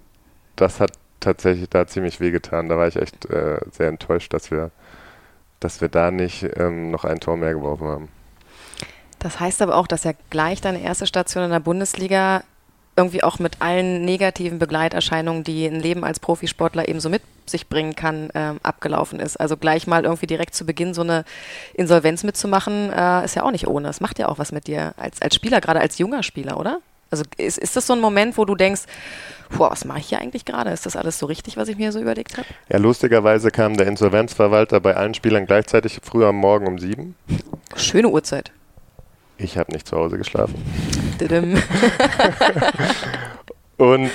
das hat tatsächlich da ziemlich wehgetan. Da war ich echt äh, sehr enttäuscht, dass wir, dass wir da nicht ähm, noch ein Tor mehr geworfen haben. Das heißt aber auch, dass ja gleich deine erste Station in der Bundesliga irgendwie auch mit allen negativen Begleiterscheinungen, die ein Leben als Profisportler eben so mit sich bringen kann, ähm, abgelaufen ist. Also gleich mal irgendwie direkt zu Beginn so eine Insolvenz mitzumachen, äh, ist ja auch nicht ohne. Das macht ja auch was mit dir als, als Spieler, gerade als junger Spieler, oder? Also ist, ist das so ein Moment, wo du denkst, boah, was mache ich hier eigentlich gerade? Ist das alles so richtig, was ich mir so überlegt habe? Ja, lustigerweise kam der Insolvenzverwalter bei allen Spielern gleichzeitig früh am Morgen um sieben. Schöne Uhrzeit. Ich habe nicht zu Hause geschlafen. und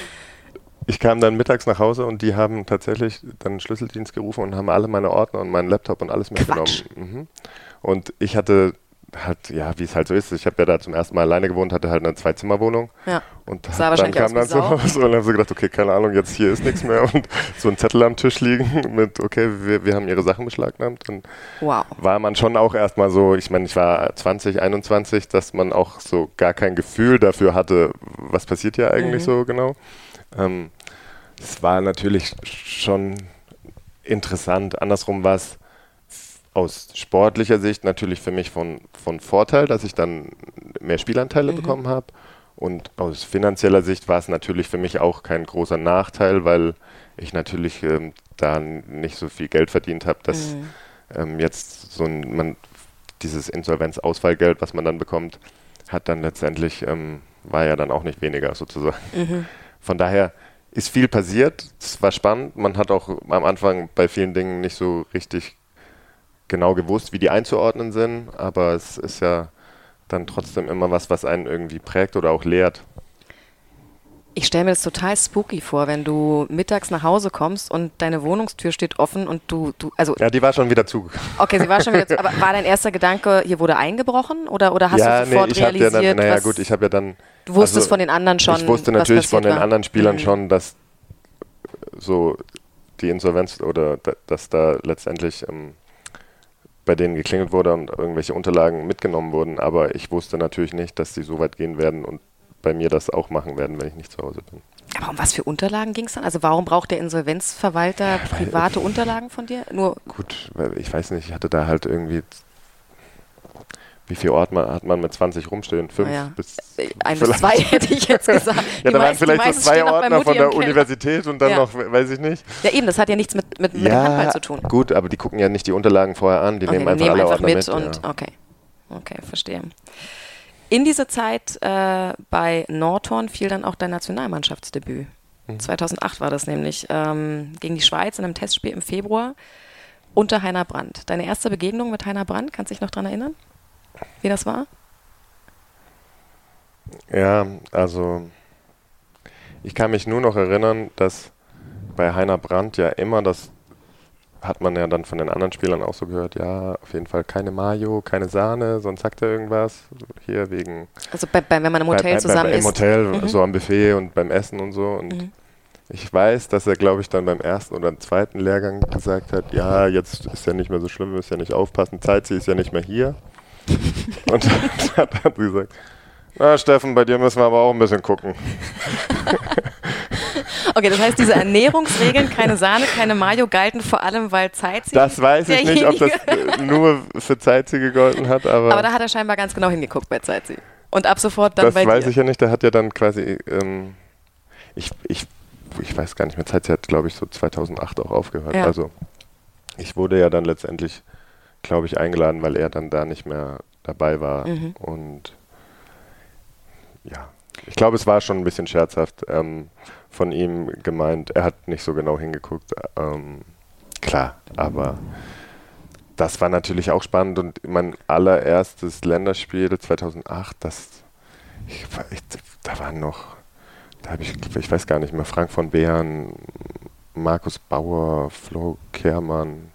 ich kam dann mittags nach Hause und die haben tatsächlich dann einen Schlüsseldienst gerufen und haben alle meine Ordner und meinen Laptop und alles mitgenommen. Mhm. Und ich hatte halt, ja, wie es halt so ist. Ich habe ja da zum ersten Mal alleine gewohnt, hatte halt eine Zwei-Zimmer-Wohnung. Ja. Und dann kam dann zu Hause und haben so gedacht, okay, keine Ahnung, jetzt hier ist nichts mehr. Und so ein Zettel am Tisch liegen mit, okay, wir, wir haben ihre Sachen beschlagnahmt. Und wow. war man schon auch erstmal so, ich meine, ich war 20, 21, dass man auch so gar kein Gefühl dafür hatte, was passiert hier eigentlich mhm. so genau. Ähm, es war natürlich schon interessant. Andersrum war es aus sportlicher Sicht natürlich für mich von, von Vorteil, dass ich dann mehr Spielanteile mhm. bekommen habe. Und aus finanzieller Sicht war es natürlich für mich auch kein großer Nachteil, weil ich natürlich ähm, da nicht so viel Geld verdient habe, dass mhm. ähm, jetzt so ein, man, dieses Insolvenzausfallgeld, was man dann bekommt, hat dann letztendlich, ähm, war ja dann auch nicht weniger sozusagen. Mhm. Von daher ist viel passiert. Es war spannend. Man hat auch am Anfang bei vielen Dingen nicht so richtig genau gewusst, wie die einzuordnen sind, aber es ist ja dann trotzdem immer was, was einen irgendwie prägt oder auch lehrt. Ich stelle mir das total spooky vor, wenn du mittags nach Hause kommst und deine Wohnungstür steht offen und du, du also ja, die war schon wieder zu. Okay, sie war schon wieder zu. Aber war dein erster Gedanke, hier wurde eingebrochen oder oder hast ja, du sofort nee, ich realisiert? Ja dann, naja, gut, ich habe ja dann. Du wusstest also, von den anderen schon. Ich wusste natürlich von den war. anderen Spielern mhm. schon, dass so die Insolvenz oder dass da letztendlich ähm, bei denen geklingelt wurde und irgendwelche Unterlagen mitgenommen wurden. Aber ich wusste natürlich nicht, dass sie so weit gehen werden und bei mir das auch machen werden, wenn ich nicht zu Hause bin. Aber um was für Unterlagen ging es dann? Also warum braucht der Insolvenzverwalter private Unterlagen von dir? Nur Gut, ich weiß nicht, ich hatte da halt irgendwie wie viel Ort man, hat man mit 20 rumstehen? Fünf ja. bis äh, Ein bis zwei hätte ich jetzt gesagt. ja, da waren vielleicht so zwei Ordner von der Universität und dann ja. noch, weiß ich nicht. Ja, eben, das hat ja nichts mit, mit, mit ja, Handball zu tun. Gut, aber die gucken ja nicht die Unterlagen vorher an, die okay, nehmen einfach nehmen alle einfach Ordner mit. mit und, ja. Okay, okay, verstehe. In diese Zeit äh, bei Nordhorn fiel dann auch dein Nationalmannschaftsdebüt. Mhm. 2008 war das nämlich, ähm, gegen die Schweiz in einem Testspiel im Februar unter Heiner Brandt. Deine erste Begegnung mit Heiner Brandt, kannst du dich noch daran erinnern? Wie das war? Ja, also ich kann mich nur noch erinnern, dass bei Heiner Brandt ja immer das hat man ja dann von den anderen Spielern auch so gehört, ja, auf jeden Fall keine Mayo, keine Sahne, sonst sagt er irgendwas. Hier wegen. Also bei, bei, wenn man im Hotel bei, zusammen ist. Im Hotel, mhm. so am Buffet und beim Essen und so. Und mhm. ich weiß, dass er, glaube ich, dann beim ersten oder zweiten Lehrgang gesagt hat, ja, jetzt ist ja nicht mehr so schlimm, wir müssen ja nicht aufpassen, Zeit, sie ist ja nicht mehr hier. Und dann hat er gesagt, na Steffen, bei dir müssen wir aber auch ein bisschen gucken. Okay, das heißt, diese Ernährungsregeln, keine Sahne, keine Mayo, galten vor allem, weil Zeitzi. Das weiß ich nicht, ob das nur für Zeitzi gegolten hat, aber. Aber da hat er scheinbar ganz genau hingeguckt bei Zeitzi. Und ab sofort dann das bei Das weiß dir. ich ja nicht, der hat ja dann quasi. Ähm, ich, ich, ich weiß gar nicht mehr, Zeitzi hat, glaube ich, so 2008 auch aufgehört. Ja. Also, ich wurde ja dann letztendlich glaube ich, eingeladen, weil er dann da nicht mehr dabei war. Mhm. Und ja, ich glaube, es war schon ein bisschen scherzhaft ähm, von ihm gemeint. Er hat nicht so genau hingeguckt. Ähm, klar, aber das war natürlich auch spannend und mein allererstes Länderspiel 2008, das, ich, ich, da waren noch, da habe ich, ich weiß gar nicht mehr, Frank von Beeren, Markus Bauer, Flo Kehrmann,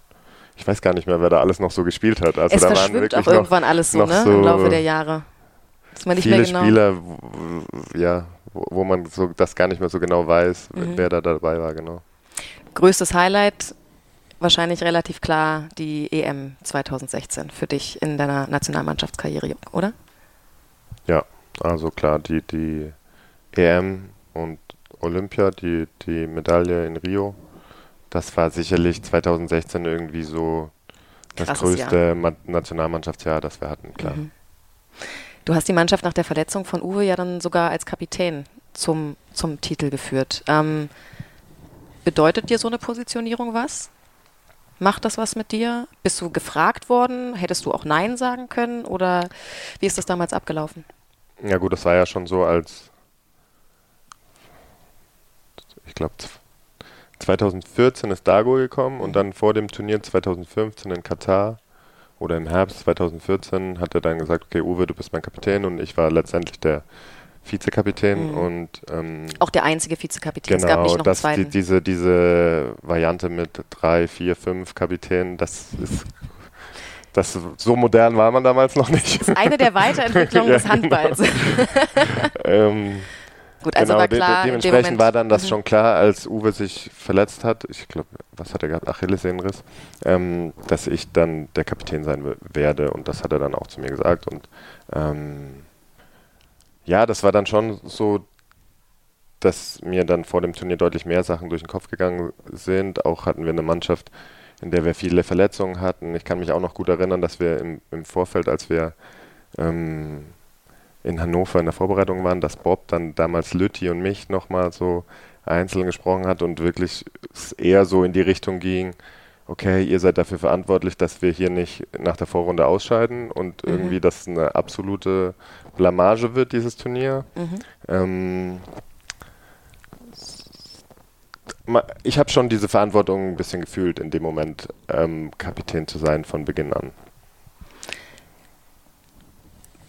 ich weiß gar nicht mehr, wer da alles noch so gespielt hat. Also es da waren wirklich auch irgendwann noch, alles so, ne? So Im Laufe der Jahre. Dass man nicht viele mehr genau Spieler, ja, wo, wo, man so das gar nicht mehr so genau weiß, mhm. wer da dabei war, genau. Größtes Highlight wahrscheinlich relativ klar die EM 2016 für dich in deiner Nationalmannschaftskarriere, oder? Ja, also klar, die, die EM und Olympia, die, die Medaille in Rio das war sicherlich 2016 irgendwie so das Krasses größte Jahr. Nationalmannschaftsjahr, das wir hatten, klar. Mhm. Du hast die Mannschaft nach der Verletzung von Uwe ja dann sogar als Kapitän zum, zum Titel geführt. Ähm, bedeutet dir so eine Positionierung was? Macht das was mit dir? Bist du gefragt worden? Hättest du auch Nein sagen können? Oder wie ist das damals abgelaufen? Ja gut, das war ja schon so als, ich glaube, 2014 ist Dago gekommen und dann vor dem Turnier 2015 in Katar oder im Herbst 2014 hat er dann gesagt, okay Uwe, du bist mein Kapitän und ich war letztendlich der Vizekapitän mhm. und ähm, auch der einzige Vizekapitän. Genau, es gab nicht noch das, einen die, diese, diese Variante mit drei, vier, fünf Kapitänen, das ist das, so modern war man damals noch nicht. Das ist eine der Weiterentwicklungen ja, des Handballs. Genau. ähm, Gut, also genau, war klar. De dementsprechend war dann das mhm. schon klar, als Uwe sich verletzt hat. Ich glaube, was hat er gehabt? Achillessehnenriss. Ähm, dass ich dann der Kapitän sein werde. Und das hat er dann auch zu mir gesagt. Und ähm, ja, das war dann schon so, dass mir dann vor dem Turnier deutlich mehr Sachen durch den Kopf gegangen sind. Auch hatten wir eine Mannschaft, in der wir viele Verletzungen hatten. Ich kann mich auch noch gut erinnern, dass wir im, im Vorfeld, als wir ähm, in Hannover in der Vorbereitung waren, dass Bob dann damals Lütti und mich nochmal so einzeln gesprochen hat und wirklich eher so in die Richtung ging, okay, ihr seid dafür verantwortlich, dass wir hier nicht nach der Vorrunde ausscheiden und mhm. irgendwie das eine absolute Blamage wird, dieses Turnier. Mhm. Ähm, ich habe schon diese Verantwortung ein bisschen gefühlt, in dem Moment ähm, Kapitän zu sein von Beginn an.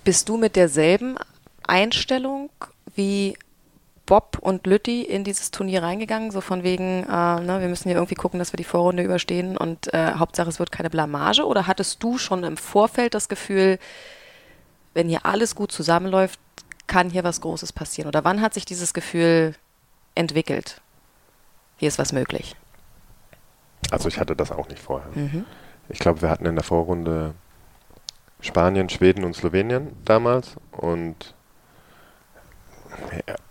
Bist du mit derselben Einstellung wie Bob und Lütti in dieses Turnier reingegangen, so von wegen, äh, ne, wir müssen hier irgendwie gucken, dass wir die Vorrunde überstehen und äh, Hauptsache es wird keine Blamage? Oder hattest du schon im Vorfeld das Gefühl, wenn hier alles gut zusammenläuft, kann hier was Großes passieren? Oder wann hat sich dieses Gefühl entwickelt? Hier ist was möglich. Also ich hatte das auch nicht vorher. Mhm. Ich glaube, wir hatten in der Vorrunde Spanien, Schweden und Slowenien damals und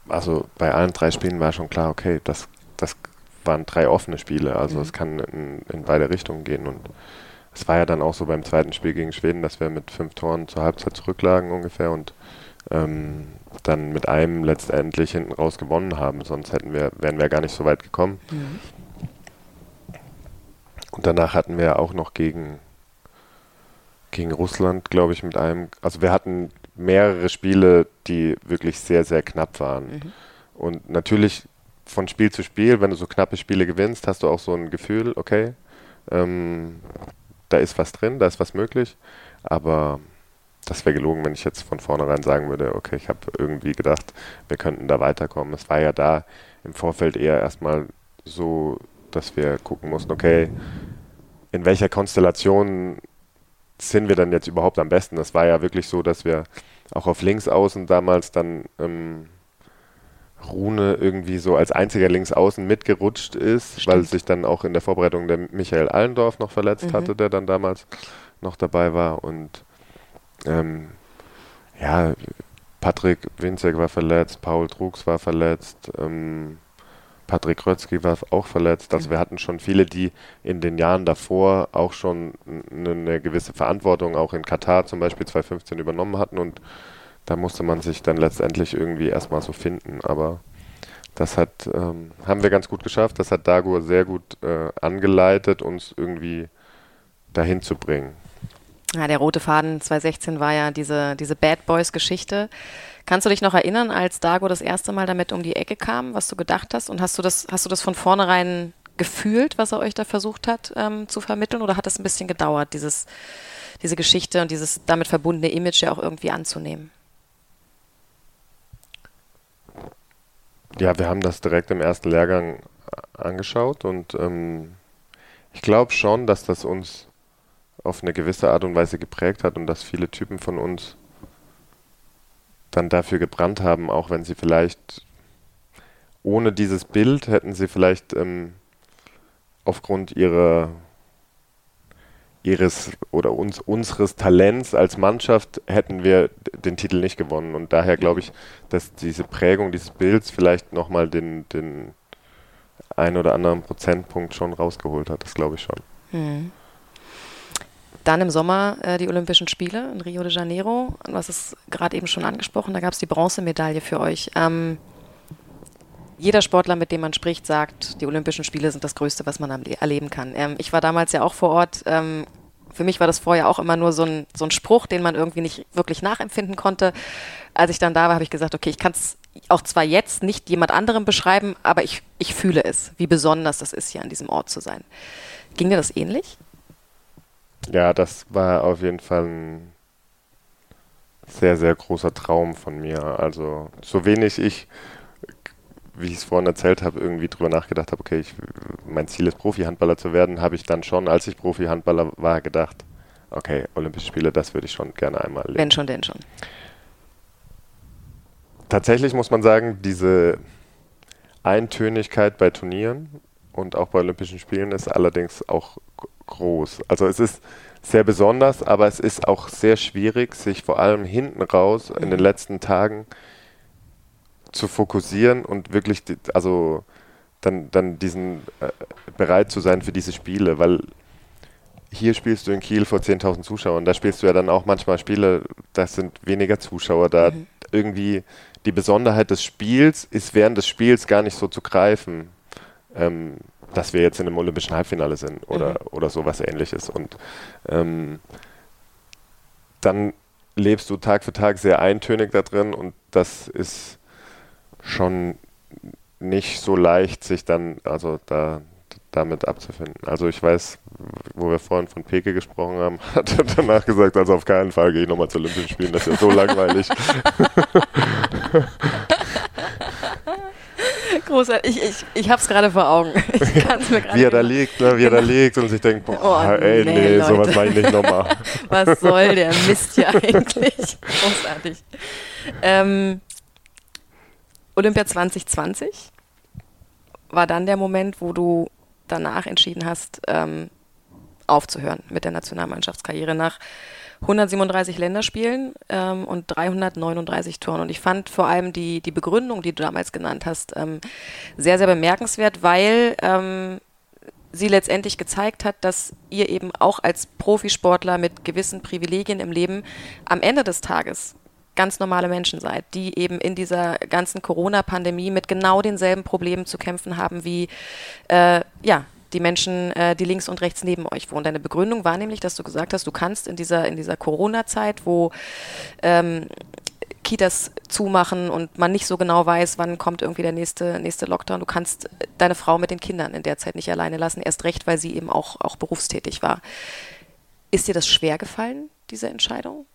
also bei allen drei Spielen war schon klar, okay, das, das waren drei offene Spiele, also mhm. es kann in, in, beide Richtungen gehen und es war ja dann auch so beim zweiten Spiel gegen Schweden, dass wir mit fünf Toren zur Halbzeit zurücklagen ungefähr und ähm, dann mit einem letztendlich hinten raus gewonnen haben, sonst hätten wir, wären wir gar nicht so weit gekommen. Mhm. Und danach hatten wir auch noch gegen, gegen Russland, glaube ich, mit einem, also wir hatten mehrere Spiele, die wirklich sehr, sehr knapp waren. Mhm. Und natürlich von Spiel zu Spiel, wenn du so knappe Spiele gewinnst, hast du auch so ein Gefühl, okay, ähm, da ist was drin, da ist was möglich. Aber das wäre gelogen, wenn ich jetzt von vornherein sagen würde, okay, ich habe irgendwie gedacht, wir könnten da weiterkommen. Es war ja da im Vorfeld eher erstmal so, dass wir gucken mussten, okay, in welcher Konstellation sind wir dann jetzt überhaupt am besten? Das war ja wirklich so, dass wir auch auf Linksaußen damals dann ähm, Rune irgendwie so als einziger Linksaußen mitgerutscht ist, Stimmt. weil sich dann auch in der Vorbereitung der Michael Allendorf noch verletzt mhm. hatte, der dann damals noch dabei war. Und ähm, ja, Patrick Winzek war verletzt, Paul Drucks war verletzt, ähm, Patrick Rötzky war auch verletzt. Also wir hatten schon viele, die in den Jahren davor auch schon eine, eine gewisse Verantwortung auch in Katar zum Beispiel 2015 übernommen hatten und da musste man sich dann letztendlich irgendwie erstmal so finden. Aber das hat, ähm, haben wir ganz gut geschafft. Das hat Dagur sehr gut äh, angeleitet, uns irgendwie dahin zu bringen. Ja, der rote Faden 2016 war ja diese, diese Bad Boys-Geschichte. Kannst du dich noch erinnern, als Dago das erste Mal damit um die Ecke kam, was du gedacht hast? Und hast du das, hast du das von vornherein gefühlt, was er euch da versucht hat ähm, zu vermitteln? Oder hat es ein bisschen gedauert, dieses, diese Geschichte und dieses damit verbundene Image ja auch irgendwie anzunehmen? Ja, wir haben das direkt im ersten Lehrgang angeschaut und ähm, ich glaube schon, dass das uns auf eine gewisse Art und Weise geprägt hat und dass viele Typen von uns dann dafür gebrannt haben, auch wenn sie vielleicht ohne dieses Bild hätten sie vielleicht ähm, aufgrund ihrer ihres oder uns, unseres Talents als Mannschaft hätten wir den Titel nicht gewonnen. Und daher glaube ich, dass diese Prägung dieses Bilds vielleicht nochmal den, den ein oder anderen Prozentpunkt schon rausgeholt hat. Das glaube ich schon. Mhm. Dann im Sommer äh, die Olympischen Spiele in Rio de Janeiro. Du hast es gerade eben schon angesprochen, da gab es die Bronzemedaille für euch. Ähm, jeder Sportler, mit dem man spricht, sagt, die Olympischen Spiele sind das Größte, was man erleben kann. Ähm, ich war damals ja auch vor Ort. Ähm, für mich war das vorher auch immer nur so ein, so ein Spruch, den man irgendwie nicht wirklich nachempfinden konnte. Als ich dann da war, habe ich gesagt, okay, ich kann es auch zwar jetzt nicht jemand anderem beschreiben, aber ich, ich fühle es, wie besonders das ist, hier an diesem Ort zu sein. Ging dir das ähnlich? Ja, das war auf jeden Fall ein sehr, sehr großer Traum von mir. Also so wenig ich, wie ich es vorhin erzählt habe, irgendwie drüber nachgedacht habe, okay, ich, mein Ziel ist Profi-Handballer zu werden, habe ich dann schon, als ich Profi-Handballer war, gedacht, okay, Olympische Spiele, das würde ich schon gerne einmal erleben. Wenn schon, denn schon. Tatsächlich muss man sagen, diese Eintönigkeit bei Turnieren und auch bei Olympischen Spielen ist allerdings auch groß. Also es ist sehr besonders, aber es ist auch sehr schwierig, sich vor allem hinten raus in den mhm. letzten Tagen zu fokussieren und wirklich, also dann, dann diesen äh, bereit zu sein für diese Spiele, weil hier spielst du in Kiel vor 10.000 Zuschauern. Da spielst du ja dann auch manchmal Spiele, das sind weniger Zuschauer da. Mhm. Irgendwie die Besonderheit des Spiels ist während des Spiels gar nicht so zu greifen, ähm, dass wir jetzt in einem olympischen Halbfinale sind oder, mhm. oder sowas ähnliches. Und ähm, dann lebst du Tag für Tag sehr eintönig da drin und das ist schon nicht so leicht, sich dann, also da damit abzufinden. Also ich weiß, wo wir vorhin von Peke gesprochen haben, hat er danach gesagt, also auf keinen Fall gehe ich nochmal zu Olympischen Spielen, das ist ja so langweilig. Großartig. Ich, ich, ich habe es gerade vor Augen. wie er da liegt, ne? wie genau. er da genau. liegt und sich denkt, boah, oh, ey, nee, nee sowas mache ich nicht nochmal. Was soll der Mist hier eigentlich? Großartig. Ähm, Olympia 2020 war dann der Moment, wo du danach entschieden hast, ähm, aufzuhören mit der Nationalmannschaftskarriere nach 137 Länderspielen ähm, und 339 Toren. Und ich fand vor allem die, die Begründung, die du damals genannt hast, ähm, sehr, sehr bemerkenswert, weil ähm, sie letztendlich gezeigt hat, dass ihr eben auch als Profisportler mit gewissen Privilegien im Leben am Ende des Tages ganz normale Menschen seid, die eben in dieser ganzen Corona-Pandemie mit genau denselben Problemen zu kämpfen haben wie äh, ja, die Menschen, äh, die links und rechts neben euch wohnen. Deine Begründung war nämlich, dass du gesagt hast, du kannst in dieser, in dieser Corona-Zeit, wo ähm, Kitas zumachen und man nicht so genau weiß, wann kommt irgendwie der nächste, nächste Lockdown. Du kannst deine Frau mit den Kindern in der Zeit nicht alleine lassen, erst recht, weil sie eben auch, auch berufstätig war. Ist dir das schwer gefallen, diese Entscheidung?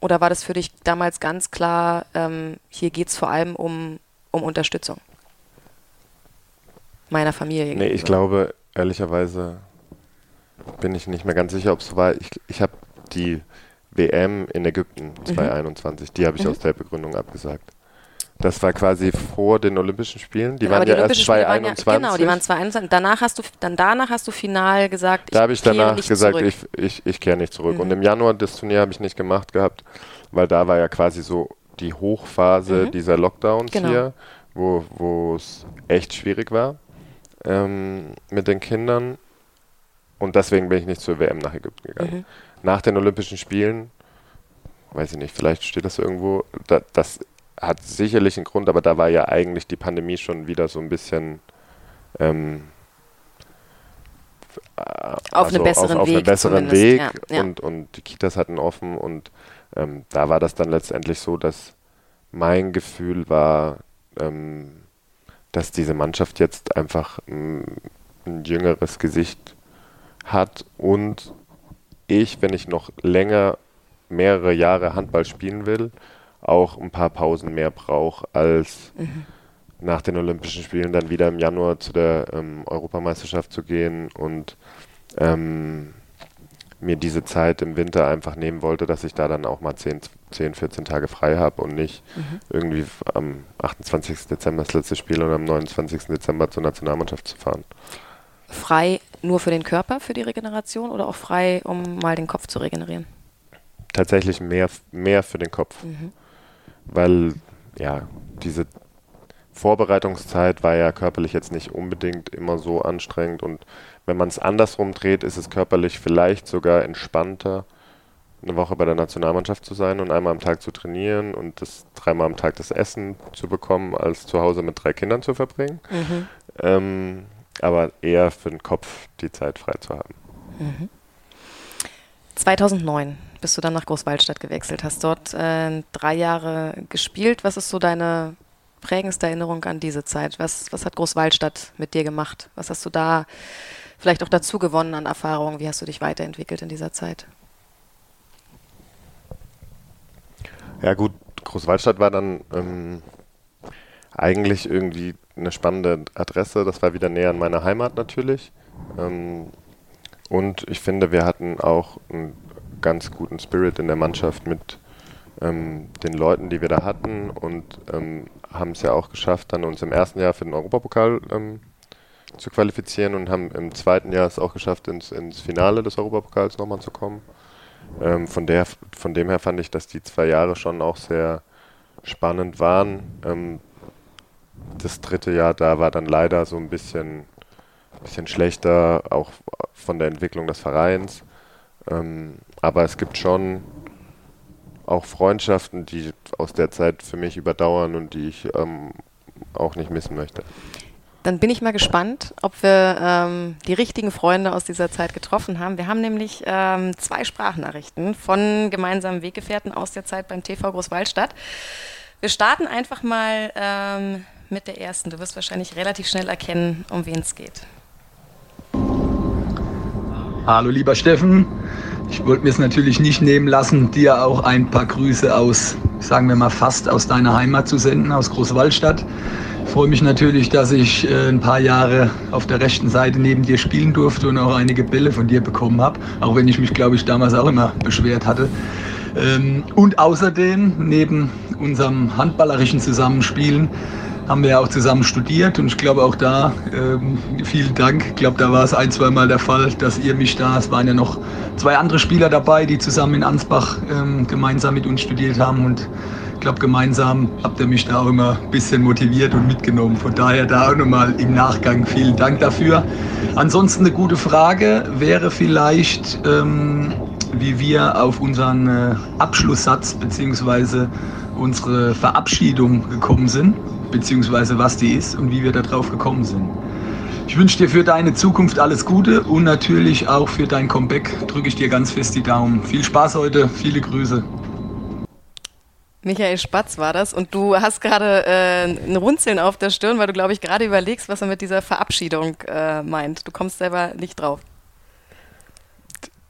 Oder war das für dich damals ganz klar, ähm, hier geht es vor allem um, um Unterstützung meiner Familie? Nee, ich glaube, ehrlicherweise bin ich nicht mehr ganz sicher, ob es so war. Ich, ich habe die WM in Ägypten 2021, mhm. die habe ich mhm. aus der Begründung abgesagt. Das war quasi vor den Olympischen Spielen. Die genau, waren ja erst 2021. Ja, genau, die waren 2021. Danach hast du, dann danach hast du final gesagt, da habe ich danach gesagt, zurück. ich, ich, ich kehre nicht zurück. Mhm. Und im Januar das Turnier habe ich nicht gemacht gehabt, weil da war ja quasi so die Hochphase mhm. dieser Lockdowns genau. hier, wo es echt schwierig war ähm, mit den Kindern. Und deswegen bin ich nicht zur WM nach Ägypten gegangen. Mhm. Nach den Olympischen Spielen, weiß ich nicht, vielleicht steht das irgendwo, da, das hat sicherlich einen Grund, aber da war ja eigentlich die Pandemie schon wieder so ein bisschen ähm, auf also einen besseren auf, auf Weg. Einen besseren Weg ja, ja. Und, und die Kitas hatten offen und ähm, da war das dann letztendlich so, dass mein Gefühl war, ähm, dass diese Mannschaft jetzt einfach ein, ein jüngeres Gesicht hat und ich, wenn ich noch länger mehrere Jahre Handball spielen will, auch ein paar Pausen mehr brauche als mhm. nach den Olympischen Spielen dann wieder im Januar zu der ähm, Europameisterschaft zu gehen und ähm, mir diese Zeit im Winter einfach nehmen wollte, dass ich da dann auch mal 10, 10 14 Tage frei habe und nicht mhm. irgendwie am 28. Dezember das letzte Spiel und am 29. Dezember zur Nationalmannschaft zu fahren. Frei nur für den Körper, für die Regeneration oder auch frei, um mal den Kopf zu regenerieren? Tatsächlich mehr, mehr für den Kopf. Mhm weil ja, diese Vorbereitungszeit war ja körperlich jetzt nicht unbedingt immer so anstrengend und wenn man es andersrum dreht, ist es körperlich vielleicht sogar entspannter, eine Woche bei der Nationalmannschaft zu sein und einmal am Tag zu trainieren und das dreimal am Tag das Essen zu bekommen, als zu Hause mit drei Kindern zu verbringen. Mhm. Ähm, aber eher für den Kopf die Zeit frei zu haben. Mhm. 2009 bist du dann nach Großwaldstadt gewechselt, hast dort äh, drei Jahre gespielt. Was ist so deine prägendste Erinnerung an diese Zeit? Was, was hat Großwaldstadt mit dir gemacht? Was hast du da vielleicht auch dazu gewonnen an Erfahrungen? Wie hast du dich weiterentwickelt in dieser Zeit? Ja gut, Großwaldstadt war dann ähm, eigentlich irgendwie eine spannende Adresse. Das war wieder näher an meiner Heimat natürlich. Ähm, und ich finde, wir hatten auch ein ganz guten Spirit in der Mannschaft mit ähm, den Leuten, die wir da hatten und ähm, haben es ja auch geschafft, dann uns im ersten Jahr für den Europapokal ähm, zu qualifizieren und haben im zweiten Jahr es auch geschafft, ins, ins Finale des Europapokals nochmal zu kommen. Ähm, von, der, von dem her fand ich, dass die zwei Jahre schon auch sehr spannend waren. Ähm, das dritte Jahr, da war dann leider so ein bisschen bisschen schlechter, auch von der Entwicklung des Vereins. Ähm, aber es gibt schon auch Freundschaften, die aus der Zeit für mich überdauern und die ich ähm, auch nicht missen möchte. Dann bin ich mal gespannt, ob wir ähm, die richtigen Freunde aus dieser Zeit getroffen haben. Wir haben nämlich ähm, zwei Sprachnachrichten von gemeinsamen Weggefährten aus der Zeit beim TV Großwaldstadt. Wir starten einfach mal ähm, mit der ersten. Du wirst wahrscheinlich relativ schnell erkennen, um wen es geht. Hallo lieber Steffen, ich wollte mir es natürlich nicht nehmen lassen, dir auch ein paar Grüße aus, sagen wir mal fast aus deiner Heimat zu senden, aus Großwaldstadt. Ich freue mich natürlich, dass ich äh, ein paar Jahre auf der rechten Seite neben dir spielen durfte und auch einige Bälle von dir bekommen habe, auch wenn ich mich, glaube ich, damals auch immer beschwert hatte. Ähm, und außerdem, neben unserem handballerischen Zusammenspielen, haben wir ja auch zusammen studiert und ich glaube auch da, ähm, vielen Dank. Ich glaube, da war es ein, zwei Mal der Fall, dass ihr mich da, es waren ja noch zwei andere Spieler dabei, die zusammen in Ansbach ähm, gemeinsam mit uns studiert haben und ich glaube, gemeinsam habt ihr mich da auch immer ein bisschen motiviert und mitgenommen. Von daher da auch nochmal im Nachgang vielen Dank dafür. Ansonsten eine gute Frage wäre vielleicht, ähm, wie wir auf unseren äh, Abschlusssatz bzw. unsere Verabschiedung gekommen sind beziehungsweise was die ist und wie wir darauf gekommen sind. Ich wünsche dir für deine Zukunft alles Gute und natürlich auch für dein Comeback drücke ich dir ganz fest die Daumen. Viel Spaß heute, viele Grüße. Michael Spatz war das und du hast gerade äh, ein Runzeln auf der Stirn, weil du, glaube ich, gerade überlegst, was er mit dieser Verabschiedung äh, meint. Du kommst selber nicht drauf.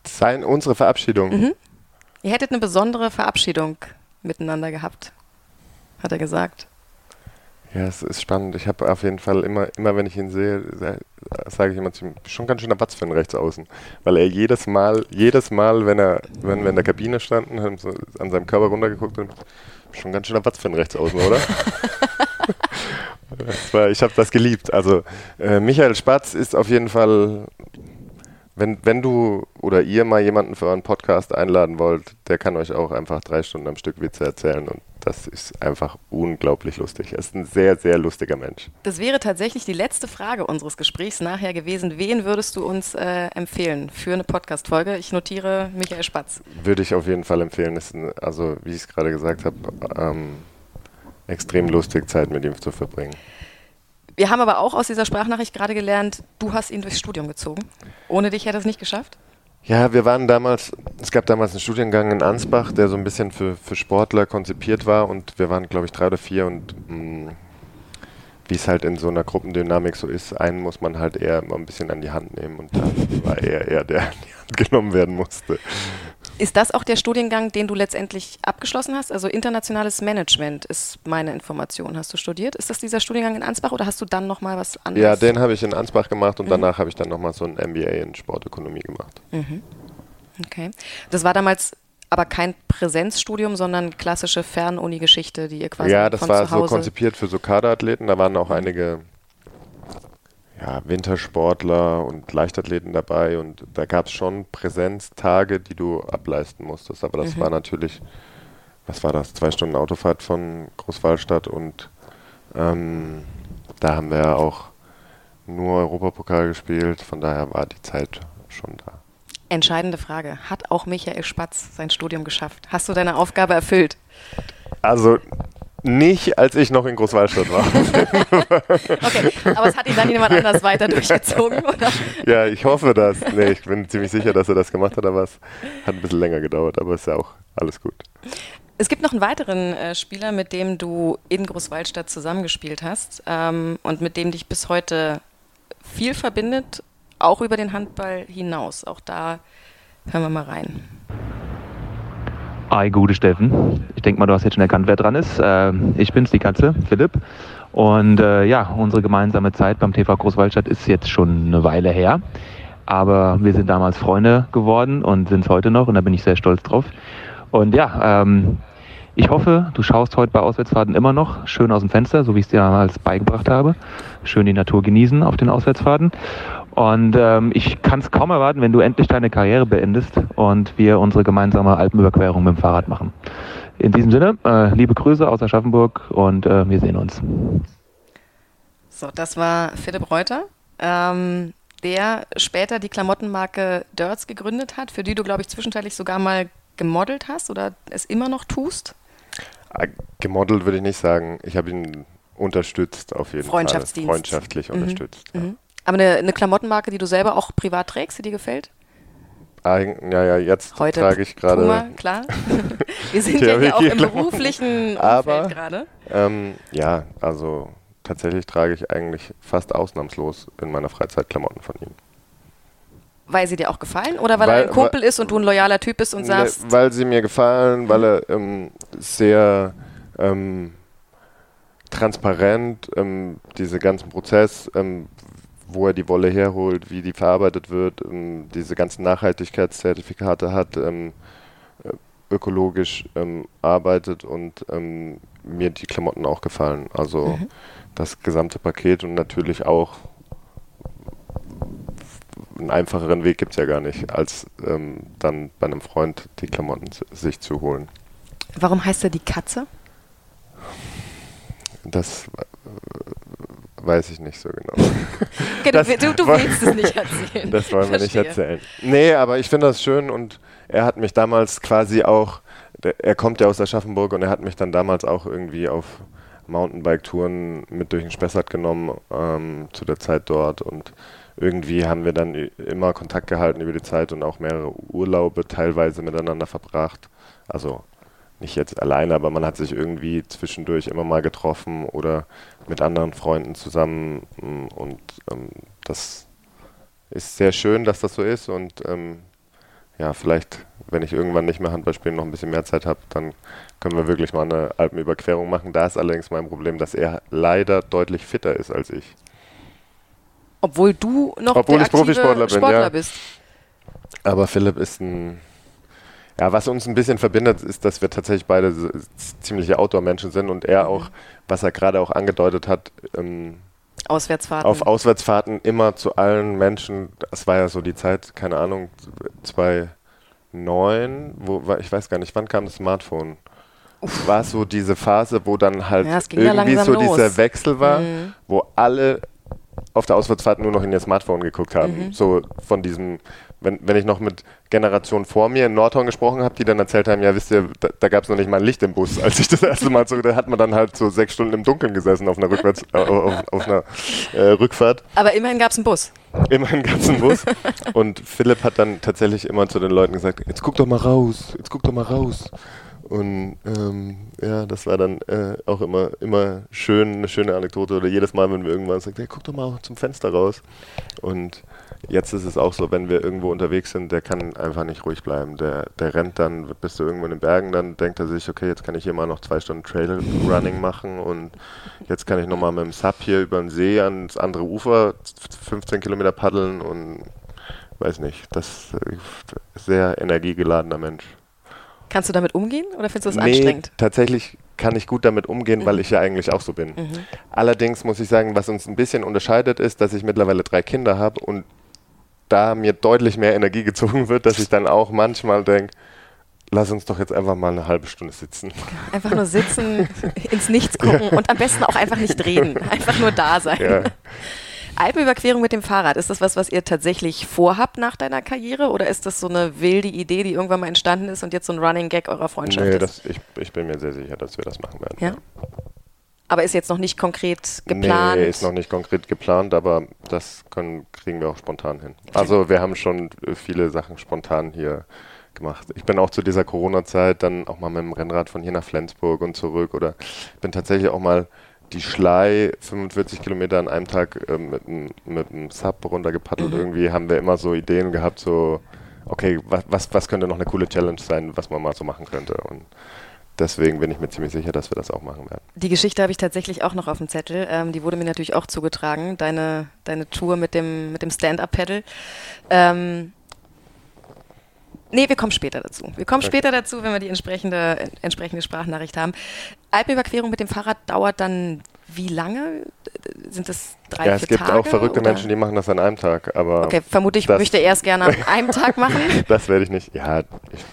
Sein, unsere Verabschiedung. Mhm. Ihr hättet eine besondere Verabschiedung miteinander gehabt, hat er gesagt. Ja, es ist spannend. Ich habe auf jeden Fall immer, immer wenn ich ihn sehe, sage ich immer zu ihm, schon ganz schön Watz für einen Rechtsaußen. Weil er jedes Mal, jedes Mal, wenn er, wenn wir in der Kabine standen, haben so an seinem Körper runtergeguckt und schon ganz schön Watz für einen Rechtsaußen, oder? war, ich habe das geliebt. Also äh, Michael Spatz ist auf jeden Fall wenn, wenn du oder ihr mal jemanden für euren Podcast einladen wollt, der kann euch auch einfach drei Stunden am Stück Witze erzählen und das ist einfach unglaublich lustig. Er ist ein sehr, sehr lustiger Mensch. Das wäre tatsächlich die letzte Frage unseres Gesprächs nachher gewesen. Wen würdest du uns äh, empfehlen für eine Podcast-Folge? Ich notiere Michael Spatz. Würde ich auf jeden Fall empfehlen. Ist ein, also, wie ich es gerade gesagt habe, ähm, extrem lustig, Zeit mit ihm zu verbringen. Wir haben aber auch aus dieser Sprachnachricht gerade gelernt, du hast ihn durchs Studium gezogen. Ohne dich hätte er es nicht geschafft? Ja, wir waren damals, es gab damals einen Studiengang in Ansbach, der so ein bisschen für, für Sportler konzipiert war und wir waren, glaube ich, drei oder vier und mm, wie es halt in so einer Gruppendynamik so ist, einen muss man halt eher mal ein bisschen an die Hand nehmen und da war er eher der, an die genommen werden musste. Ist das auch der Studiengang, den du letztendlich abgeschlossen hast? Also internationales Management ist meine Information. Hast du studiert? Ist das dieser Studiengang in Ansbach oder hast du dann nochmal was anderes? Ja, den habe ich in Ansbach gemacht und mhm. danach habe ich dann nochmal so ein MBA in Sportökonomie gemacht. Mhm. Okay. Das war damals aber kein Präsenzstudium, sondern klassische Fernuni-Geschichte, die ihr quasi Ja, das war so konzipiert für so Kaderathleten. Da waren auch einige ja, Wintersportler und Leichtathleten dabei und da gab es schon Präsenztage, die du ableisten musstest. Aber das mhm. war natürlich, was war das, zwei Stunden Autofahrt von Großwallstadt und ähm, da haben wir auch nur Europapokal gespielt, von daher war die Zeit schon da. Entscheidende Frage. Hat auch Michael Spatz sein Studium geschafft? Hast du deine Aufgabe erfüllt? Also nicht, als ich noch in Großwallstadt war. okay, aber es hat ihn dann jemand anders weiter durchgezogen, oder? Ja, ich hoffe das. Nee, ich bin ziemlich sicher, dass er das gemacht hat, aber es hat ein bisschen länger gedauert, aber ist ja auch alles gut. Es gibt noch einen weiteren äh, Spieler, mit dem du in Großwaldstadt zusammengespielt hast ähm, und mit dem dich bis heute viel verbindet, auch über den Handball hinaus. Auch da hören wir mal rein. Hi, gute Steffen. Ich denke mal, du hast jetzt schon erkannt, wer dran ist. Äh, ich bin's, die Katze, Philipp. Und äh, ja, unsere gemeinsame Zeit beim TV Großwaldstadt ist jetzt schon eine Weile her. Aber wir sind damals Freunde geworden und sind es heute noch und da bin ich sehr stolz drauf. Und ja, ähm, ich hoffe, du schaust heute bei Auswärtsfahrten immer noch schön aus dem Fenster, so wie ich es dir damals beigebracht habe. Schön die Natur genießen auf den Auswärtsfahrten. Und ähm, ich kann es kaum erwarten, wenn du endlich deine Karriere beendest und wir unsere gemeinsame Alpenüberquerung mit dem Fahrrad machen. In diesem Sinne, äh, liebe Grüße aus Aschaffenburg und äh, wir sehen uns. So, das war Philipp Reuter. Ähm, der später die Klamottenmarke Dirts gegründet hat, für die du, glaube ich, zwischenzeitlich sogar mal gemodelt hast oder es immer noch tust? Ah, gemodelt würde ich nicht sagen. Ich habe ihn unterstützt auf jeden Freundschaftsdienst. Fall. Freundschaftlich mhm. unterstützt. Mhm. Ja. Aber eine, eine, Klamottenmarke, die du selber auch privat trägst, die dir gefällt? Eigen, ja, ja, jetzt Heute trage ich gerade. Puma, klar. Wir sind ja hier auch im beruflichen Umfeld gerade. Ähm, ja, also tatsächlich trage ich eigentlich fast ausnahmslos in meiner Freizeit Klamotten von ihm. Weil sie dir auch gefallen oder weil, weil er ein Kumpel weil, ist und du ein loyaler Typ bist und sagst? Ne, weil sie mir gefallen, weil er ähm, sehr ähm, transparent ähm, diesen ganzen Prozess, ähm, wo er die Wolle herholt, wie die verarbeitet wird, ähm, diese ganzen Nachhaltigkeitszertifikate hat, ähm, äh, ökologisch ähm, arbeitet und mir die Klamotten auch gefallen. Also mhm. das gesamte Paket und natürlich auch einen einfacheren Weg gibt es ja gar nicht, als ähm, dann bei einem Freund die Klamotten sich zu holen. Warum heißt er die Katze? Das äh, weiß ich nicht so genau. okay, das, du, du, willst es nicht erzählen. Das wollen wir nicht erzählen. Nee, aber ich finde das schön und er hat mich damals quasi auch, er kommt ja aus Aschaffenburg und er hat mich dann damals auch irgendwie auf Mountainbike-Touren mit durch den Spessart genommen ähm, zu der Zeit dort und irgendwie haben wir dann immer Kontakt gehalten über die Zeit und auch mehrere Urlaube teilweise miteinander verbracht. Also nicht jetzt alleine, aber man hat sich irgendwie zwischendurch immer mal getroffen oder mit anderen Freunden zusammen mm, und ähm, das ist sehr schön, dass das so ist und ähm, ja, vielleicht, wenn ich irgendwann nicht mehr Handball spielen, noch ein bisschen mehr Zeit habe, dann können wir wirklich mal eine Alpenüberquerung machen. Da ist allerdings mein Problem, dass er leider deutlich fitter ist als ich. Obwohl du noch Obwohl der ich Profisportler bin, Sportler ja. bist. Aber Philipp ist ein ja, was uns ein bisschen verbindet, ist, dass wir tatsächlich beide ziemliche Outdoor-Menschen sind und er mhm. auch, was er gerade auch angedeutet hat, ähm, Auswärtsfahrten. auf Auswärtsfahrten immer zu allen Menschen, das war ja so die Zeit, keine Ahnung, 2009, wo, ich weiß gar nicht, wann kam das Smartphone? Uff. War so diese Phase, wo dann halt ja, irgendwie so los. dieser Wechsel war, mhm. wo alle auf der Auswärtsfahrt nur noch in ihr Smartphone geguckt haben. Mhm. So von diesem wenn, wenn ich noch mit Generationen vor mir in Nordhorn gesprochen habe, die dann erzählt haben, ja, wisst ihr, da, da gab es noch nicht mal ein Licht im Bus. Als ich das erste Mal so, da hat man dann halt so sechs Stunden im Dunkeln gesessen auf einer, Rückwärts, äh, auf, auf, einer äh, Rückfahrt. Aber immerhin gab es einen Bus. Immerhin gab es einen Bus. Und Philipp hat dann tatsächlich immer zu den Leuten gesagt, jetzt guck doch mal raus, jetzt guck doch mal raus. Und ähm, ja, das war dann äh, auch immer, immer schön, eine schöne Anekdote. Oder jedes Mal, wenn wir irgendwann sagen, hey, guck doch mal zum Fenster raus. Und jetzt ist es auch so, wenn wir irgendwo unterwegs sind, der kann einfach nicht ruhig bleiben. Der, der rennt dann, bist du irgendwo in den Bergen, dann denkt er sich, okay, jetzt kann ich hier mal noch zwei Stunden Trail-Running machen und jetzt kann ich nochmal mit dem Sub hier über den See ans andere Ufer 15 Kilometer paddeln und weiß nicht, das ist ein sehr energiegeladener Mensch. Kannst du damit umgehen oder findest du das nee, anstrengend? Tatsächlich kann ich gut damit umgehen, mhm. weil ich ja eigentlich auch so bin. Mhm. Allerdings muss ich sagen, was uns ein bisschen unterscheidet, ist, dass ich mittlerweile drei Kinder habe und da mir deutlich mehr Energie gezogen wird, dass ich dann auch manchmal denke, lass uns doch jetzt einfach mal eine halbe Stunde sitzen. Einfach nur sitzen, ins Nichts gucken ja. und am besten auch einfach nicht reden. Einfach nur da sein. Ja. Alpenüberquerung mit dem Fahrrad, ist das was, was ihr tatsächlich vorhabt nach deiner Karriere oder ist das so eine wilde Idee, die irgendwann mal entstanden ist und jetzt so ein Running Gag eurer Freundschaft nee, ist? Nee, ich, ich bin mir sehr sicher, dass wir das machen werden. Ja? Aber ist jetzt noch nicht konkret geplant? Nee, ist noch nicht konkret geplant, aber das können, kriegen wir auch spontan hin. Also wir haben schon viele Sachen spontan hier gemacht. Ich bin auch zu dieser Corona-Zeit dann auch mal mit dem Rennrad von hier nach Flensburg und zurück oder bin tatsächlich auch mal die Schlei 45 Kilometer an einem Tag äh, mit, mit einem Sub runtergepaddelt. Mhm. Irgendwie haben wir immer so Ideen gehabt, so okay, was, was, was könnte noch eine coole Challenge sein, was man mal so machen könnte. Und deswegen bin ich mir ziemlich sicher, dass wir das auch machen werden. Die Geschichte habe ich tatsächlich auch noch auf dem Zettel. Ähm, die wurde mir natürlich auch zugetragen, deine, deine Tour mit dem, mit dem Stand-Up-Pedal. Ähm, nee, wir kommen später dazu. Wir kommen okay. später dazu, wenn wir die entsprechende, entsprechende Sprachnachricht haben. Alpenüberquerung mit dem Fahrrad dauert dann wie lange? Sind das drei, ja, es gibt Tage, auch verrückte oder? Menschen, die machen das an einem Tag. Aber okay, vermutlich möchte er es gerne an einem Tag machen. das werde ich nicht. Ja, ich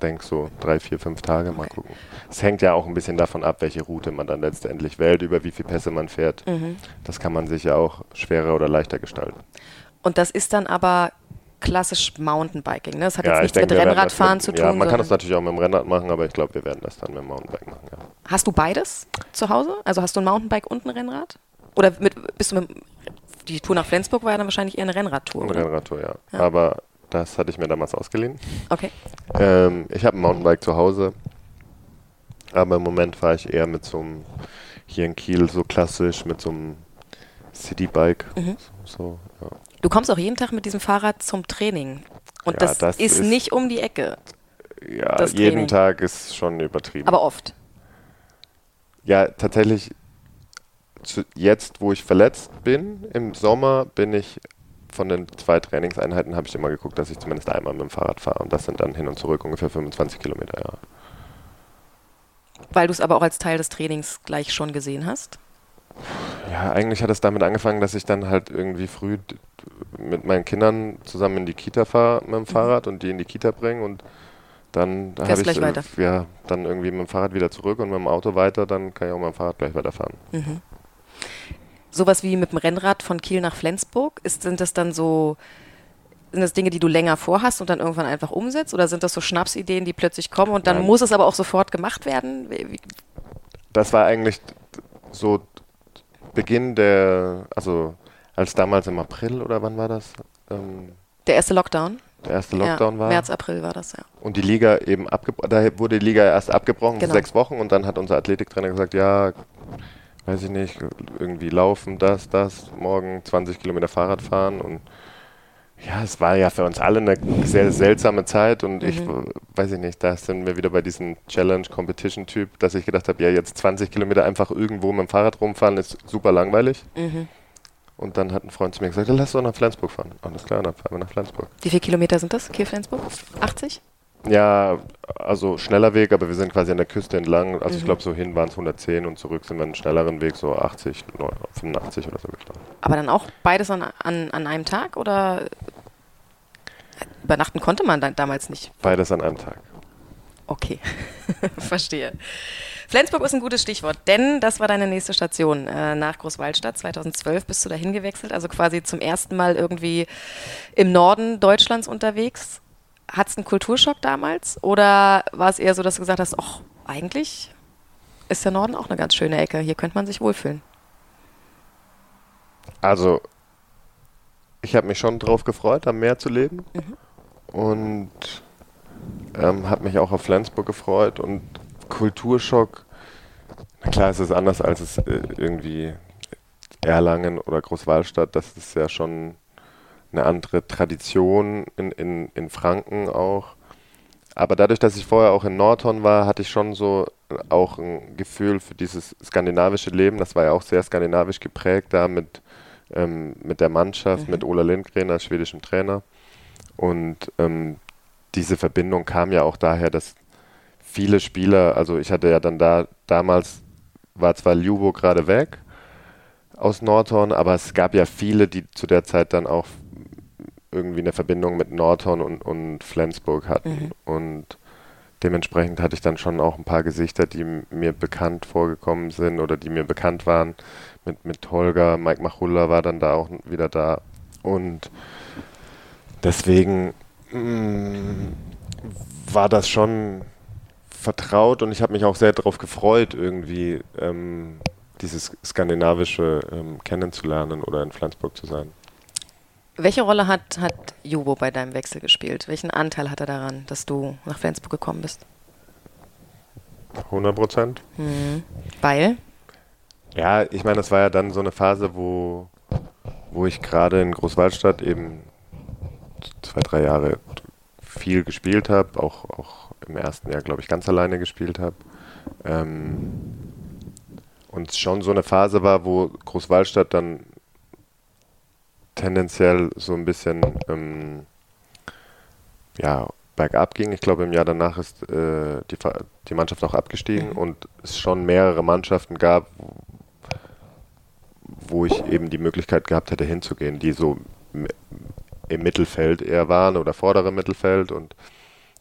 denke so drei, vier, fünf Tage. Mal okay. gucken. Es hängt ja auch ein bisschen davon ab, welche Route man dann letztendlich wählt, über wie viele Pässe man fährt. Mhm. Das kann man sich ja auch schwerer oder leichter gestalten. Und das ist dann aber klassisch Mountainbiking. Ne? Das hat Ja, jetzt ich nichts denke, mit Rennradfahren das zu mit, tun. Ja, man kann das natürlich auch mit dem Rennrad machen, aber ich glaube, wir werden das dann mit dem Mountainbike machen. Ja. Hast du beides zu Hause? Also hast du ein Mountainbike und ein Rennrad? Oder mit, bist du mit die Tour nach Flensburg war ja dann wahrscheinlich eher eine Rennradtour. Eine? Rennradtour, ja. Ja. Aber das hatte ich mir damals ausgeliehen. Okay. Ähm, ich habe ein Mountainbike zu Hause, aber im Moment fahre ich eher mit so einem, hier in Kiel so klassisch, mit so einem Citybike. Mhm. So. Du kommst auch jeden Tag mit diesem Fahrrad zum Training. Und Ja, das, das ist, ist- nicht um die Ecke, ja jeden Training. Tag ist schon übertrieben. aber oft. ja, tatsächlich, zu, jetzt wo ich verletzt bin, im Sommer bin ich von den zwei Trainingseinheiten habe ich immer geguckt, dass ich zumindest einmal mit dem Fahrrad fahre. Und das sind dann hin und zurück ungefähr 25 Kilometer, ja. Weil du es aber auch als Teil des Trainings gleich schon gesehen hast. Ja, eigentlich hat es damit angefangen, dass ich dann halt irgendwie früh mit meinen Kindern zusammen in die Kita fahre mit dem Fahrrad und die in die Kita bringe und dann habe ich weiter. ja dann irgendwie mit dem Fahrrad wieder zurück und mit dem Auto weiter, dann kann ich auch mit dem Fahrrad gleich weiterfahren. Sowas wie mit dem Rennrad von Kiel nach Flensburg, ist, sind das dann so, sind das Dinge, die du länger vorhast und dann irgendwann einfach umsetzt? Oder sind das so Schnapsideen, die plötzlich kommen und dann Nein. muss es aber auch sofort gemacht werden? Wie, wie, Das war eigentlich so Beginn der, also als damals im April oder wann war das, ähm, der erste Lockdown? der erste Lockdown ja, war. März, April war das, ja. Und die Liga eben abgebrochen, da wurde die Liga erst abgebrochen Genau. für sechs Wochen und dann hat unser Athletiktrainer gesagt, ja, weiß ich nicht, irgendwie laufen, das, das, morgen 20 Kilometer Fahrrad fahren und ja, es war ja für uns alle eine sehr seltsame Zeit und ich Mhm. w- weiß ich nicht, da sind wir wieder bei diesem Challenge-Competition-Typ, dass ich gedacht habe, ja, jetzt 20 Kilometer einfach irgendwo mit dem Fahrrad rumfahren ist super langweilig. Mhm. Und dann hat ein Freund zu mir gesagt, lass doch nach Flensburg fahren. Alles klar, dann fahren wir nach Flensburg. Wie viele Kilometer sind das, Kiel-Flensburg? 80? Ja, also schneller Weg, aber wir sind quasi an der Küste entlang. Also ich Mhm. glaube, so hin waren es 110 und zurück sind wir einen schnelleren Weg, so 80, neu- 85 oder so gefahren. Aber dann auch beides an, an, an einem Tag oder übernachten konnte man damals nicht? Beides an einem Tag. Okay, verstehe. Flensburg ist ein gutes Stichwort, denn das war deine nächste Station äh, nach Großwaldstadt. 2012 bist du dahin gewechselt, also quasi zum ersten Mal irgendwie im Norden Deutschlands unterwegs. Hat es einen Kulturschock damals oder war es eher so, dass du gesagt hast, ach, eigentlich ist der Norden auch eine ganz schöne Ecke, hier könnte man sich wohlfühlen? Also, ich habe mich schon drauf gefreut, am Meer zu leben. Mhm. Und ähm, habe mich auch auf Flensburg gefreut. Und Kulturschock, na klar, es ist anders als es äh, irgendwie Erlangen oder Großwallstadt. Das ist ja schon eine andere Tradition in, in, in Franken auch. Aber dadurch, dass ich vorher auch in Nordhorn war, hatte ich schon so auch ein Gefühl für dieses skandinavische Leben. Das war ja auch sehr skandinavisch geprägt da mit, ähm, mit der Mannschaft, mit Ola Lindgren als schwedischem Trainer. Und ähm, diese Verbindung kam ja auch daher, dass viele Spieler, also ich hatte ja dann da, damals war zwar Ljubo gerade weg aus Nordhorn, aber es gab ja viele, die zu der Zeit dann auch irgendwie eine Verbindung mit Nordhorn und, und Flensburg hatten. Und dementsprechend hatte ich dann schon auch ein paar Gesichter, die mir bekannt vorgekommen sind oder die mir bekannt waren. Mit, mit Holger, Mike Machulla war dann da auch wieder da. Und deswegen mm, war das schon vertraut und ich habe mich auch sehr darauf gefreut, irgendwie ähm, dieses Skandinavische ähm, kennenzulernen oder in Flensburg zu sein. Welche Rolle hat, hat Jubo bei deinem Wechsel gespielt? Welchen Anteil hat er daran, dass du nach Flensburg gekommen bist? 100 Prozent. Mhm. Weil? Ja, ich meine, das war ja dann so eine Phase, wo, wo ich gerade in Großwaldstadt eben zwei, drei Jahre viel gespielt habe, auch, auch im ersten Jahr, glaube ich, ganz alleine gespielt habe. Ähm, und es schon so eine Phase war, wo Großwaldstadt dann tendenziell so ein bisschen ähm, ja, bergab ging. Ich glaube, im Jahr danach ist äh, die, die Mannschaft auch abgestiegen Mhm. und es schon mehrere Mannschaften gab, wo ich eben die Möglichkeit gehabt hätte hinzugehen, die so im Mittelfeld eher waren oder vordere Mittelfeld und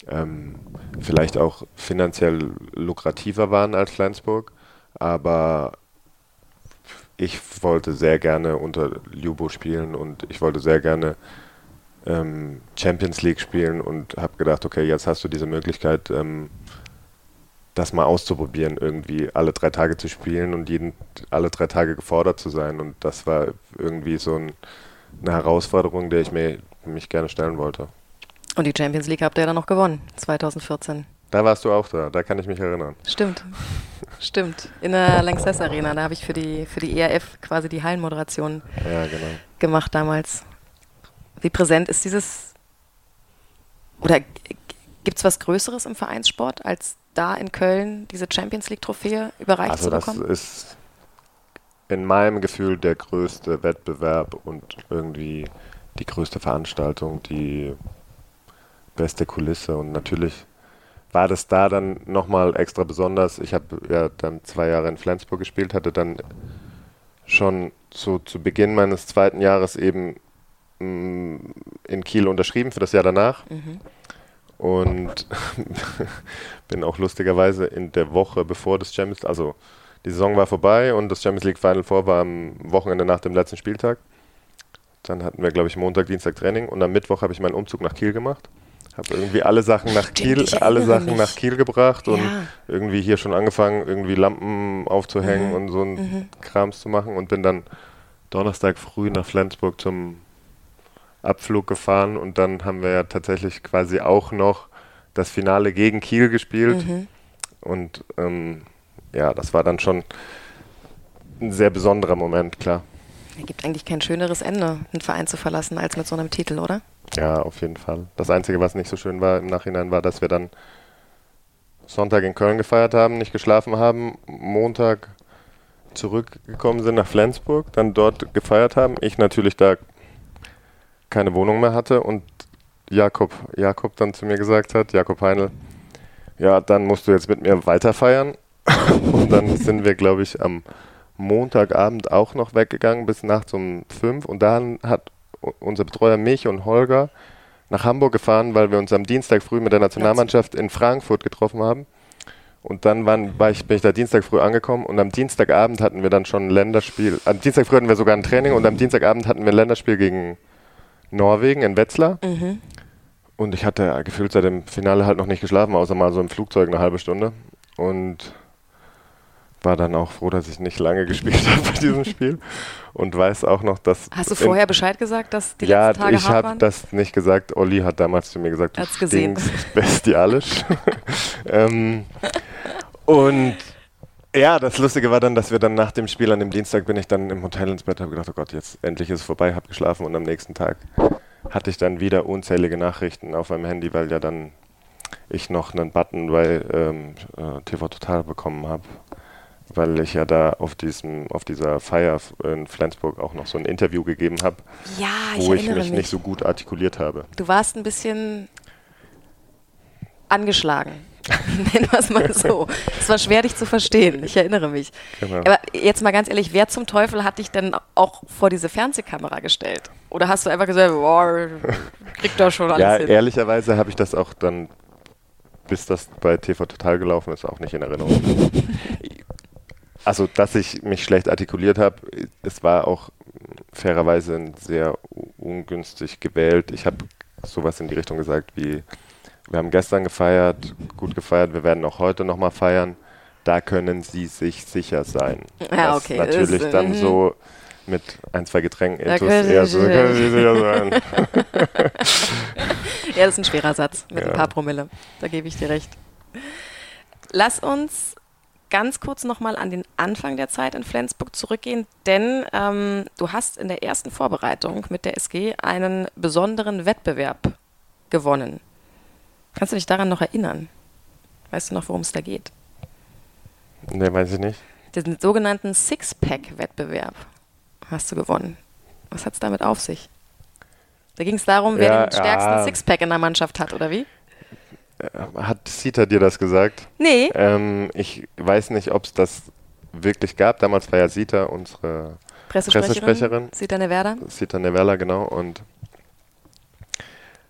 ähm, vielleicht auch finanziell lukrativer waren als Flensburg. Aber ich wollte sehr gerne unter Ljubo spielen und ich wollte sehr gerne ähm, Champions League spielen und habe gedacht, okay, jetzt hast du diese Möglichkeit, ähm, das mal auszuprobieren, irgendwie alle drei Tage zu spielen und jeden, alle drei Tage gefordert zu sein. Und das war irgendwie so ein, eine Herausforderung, der ich mir, mich gerne stellen wollte. Und die Champions League habt ihr dann noch gewonnen, 2014. Da warst du auch da, da kann ich mich erinnern. Stimmt. Stimmt. In der Lanxess Arena, da habe ich für die, für die ERF quasi die Hallenmoderation ja, genau. gemacht damals. Wie präsent ist dieses oder gibt es was Größeres im Vereinssport, als da in Köln diese Champions League-Trophäe überreicht also zu bekommen? Das ist in meinem Gefühl der größte Wettbewerb und irgendwie die größte Veranstaltung, die beste Kulisse und natürlich war das da dann nochmal extra besonders. Ich habe ja dann zwei Jahre in Flensburg gespielt, hatte dann schon so zu Beginn meines zweiten Jahres eben mh, mm, in Kiel unterschrieben für das Jahr danach. Mhm. Und bin auch lustigerweise in der Woche bevor das Champions, also die Saison war vorbei und das Champions League Final Four war am Wochenende nach dem letzten Spieltag. Dann hatten wir, glaube ich, Montag, Dienstag Training und am Mittwoch habe ich meinen Umzug nach Kiel gemacht. Habe irgendwie alle Sachen nach Kiel, alle Sachen mich. nach Kiel gebracht ja. und irgendwie hier schon angefangen, irgendwie Lampen aufzuhängen mhm. und so ein mhm. Krams zu machen und bin dann Donnerstag früh nach Flensburg zum Abflug gefahren und dann haben wir ja tatsächlich quasi auch noch das Finale gegen Kiel gespielt. Mhm. Und ähm, ja, das war dann schon ein sehr besonderer Moment, klar. Es gibt eigentlich kein schöneres Ende, einen Verein zu verlassen, als mit so einem Titel, oder? Ja, auf jeden Fall. Das Einzige, was nicht so schön war im Nachhinein, war, dass wir dann Sonntag in Köln gefeiert haben, nicht geschlafen haben, Montag zurückgekommen sind nach Flensburg, dann dort gefeiert haben. Ich natürlich da keine Wohnung mehr hatte und Jakob, Jakob dann zu mir gesagt hat, Jakob Heinl, ja, dann musst du jetzt mit mir weiter feiern. und dann sind wir, glaube ich, am Montagabend auch noch weggegangen bis nachts um fünf und dann hat unser Betreuer mich und Holger nach Hamburg gefahren, weil wir uns am Dienstag früh mit der Nationalmannschaft in Frankfurt getroffen haben. Und dann waren, war ich, bin ich da Dienstag früh angekommen und am Dienstagabend hatten wir dann schon ein Länderspiel. Am Dienstag früh hatten wir sogar ein Training und am Dienstagabend hatten wir ein Länderspiel gegen Norwegen in Wetzlar. Mhm. Und ich hatte gefühlt seit dem Finale halt noch nicht geschlafen, außer mal so im Flugzeug eine halbe Stunde. Und war dann auch froh, dass ich nicht lange gespielt habe bei diesem Spiel. Und weiß auch noch, dass. Hast du vorher Bescheid gesagt, dass die ja, letzten Tage ich habe das nicht gesagt. Olli hat damals zu mir gesagt, du stinkst bestialisch. ähm, und ja, das Lustige war dann, dass wir dann nach dem Spiel an dem Dienstag bin ich dann im Hotel ins Bett, habe gedacht, oh Gott, jetzt endlich ist es vorbei, habe geschlafen und am nächsten Tag hatte ich dann wieder unzählige Nachrichten auf meinem Handy, weil ja dann ich noch einen Button bei ähm, äh, TV Total bekommen habe, weil ich ja da auf diesem auf dieser Feier in Flensburg auch noch so ein Interview gegeben habe, ja, wo ich, ich mich, mich nicht so gut artikuliert habe. Du warst ein bisschen angeschlagen. Nennen wir es mal so. Es war schwer, dich zu verstehen. Ich erinnere mich. Genau. Aber jetzt mal ganz ehrlich, wer zum Teufel hat dich denn auch vor diese Fernsehkamera gestellt? Oder hast du einfach gesagt, boah, kriegt doch schon alles ja, hin? Ja, ehrlicherweise habe ich das auch dann, bis das bei TV Total gelaufen ist, auch nicht in Erinnerung. also, dass ich mich schlecht artikuliert habe, es war auch fairerweise sehr ungünstig gewählt. Ich habe sowas in die Richtung gesagt wie wir haben gestern gefeiert, gut gefeiert, wir werden auch heute nochmal feiern. Da können Sie sich sicher sein. Ja, okay. Das natürlich ist, dann mhm. so mit ein, zwei Getränken da eher so, können Sie sicher sein. ja, das ist ein schwerer Satz mit ja. ein paar Promille. Da gebe ich dir recht. Lass uns ganz kurz nochmal an den Anfang der Zeit in Flensburg zurückgehen, denn ähm, du hast in der ersten Vorbereitung mit der SG einen besonderen Wettbewerb gewonnen. Kannst du dich daran noch erinnern? Weißt du noch, worum es da geht? Ne, weiß ich nicht. Den sogenannten Six-Pack-Wettbewerb hast du gewonnen. Was hat es damit auf sich? Da ging es darum, wer ja, den stärksten ja. Sixpack in der Mannschaft hat, oder wie? Äh, hat Sita dir das gesagt? Nee. Ähm, ich weiß nicht, ob es das wirklich gab. Damals war ja Sita unsere Pressesprecherin. Pressesprecherin. Sita Neverda. Sita Neverda, genau. Und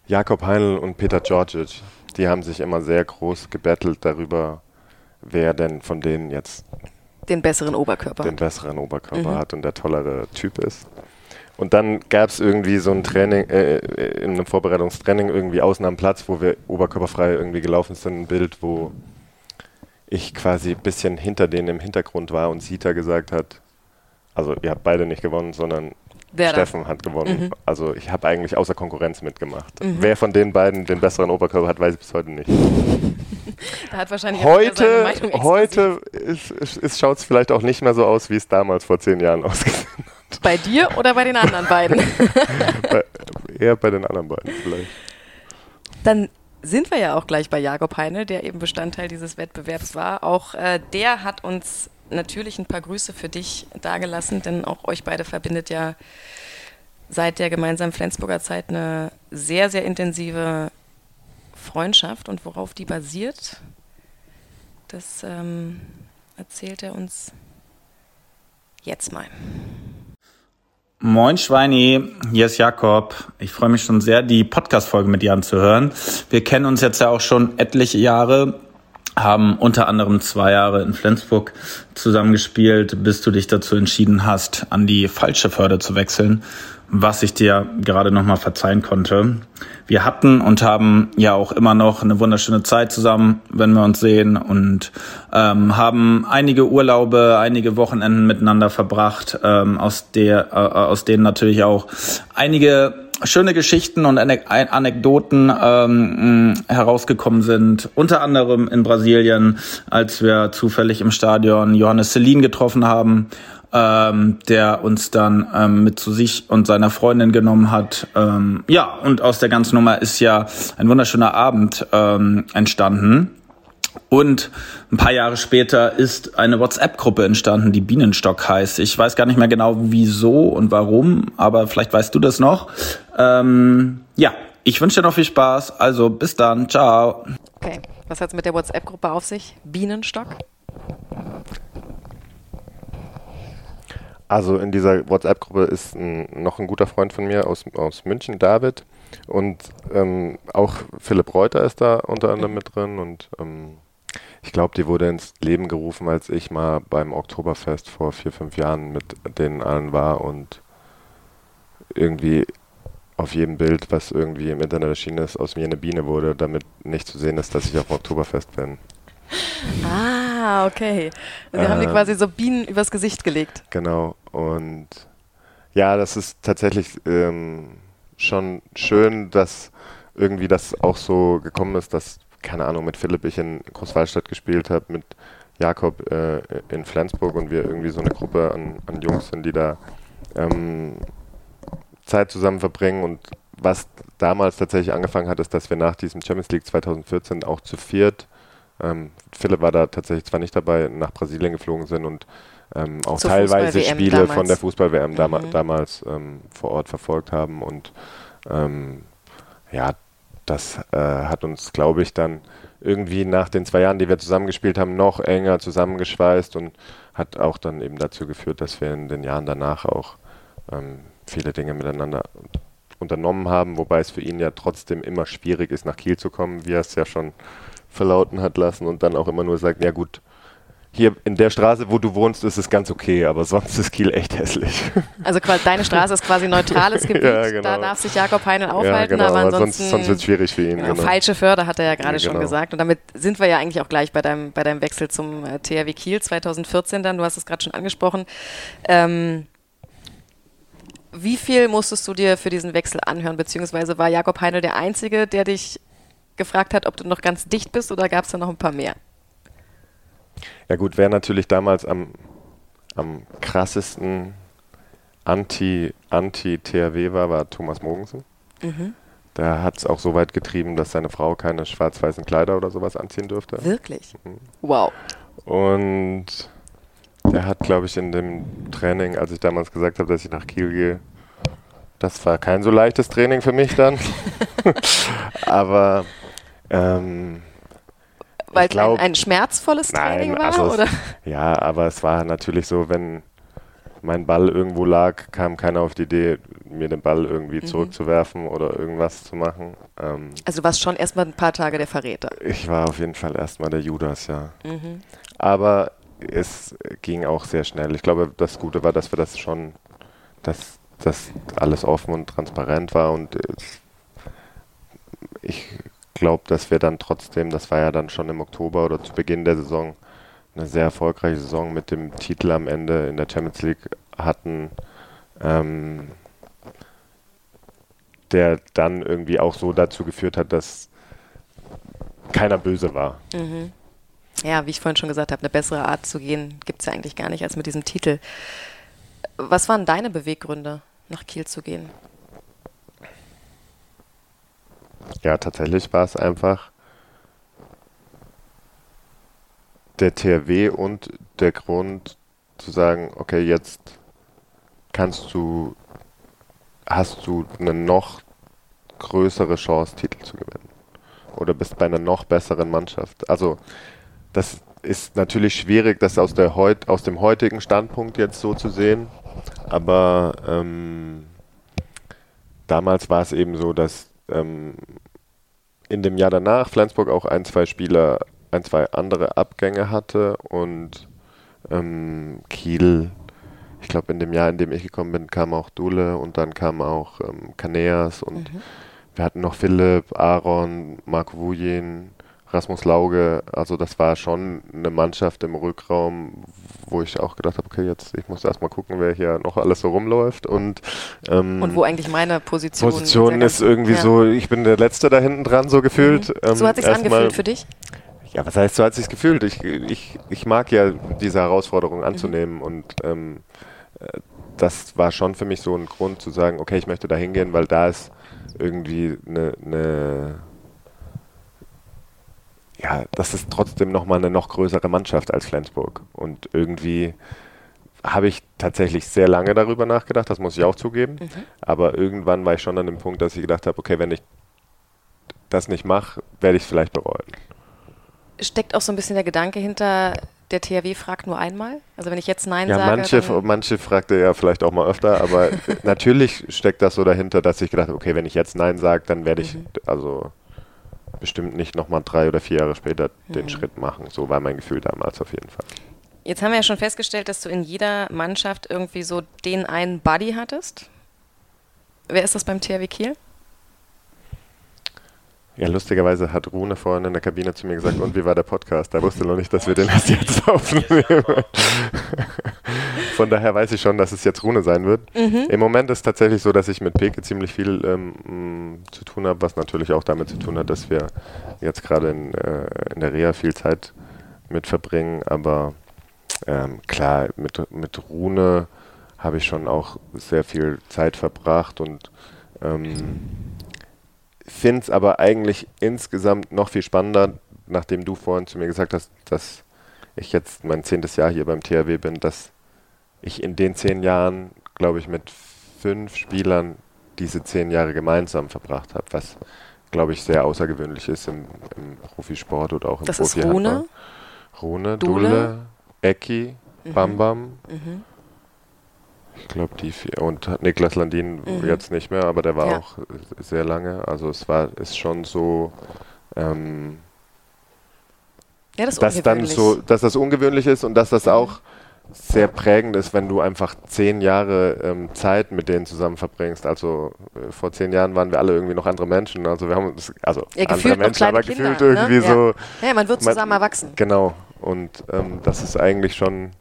Jakob Heinl und Peter Georgic, die haben sich immer sehr groß gebettelt darüber, wer denn von denen jetzt den besseren Oberkörper den besseren Oberkörper mhm. hat und der tollere Typ ist. Und dann gab es irgendwie so ein Training, äh, äh, in einem Vorbereitungstraining irgendwie außen am Platz, wo wir oberkörperfrei irgendwie gelaufen sind, ein Bild, wo ich quasi ein bisschen hinter denen im Hintergrund war und Sita gesagt hat, also ihr habt beide nicht gewonnen, sondern Wer Steffen hat gewonnen. Mhm. Also ich habe eigentlich außer Konkurrenz mitgemacht. Mhm. Wer von den beiden den besseren Oberkörper hat, weiß ich bis heute nicht. da hat wahrscheinlich heute heute schaut es vielleicht auch nicht mehr so aus, wie es damals vor zehn Jahren ausgesehen hat. Bei dir oder bei den anderen beiden? bei, eher bei den anderen beiden vielleicht. Dann sind wir ja auch gleich bei Jakob Heine, der eben Bestandteil dieses Wettbewerbs war. Auch äh, der hat uns natürlich ein paar Grüße für dich dagelassen, denn auch euch beide verbindet ja seit der gemeinsamen Flensburger Zeit eine sehr, sehr intensive Freundschaft und worauf die basiert, das ähm, erzählt er uns jetzt mal. Moin Schweini, hier ist Jakob. Ich freue mich schon sehr, die Podcast-Folge mit dir anzuhören. Wir kennen uns jetzt ja auch schon etliche Jahre haben unter anderem zwei Jahre in Flensburg zusammengespielt, bis du dich dazu entschieden hast, an die falsche Förde zu wechseln, was ich dir gerade nochmal verzeihen konnte. Wir hatten und haben ja auch immer noch eine wunderschöne Zeit zusammen, wenn wir uns sehen und ähm, haben einige Urlaube, einige Wochenenden miteinander verbracht, ähm, aus der, äh, aus denen natürlich auch einige schöne Geschichten und Anekdoten ähm, herausgekommen sind. Unter anderem in Brasilien, als wir zufällig im Stadion Johannes Celine getroffen haben, ähm, der uns dann ähm, mit zu sich und seiner Freundin genommen hat. Ähm, ja, und aus der ganzen Nummer ist ja ein wunderschöner Abend ähm, entstanden. Und ein paar Jahre später ist eine WhatsApp-Gruppe entstanden, die Bienenstock heißt. Ich weiß gar nicht mehr genau wieso und warum, aber vielleicht weißt du das noch. Ähm, ja, ich wünsche dir noch viel Spaß. Also bis dann. Ciao. Okay, was hat es mit der WhatsApp-Gruppe auf sich? Bienenstock? Also in dieser WhatsApp-Gruppe ist ein, noch ein guter Freund von mir aus, aus München, David. Und ähm, auch Philipp Reuter ist da unter anderem mit drin. Und ähm, ich glaube, die wurde ins Leben gerufen, als ich mal beim Oktoberfest vor vier, fünf Jahren mit denen allen war und irgendwie auf jedem Bild, was irgendwie im Internet erschienen ist, aus mir eine Biene wurde, damit nicht zu sehen ist, dass ich auf dem Oktoberfest bin. Ah, okay. Wir äh, haben die quasi so Bienen übers Gesicht gelegt. Genau. Und ja, das ist tatsächlich ähm, schon schön, dass irgendwie das auch so gekommen ist, dass, keine Ahnung, mit Philipp ich in Großwallstadt gespielt habe, mit Jakob äh, in Flensburg und wir irgendwie so eine Gruppe an, an Jungs sind, die da ähm, Zeit zusammen verbringen und was damals tatsächlich angefangen hat, ist, dass wir nach diesem Champions League 2014 auch zu viert, ähm, Philipp war da tatsächlich zwar nicht dabei, nach Brasilien geflogen sind und ähm, auch Zur teilweise Spiele damals. von der Fußball-WM dam mhm. damals ähm, vor Ort verfolgt haben. Und ähm, ja, das äh, hat uns, glaube ich, dann irgendwie nach den zwei Jahren, die wir zusammengespielt haben, noch enger zusammengeschweißt und hat auch dann eben dazu geführt, dass wir in den Jahren danach auch ähm, viele Dinge miteinander unternommen haben, wobei es für ihn ja trotzdem immer schwierig ist, nach Kiel zu kommen, wie er es ja schon verlauten hat lassen und dann auch immer nur sagt, ja gut, hier in der Straße, wo du wohnst, ist es ganz okay, aber sonst ist Kiel echt hässlich. Also deine Straße ist quasi neutrales Gebiet, ja, genau. da darf sich Jakob Heinel aufhalten, ja, genau, aber ansonsten, sonst, sonst wird es schwierig für ihn. Genau. Falsche Förder hat er ja gerade schon genau. gesagt und damit sind wir ja eigentlich auch gleich bei deinem, bei deinem Wechsel zum äh, THW Kiel 2014 dann, du hast es gerade schon angesprochen. Ähm, wie viel musstest du dir für diesen Wechsel anhören, beziehungsweise war Jakob Heinel der Einzige, der dich gefragt hat, ob du noch ganz dicht bist oder gab es da noch ein paar mehr? Ja gut, wer natürlich damals am, am krassesten Anti-THW Anti war, war Thomas Mogensen. Mhm. Der hat es auch so weit getrieben, dass seine Frau keine schwarz-weißen Kleider oder sowas anziehen durfte. Wirklich? Mhm. Wow. Und der hat, glaube ich, in dem Training, als ich damals gesagt habe, dass ich nach Kiel gehe, das war kein so leichtes Training für mich dann. Aber ähm, weil es ein, ein, schmerzvolles nein, Training war? Also oder? Es, ja, aber es war natürlich so, wenn mein Ball irgendwo lag, kam keiner auf die Idee, mir den Ball irgendwie mhm. zurückzuwerfen oder irgendwas zu machen. Ähm, also du warst schon erstmal ein paar Tage der Verräter. Ich war auf jeden Fall erstmal der Judas, ja. Mhm. Aber es ging auch sehr schnell. Ich glaube, das Gute war, dass wir das schon, dass das alles offen und transparent war und ich glaube, dass wir dann trotzdem, das war ja dann schon im Oktober oder zu Beginn der Saison, eine sehr erfolgreiche Saison mit dem Titel am Ende in der Champions League hatten, ähm, der dann irgendwie auch so dazu geführt hat, dass keiner böse war. Mhm. Ja, wie ich vorhin schon gesagt habe, eine bessere Art zu gehen gibt es ja eigentlich gar nicht als mit diesem Titel. Was waren deine Beweggründe, nach Kiel zu gehen? Ja, tatsächlich war es einfach der THW und der Grund zu sagen, okay, jetzt kannst du, hast du eine noch größere Chance, Titel zu gewinnen. Oder bist bei einer noch besseren Mannschaft. Also, das ist natürlich schwierig, das aus, der heut, aus dem heutigen Standpunkt jetzt so zu sehen. Aber ähm, damals war es eben so, dass ähm, in dem Jahr danach Flensburg auch ein, zwei Spieler, ein, zwei andere Abgänge hatte und ähm, Kiel, ich glaube in dem Jahr, in dem ich gekommen bin, kam auch Dule und dann kam auch ähm, Kaneas und mhm. wir hatten noch Philipp, Aaron, Marco Wujen, Rasmus Lauge, also das war schon eine Mannschaft im Rückraum, wo ich auch gedacht habe, okay, jetzt ich muss erstmal gucken, wer hier noch alles so rumläuft und ähm, und wo eigentlich meine Position Position ist irgendwie ja. so, ich bin der Letzte da hinten dran so gefühlt. Mhm. Ähm, so hat sich angefühlt für dich? Ja, was heißt, so hat sich gefühlt. Ich, ich, ich mag ja diese Herausforderung anzunehmen mhm. und ähm, äh, das war schon für mich so ein Grund zu sagen, okay, ich möchte da hingehen, weil da ist irgendwie eine, eine ja, das ist trotzdem nochmal eine noch größere Mannschaft als Flensburg. Und irgendwie habe ich tatsächlich sehr lange darüber nachgedacht, das muss ich auch zugeben. Mhm. Aber irgendwann war ich schon an dem Punkt, dass ich gedacht habe, okay, wenn ich das nicht mache, werde ich es vielleicht bereuen. Steckt auch so ein bisschen der Gedanke hinter, der THW fragt nur einmal? Also wenn ich jetzt Nein ja, sage. Manche, manche fragte ja vielleicht auch mal öfter, aber natürlich steckt das so dahinter, dass ich gedacht habe, okay, wenn ich jetzt Nein sage, dann werde ich, mhm. also bestimmt nicht nochmal drei oder vier Jahre später mhm. den Schritt machen. So war mein Gefühl damals auf jeden Fall. Jetzt haben wir ja schon festgestellt, dass du in jeder Mannschaft irgendwie so den einen Buddy hattest. Wer ist das beim THW Kiel? Ja, lustigerweise hat Rune vorhin in der Kabine zu mir gesagt, und wie war der Podcast? Da wusste noch nicht, dass wir den erst jetzt aufnehmen. Von daher weiß ich schon, dass es jetzt Rune sein wird. Mhm. Im Moment ist es tatsächlich so, dass ich mit Peke ziemlich viel ähm, zu tun habe, was natürlich auch damit zu tun hat, dass wir jetzt gerade in, äh, in der Reha viel Zeit mit verbringen. Aber ähm, klar, mit, mit Rune habe ich schon auch sehr viel Zeit verbracht und ähm, finde es aber eigentlich insgesamt noch viel spannender, nachdem du vorhin zu mir gesagt hast, dass ich jetzt mein zehntes Jahr hier beim THW bin, dass ich in den zehn Jahren, glaube ich, mit fünf Spielern diese zehn Jahre gemeinsam verbracht habe, was, glaube ich, sehr außergewöhnlich ist im, im Profisport oder auch im das Profi. Das ist Rune? Rune, Dule, Dule Ecki, mhm. Bam Bam. Mhm. Ich glaube, die vier. Und Niklas Landin mhm. jetzt nicht mehr, aber der war ja. auch sehr lange. Also es war, ist schon so. Ähm, ja, das dass dann so, dass das ungewöhnlich ist und dass das mhm. auch sehr prägend ist, wenn du einfach zehn Jahre ähm, Zeit mit denen zusammen verbringst. Also äh, vor zehn Jahren waren wir alle irgendwie noch andere Menschen. Also wir haben uns, also ja, andere Menschen, aber Kinder, gefühlt irgendwie ne? so. Ja. man wird zusammen man, erwachsen. Genau. Und ähm, das ist eigentlich schon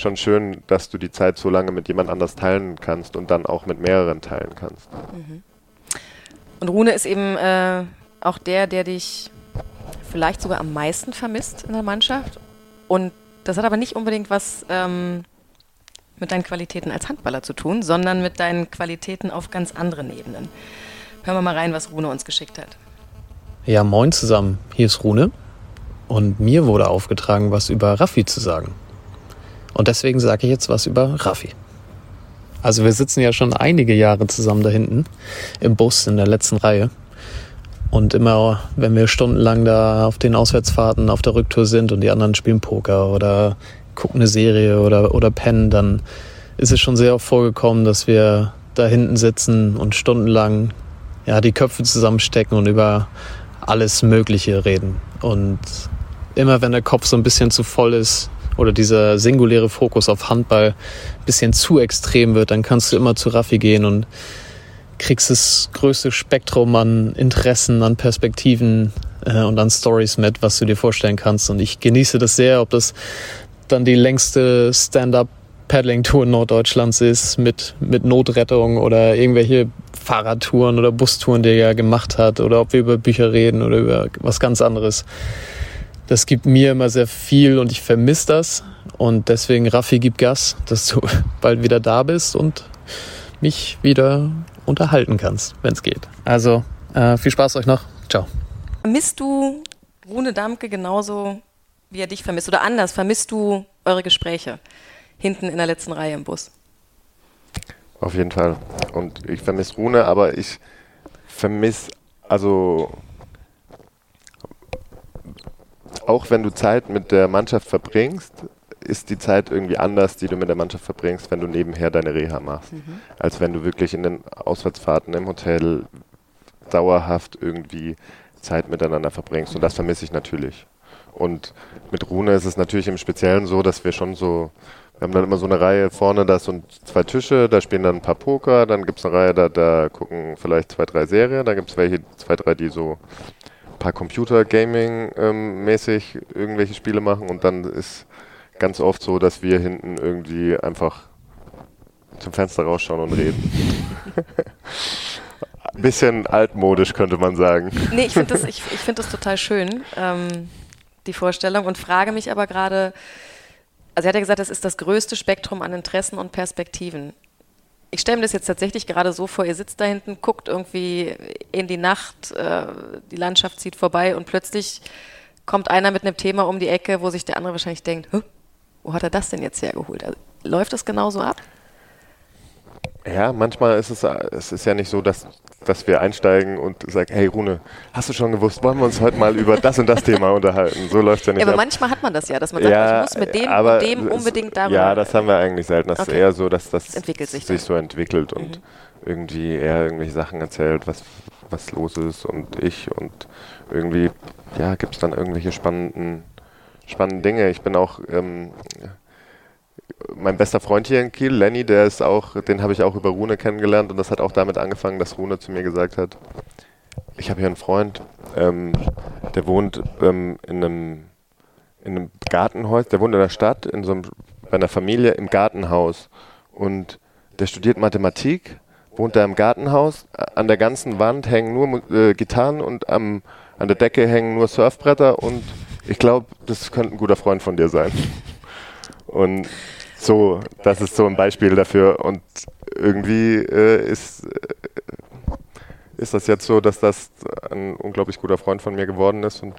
schon schön, dass du die Zeit so lange mit jemand anders teilen kannst und dann auch mit mehreren teilen kannst. Mhm. Und Rune ist eben äh, auch der, der dich vielleicht sogar am meisten vermisst in der Mannschaft. Und das hat aber nicht unbedingt was ähm, mit deinen Qualitäten als Handballer zu tun, sondern mit deinen Qualitäten auf ganz anderen Ebenen. Hören wir mal rein, was Rune uns geschickt hat. Ja, moin zusammen. Hier ist Rune. Und mir wurde aufgetragen, was über Raffi zu sagen. Und deswegen sage ich jetzt was über Raffi. Also wir sitzen ja schon einige Jahre zusammen da hinten im Bus in der letzten Reihe. Und immer, wenn wir stundenlang da auf den Auswärtsfahrten auf der Rücktour sind und die anderen spielen Poker oder gucken eine Serie oder, oder pennen, dann ist es schon sehr oft vorgekommen, dass wir da hinten sitzen und stundenlang ja, die Köpfe zusammenstecken und über alles Mögliche reden. Und immer wenn der Kopf so ein bisschen zu voll ist, oder dieser singuläre Fokus auf Handball ein bisschen zu extrem wird, dann kannst du immer zu Raffi gehen und kriegst das größte Spektrum an Interessen, an Perspektiven äh, und an Stories mit, was du dir vorstellen kannst. Und ich genieße das sehr, ob das dann die längste Stand-up Paddling-Tour Norddeutschlands ist mit, mit Notrettung oder irgendwelche Fahrradtouren oder Bustouren, die er gemacht hat oder ob wir über Bücher reden oder über was ganz anderes. Das gibt mir immer sehr viel und ich vermisse das. Und deswegen, Raffi, gib Gas, dass du bald wieder da bist und mich wieder unterhalten kannst, wenn es geht. Also, äh, viel Spaß euch noch. Ciao. Vermisst du Rune Damke genauso, wie er dich vermisst? Oder anders, vermisst du eure Gespräche hinten in der letzten Reihe im Bus? Auf jeden Fall. Und ich vermisse Rune, aber ich vermisse, also auch wenn du Zeit mit der Mannschaft verbringst, ist die Zeit irgendwie anders, die du mit der Mannschaft verbringst, wenn du nebenher deine Reha machst. Mhm. Als wenn du wirklich in den Auswärtsfahrten im Hotel dauerhaft irgendwie Zeit miteinander verbringst. Und das vermisse ich natürlich. Und mit Rune ist es natürlich im Speziellen so, dass wir schon so wir haben dann immer so eine Reihe vorne, da sind zwei Tische, da spielen dann ein paar Poker, dann gibt es eine Reihe, da, da gucken vielleicht zwei, drei Serien, dann gibt es welche, zwei, drei, die so paar Computer-Gaming-mäßig ähm, irgendwelche Spiele machen und dann ist ganz oft so, dass wir hinten irgendwie einfach zum Fenster rausschauen und reden. Ein bisschen altmodisch, könnte man sagen. Nee, ich finde das, ich, ich find das total schön, ähm, die Vorstellung, und frage mich aber gerade, also er hat ja gesagt, das ist das größte Spektrum an Interessen und Perspektiven. Ich stelle mir das jetzt tatsächlich gerade so vor, ihr sitzt da hinten, guckt irgendwie in die Nacht, äh, die Landschaft zieht vorbei und plötzlich kommt einer mit einem Thema um die Ecke, wo sich der andere wahrscheinlich denkt, wo hat er das denn jetzt hergeholt? Also, läuft das genauso ab? Ja, manchmal ist es, es ist ja nicht so, dass, dass wir einsteigen und sagen, hey Rune, hast du schon gewusst, wollen wir uns heute mal über das und das Thema unterhalten? So läuft es ja nicht. Ja, aber ab. manchmal hat man das ja, dass man sagt, ja, ich muss mit dem und dem unbedingt darüber. Ja, das haben wir eigentlich selten. Das okay. ist eher so, dass das, das entwickelt sich, sich so entwickelt und mhm. irgendwie er irgendwelche Sachen erzählt, was, was los ist und ich und irgendwie, ja, gibt es dann irgendwelche spannenden, spannenden Dinge. Ich bin auch ähm, mein bester Freund hier in Kiel, Lenny, der ist auch, den habe ich auch über Rune kennengelernt und das hat auch damit angefangen, dass Rune zu mir gesagt hat, ich habe hier einen Freund, ähm, der wohnt ähm, in, einem, in einem Gartenhaus, der wohnt in der Stadt, in so einem, bei einer Familie im Gartenhaus und der studiert Mathematik, wohnt da im Gartenhaus, an der ganzen Wand hängen nur äh, Gitarren und am, an der Decke hängen nur Surfbretter und ich glaube, das könnte ein guter Freund von dir sein. Und so, das ist so ein Beispiel dafür. Und irgendwie äh, ist, äh, ist das jetzt so, dass das ein unglaublich guter Freund von mir geworden ist. Und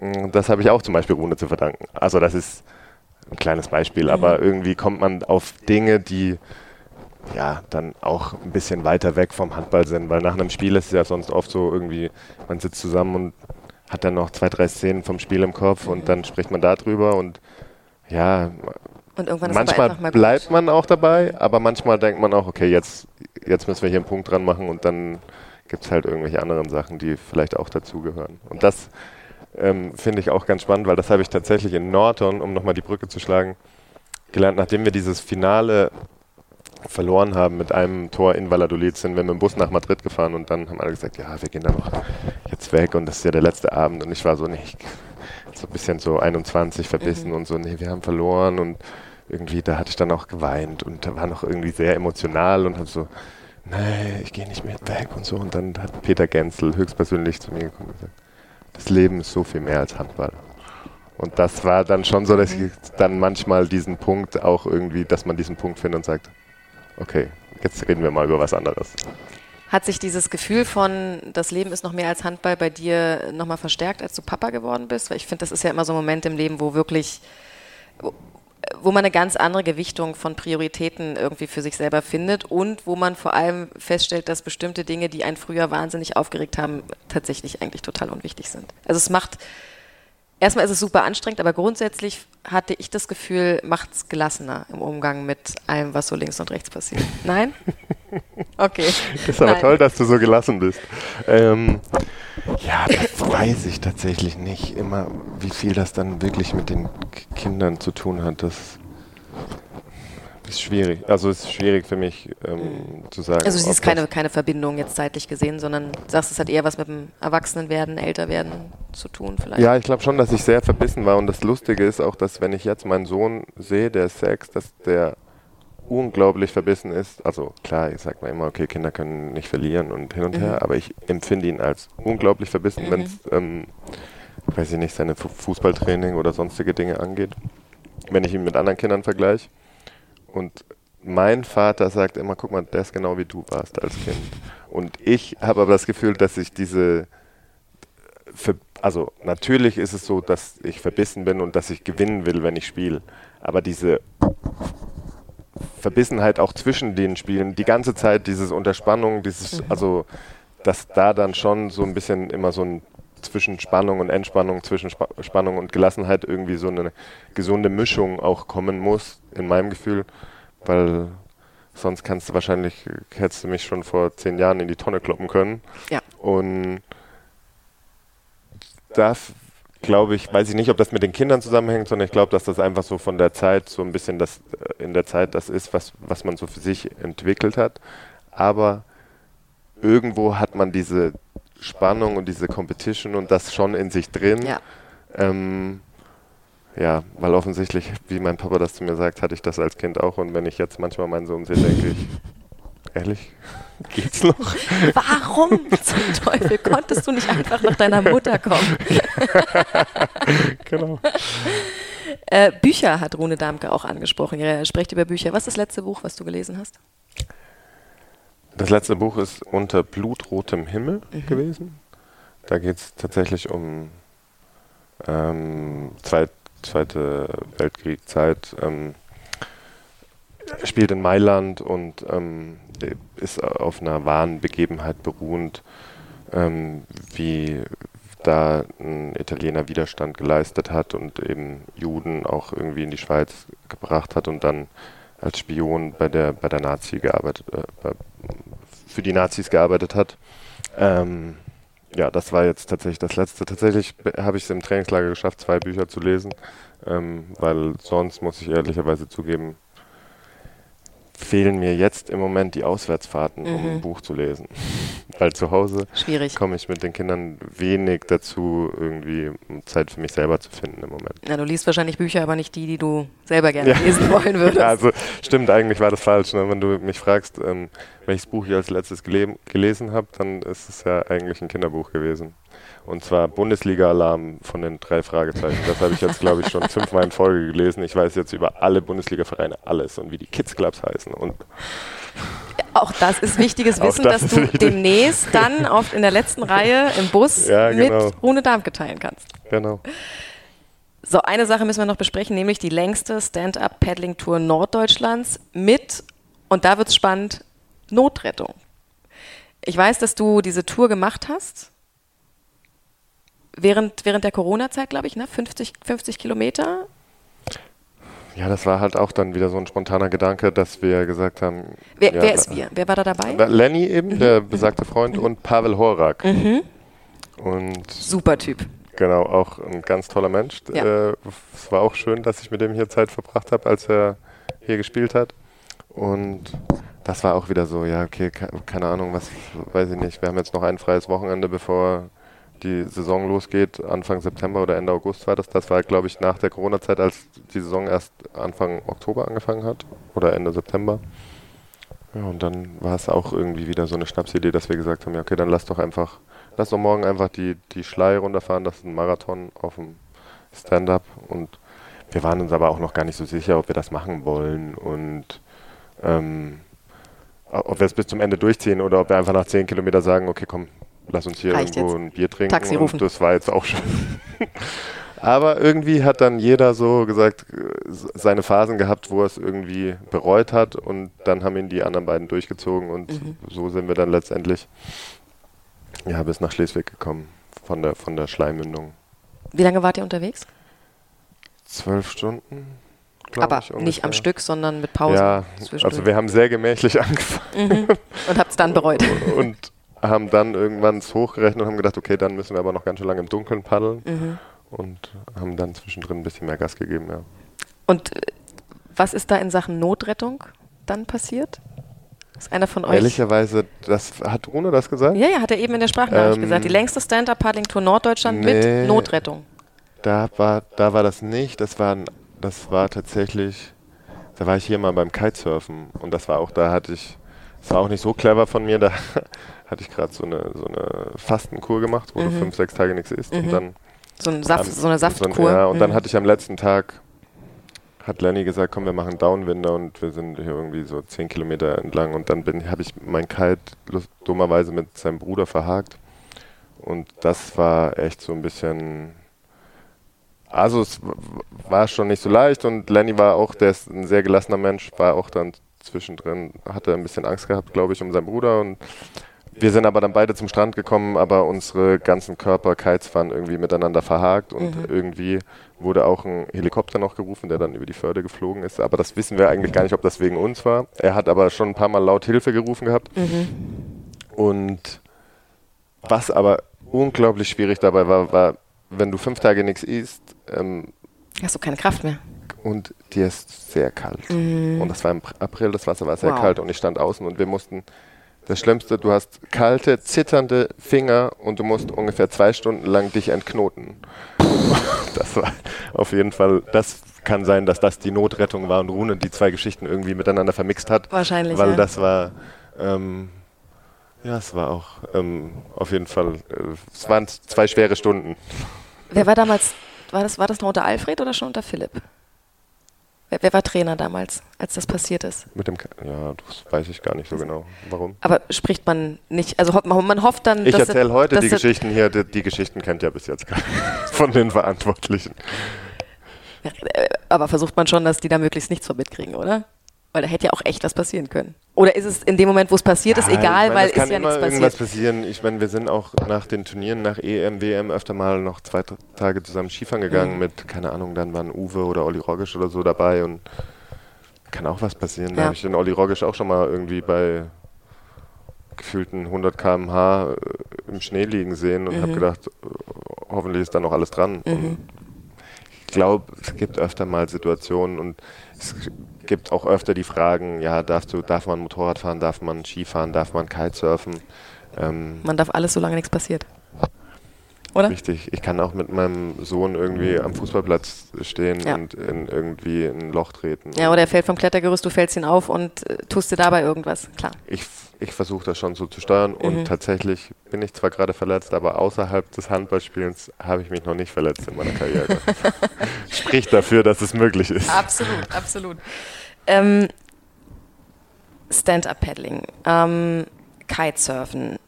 mh, mm, das habe ich auch zum Beispiel Rune zu verdanken. Also das ist ein kleines Beispiel, mhm. aber irgendwie kommt man auf Dinge, die ja, dann auch ein bisschen weiter weg vom Handball sind, weil nach einem Spiel ist es ja sonst oft so irgendwie, man sitzt zusammen und hat dann noch zwei, drei Szenen vom Spiel im Kopf mhm. und dann spricht man darüber und ja, manchmal bleibt man auch dabei, aber manchmal denkt man auch, okay, jetzt, jetzt müssen wir hier einen Punkt dran machen und dann gibt es halt irgendwelche anderen Sachen, die vielleicht auch dazugehören. Und das ähm, finde ich auch ganz spannend, weil das habe ich tatsächlich in Norton, um nochmal die Brücke zu schlagen, gelernt, nachdem wir dieses Finale verloren haben mit einem Tor in Valladolid, sind wir mit dem Bus nach Madrid gefahren und dann haben alle gesagt, ja, wir gehen da noch jetzt weg und das ist ja der letzte Abend und ich war so, nee, so ein bisschen so 21 verbissen mhm. und so, nee, wir haben verloren und irgendwie, da hatte ich dann auch geweint und da war noch irgendwie sehr emotional und habe so, nee, ich gehe nicht mehr weg und so. Und dann hat Peter Genzel höchstpersönlich zu mir gekommen und gesagt, das Leben ist so viel mehr als Handball. Und das war dann schon so, dass ich dann manchmal diesen Punkt auch irgendwie, dass man diesen Punkt findet und sagt, okay, jetzt reden wir mal über was anderes. Hat sich dieses Gefühl von, das Leben ist noch mehr als Handball bei dir nochmal verstärkt, als du Papa geworden bist? Weil ich finde, das ist ja immer so ein Moment im Leben, wo wirklich, wo man eine ganz andere Gewichtung von Prioritäten irgendwie für sich selber findet und wo man vor allem feststellt, dass bestimmte Dinge, die einen früher wahnsinnig aufgeregt haben, tatsächlich eigentlich total unwichtig sind. Also es macht erstmal ist es super anstrengend, aber grundsätzlich hatte ich das Gefühl, macht es gelassener im Umgang mit allem, was so links und rechts passiert. Nein? Okay. Das ist aber Nein. toll, dass du so gelassen bist. Ähm, ja, das weiß ich tatsächlich nicht immer, wie viel das dann wirklich mit den Kindern zu tun hat. Das ist schwierig. Also es ist schwierig für mich ähm, zu sagen. Also du ob siehst keine, keine Verbindung jetzt zeitlich gesehen, sondern du sagst, es hat eher was mit dem Erwachsenenwerden, Älterwerden zu tun vielleicht. Ja, ich glaube schon, dass ich sehr verbissen war. Und das Lustige ist auch, dass wenn ich jetzt meinen Sohn sehe, der ist sechs, dass der unglaublich verbissen ist. Also klar, ich sage mal immer, okay, Kinder können nicht verlieren und hin und Mhm. her, aber ich empfinde ihn als unglaublich verbissen, Mhm. wenn es, ähm, weiß ich nicht, seine Fu- Fußballtraining oder sonstige Dinge angeht. Wenn ich ihn mit anderen Kindern vergleiche. Und mein Vater sagt immer, guck mal, der ist genau wie du warst als Kind. Und ich habe aber das Gefühl, dass ich diese also natürlich ist es so, dass ich verbissen bin und dass ich gewinnen will, wenn ich spiele. Aber diese Verbissenheit auch zwischen den Spielen, die ganze Zeit dieses Unterspannung, dieses, also dass da dann schon so ein bisschen immer so ein zwischen Spannung und Entspannung, zwischen Spa Spannung und Gelassenheit irgendwie so eine gesunde Mischung auch kommen muss, in meinem Gefühl, weil sonst kannst du wahrscheinlich, hättest du mich schon vor zehn Jahren in die Tonne kloppen können. Ja. Und das glaube ich, weiß ich nicht, ob das mit den Kindern zusammenhängt, sondern ich glaube, dass das einfach so von der Zeit so ein bisschen das äh, in der Zeit das ist, was, was man so für sich entwickelt hat. Aber irgendwo hat man diese Spannung und diese Competition und das schon in sich drin. Ja. Ähm, ja, weil offensichtlich, wie mein Papa das zu mir sagt, hatte ich das als Kind auch. Und wenn ich jetzt manchmal meinen Sohn sehe, denke ich, ehrlich, geht's noch? Warum zum Teufel konntest du nicht einfach nach deiner Mutter kommen? genau. Äh, Bücher hat Rune Damke auch angesprochen. Ihr sprecht über Bücher. Was ist das letzte Buch, was du gelesen hast? Das letzte Buch ist Unter blutrotem Himmel gewesen. Da geht es tatsächlich um ähm, Zweit, Zweite Weltkriegszeit. Ähm, spielt in Mailand und ähm, ist auf einer wahren Begebenheit beruhend, ähm, wie da ein Italiener Widerstand geleistet hat und eben Juden auch irgendwie in die Schweiz gebracht hat und dann als Spion bei der bei der Nazi gearbeitet, äh, für die Nazis gearbeitet hat. Ähm, ja, das war jetzt tatsächlich das letzte. Tatsächlich be- habe ich es im Trainingslager geschafft, zwei Bücher zu lesen, ähm, weil sonst muss ich ehrlicherweise zugeben, fehlen mir jetzt im Moment die Auswärtsfahrten, um Mhm. ein Buch zu lesen. Weil zu Hause komme ich mit den Kindern wenig dazu, irgendwie Zeit für mich selber zu finden im Moment. Na, du liest wahrscheinlich Bücher, aber nicht die, die du selber gerne Ja. lesen wollen würdest. Ja, also stimmt, eigentlich war das falsch. Ne? Wenn du mich fragst, ähm, welches Buch ich als letztes gele gelesen habe, dann ist es ja eigentlich ein Kinderbuch gewesen. Und zwar Bundesliga-Alarm von den drei Fragezeichen. Das habe ich jetzt, glaube ich, schon fünfmal in Folge gelesen. Ich weiß jetzt über alle Bundesliga-Vereine alles und wie die Kids Clubs heißen. Und Auch das ist wichtiges Wissen, das dass du wichtig. demnächst dann oft in der letzten Reihe im Bus Ja, genau. mit Rune Darmke teilen kannst. genau. So, eine Sache müssen wir noch besprechen, nämlich die längste Stand-Up-Paddling-Tour Norddeutschlands mit, und da wird es spannend, Notrettung. Ich weiß, dass du diese Tour gemacht hast. Während, während der Corona-Zeit, glaube ich, ne? 50, 50 Kilometer. Ja, das war halt auch dann wieder so ein spontaner Gedanke, dass wir gesagt haben. Wer, ja, wer ist wir? Wer war da dabei? Lenny eben, der besagte Freund, und Pavel Horak. Und Super Typ. Genau, auch ein ganz toller Mensch. Ja. Äh, es war auch schön, dass ich mit dem hier Zeit verbracht habe, als er hier gespielt hat. Und das war auch wieder so, ja, okay, ke keine Ahnung, was, weiß ich nicht. Wir haben jetzt noch ein freies Wochenende, bevor die Saison losgeht. Anfang September oder Ende August war das. Das war, glaube ich, nach der Corona-Zeit, als die Saison erst Anfang Oktober angefangen hat oder Ende September. Ja, und dann war es auch irgendwie wieder so eine Schnapsidee, dass wir gesagt haben, ja, okay, dann lass doch einfach, lass doch morgen einfach die, die Schlei runterfahren, das ist ein Marathon auf dem Stand-up und wir waren uns aber auch noch gar nicht so sicher, ob wir das machen wollen und ähm, ob wir es bis zum Ende durchziehen oder ob wir einfach nach zehn Kilometern sagen, okay, komm, lass uns hier Reicht irgendwo jetzt. ein Bier trinken. Taxi und rufen. Das war jetzt auch schon. Aber irgendwie hat dann jeder so gesagt, äh, seine Phasen gehabt, wo er es irgendwie bereut hat und dann haben ihn die anderen beiden durchgezogen und Mhm. so sind wir dann letztendlich ja, bis nach Schleswig gekommen von der, von der Schleimmündung. Wie lange wart ihr unterwegs? Zwölf Stunden. Aber ich, nicht am. Stück, sondern mit Pausen. Ja, also wir haben sehr gemächlich angefangen mhm. Und habt es dann bereut. und haben dann irgendwann es hochgerechnet und haben gedacht, okay, dann müssen wir aber noch ganz schön lange im Dunkeln paddeln Mhm. und haben dann zwischendrin ein bisschen mehr Gas gegeben, ja. Und äh, was ist da in Sachen Notrettung dann passiert? Ist einer von euch? Ehrlicherweise, das hat Rune das gesagt? Ja, ja, hat er eben in der Sprachnachricht Ähm, gesagt. Die längste Stand-Up-Paddling-Tour Norddeutschland nee. mit Notrettung. Da war, da war das nicht. Das war, das war tatsächlich, da war ich hier mal beim Kitesurfen und das war auch, da hatte ich, das war auch nicht so clever von mir, da hatte ich gerade so eine, so eine Fastenkur gemacht, wo du Mhm. fünf, sechs Tage nichts isst Mhm. und dann So, ein Saft, am- so eine Saftkur. ja, und dann Mhm. hatte ich am letzten Tag, hat Lenny gesagt, komm, wir machen Downwinder und wir sind hier irgendwie so zehn Kilometer entlang und dann bin habe ich mein Kite dummerweise mit seinem Bruder verhakt und das war echt so ein bisschen, also es war schon nicht so leicht und Lenny war auch, der ist ein sehr gelassener Mensch, war auch dann zwischendrin, hatte ein bisschen Angst gehabt, glaube ich, um seinen Bruder und wir sind aber dann beide zum Strand gekommen, aber unsere ganzen Körper-Kites waren irgendwie miteinander verhakt und Mhm. irgendwie wurde auch ein Helikopter noch gerufen, der dann über die Förde geflogen ist. Aber das wissen wir eigentlich gar nicht, ob das wegen uns war. Er hat aber schon ein paar Mal laut Hilfe gerufen gehabt. Mhm. Und was aber unglaublich schwierig dabei war, war, wenn du fünf Tage nichts isst ähm, Hast du keine Kraft mehr? und dir ist sehr kalt. Mhm. Und das war im April, das Wasser war sehr Wow. kalt und ich stand außen und wir mussten, das Schlimmste, du hast kalte, zitternde Finger und du musst ungefähr zwei Stunden lang dich entknoten. Das war auf jeden Fall, das kann sein, dass das die Notrettung war und Rune die zwei Geschichten irgendwie miteinander vermixt hat, Wahrscheinlich. weil ja. das war, ähm, ja, es war auch ähm, auf jeden Fall, äh, es waren zwei schwere Stunden. Wer war damals, war das, war das noch unter Alfred oder schon unter Philipp? Wer, wer war Trainer damals, als das passiert ist? Mit dem, ja, das weiß ich gar nicht so genau. Warum? Aber spricht man nicht, also man hofft dann, Ich erzähle er- heute die Geschichten hier, die, die Geschichten kennt ja bis jetzt von den Verantwortlichen. Äh, Aber versucht man schon, dass die da möglichst nichts von mitkriegen, oder? Weil da hätte ja auch echt was passieren können. Oder ist es in dem Moment, wo es passiert ist, Ja, egal, ich weil es ist ja nichts irgendwas passiert. passieren. Ich meine, wir sind auch nach den Turnieren, nach EM, WM öfter mal noch zwei Tage zusammen Skifahren gegangen Mhm. mit, keine Ahnung, dann waren Uwe oder Olli Rogisch oder so dabei und kann auch was passieren. Da Ja. habe ich den Olli Rogisch auch schon mal irgendwie bei gefühlten 100 km/h äh, im Schnee liegen sehen und habe Mhm. gedacht, äh, hoffentlich ist da noch alles dran. Mhm. Ich glaube, es gibt öfter mal Situationen und es gibt auch öfter die Fragen, ja, darfst du, darf man Motorrad fahren, darf man Skifahren, darf man Kitesurfen? Ähm, Man darf alles, solange nichts passiert. Oder? Richtig. Ich kann auch mit meinem Sohn irgendwie am Fußballplatz stehen Ja. und in irgendwie in ein Loch treten. Ja, oder er fällt vom Klettergerüst, du fällst ihn auf und äh, tust dir dabei irgendwas. Klar. Ich, ich versuche das schon so zu steuern Mhm. und tatsächlich bin ich zwar gerade verletzt, aber außerhalb des Handballspielens habe ich mich noch nicht verletzt in meiner Karriere. Spricht dafür, dass es möglich ist. Absolut, absolut. Ähm, Stand-up-Paddling, ähm, Kitesurfen,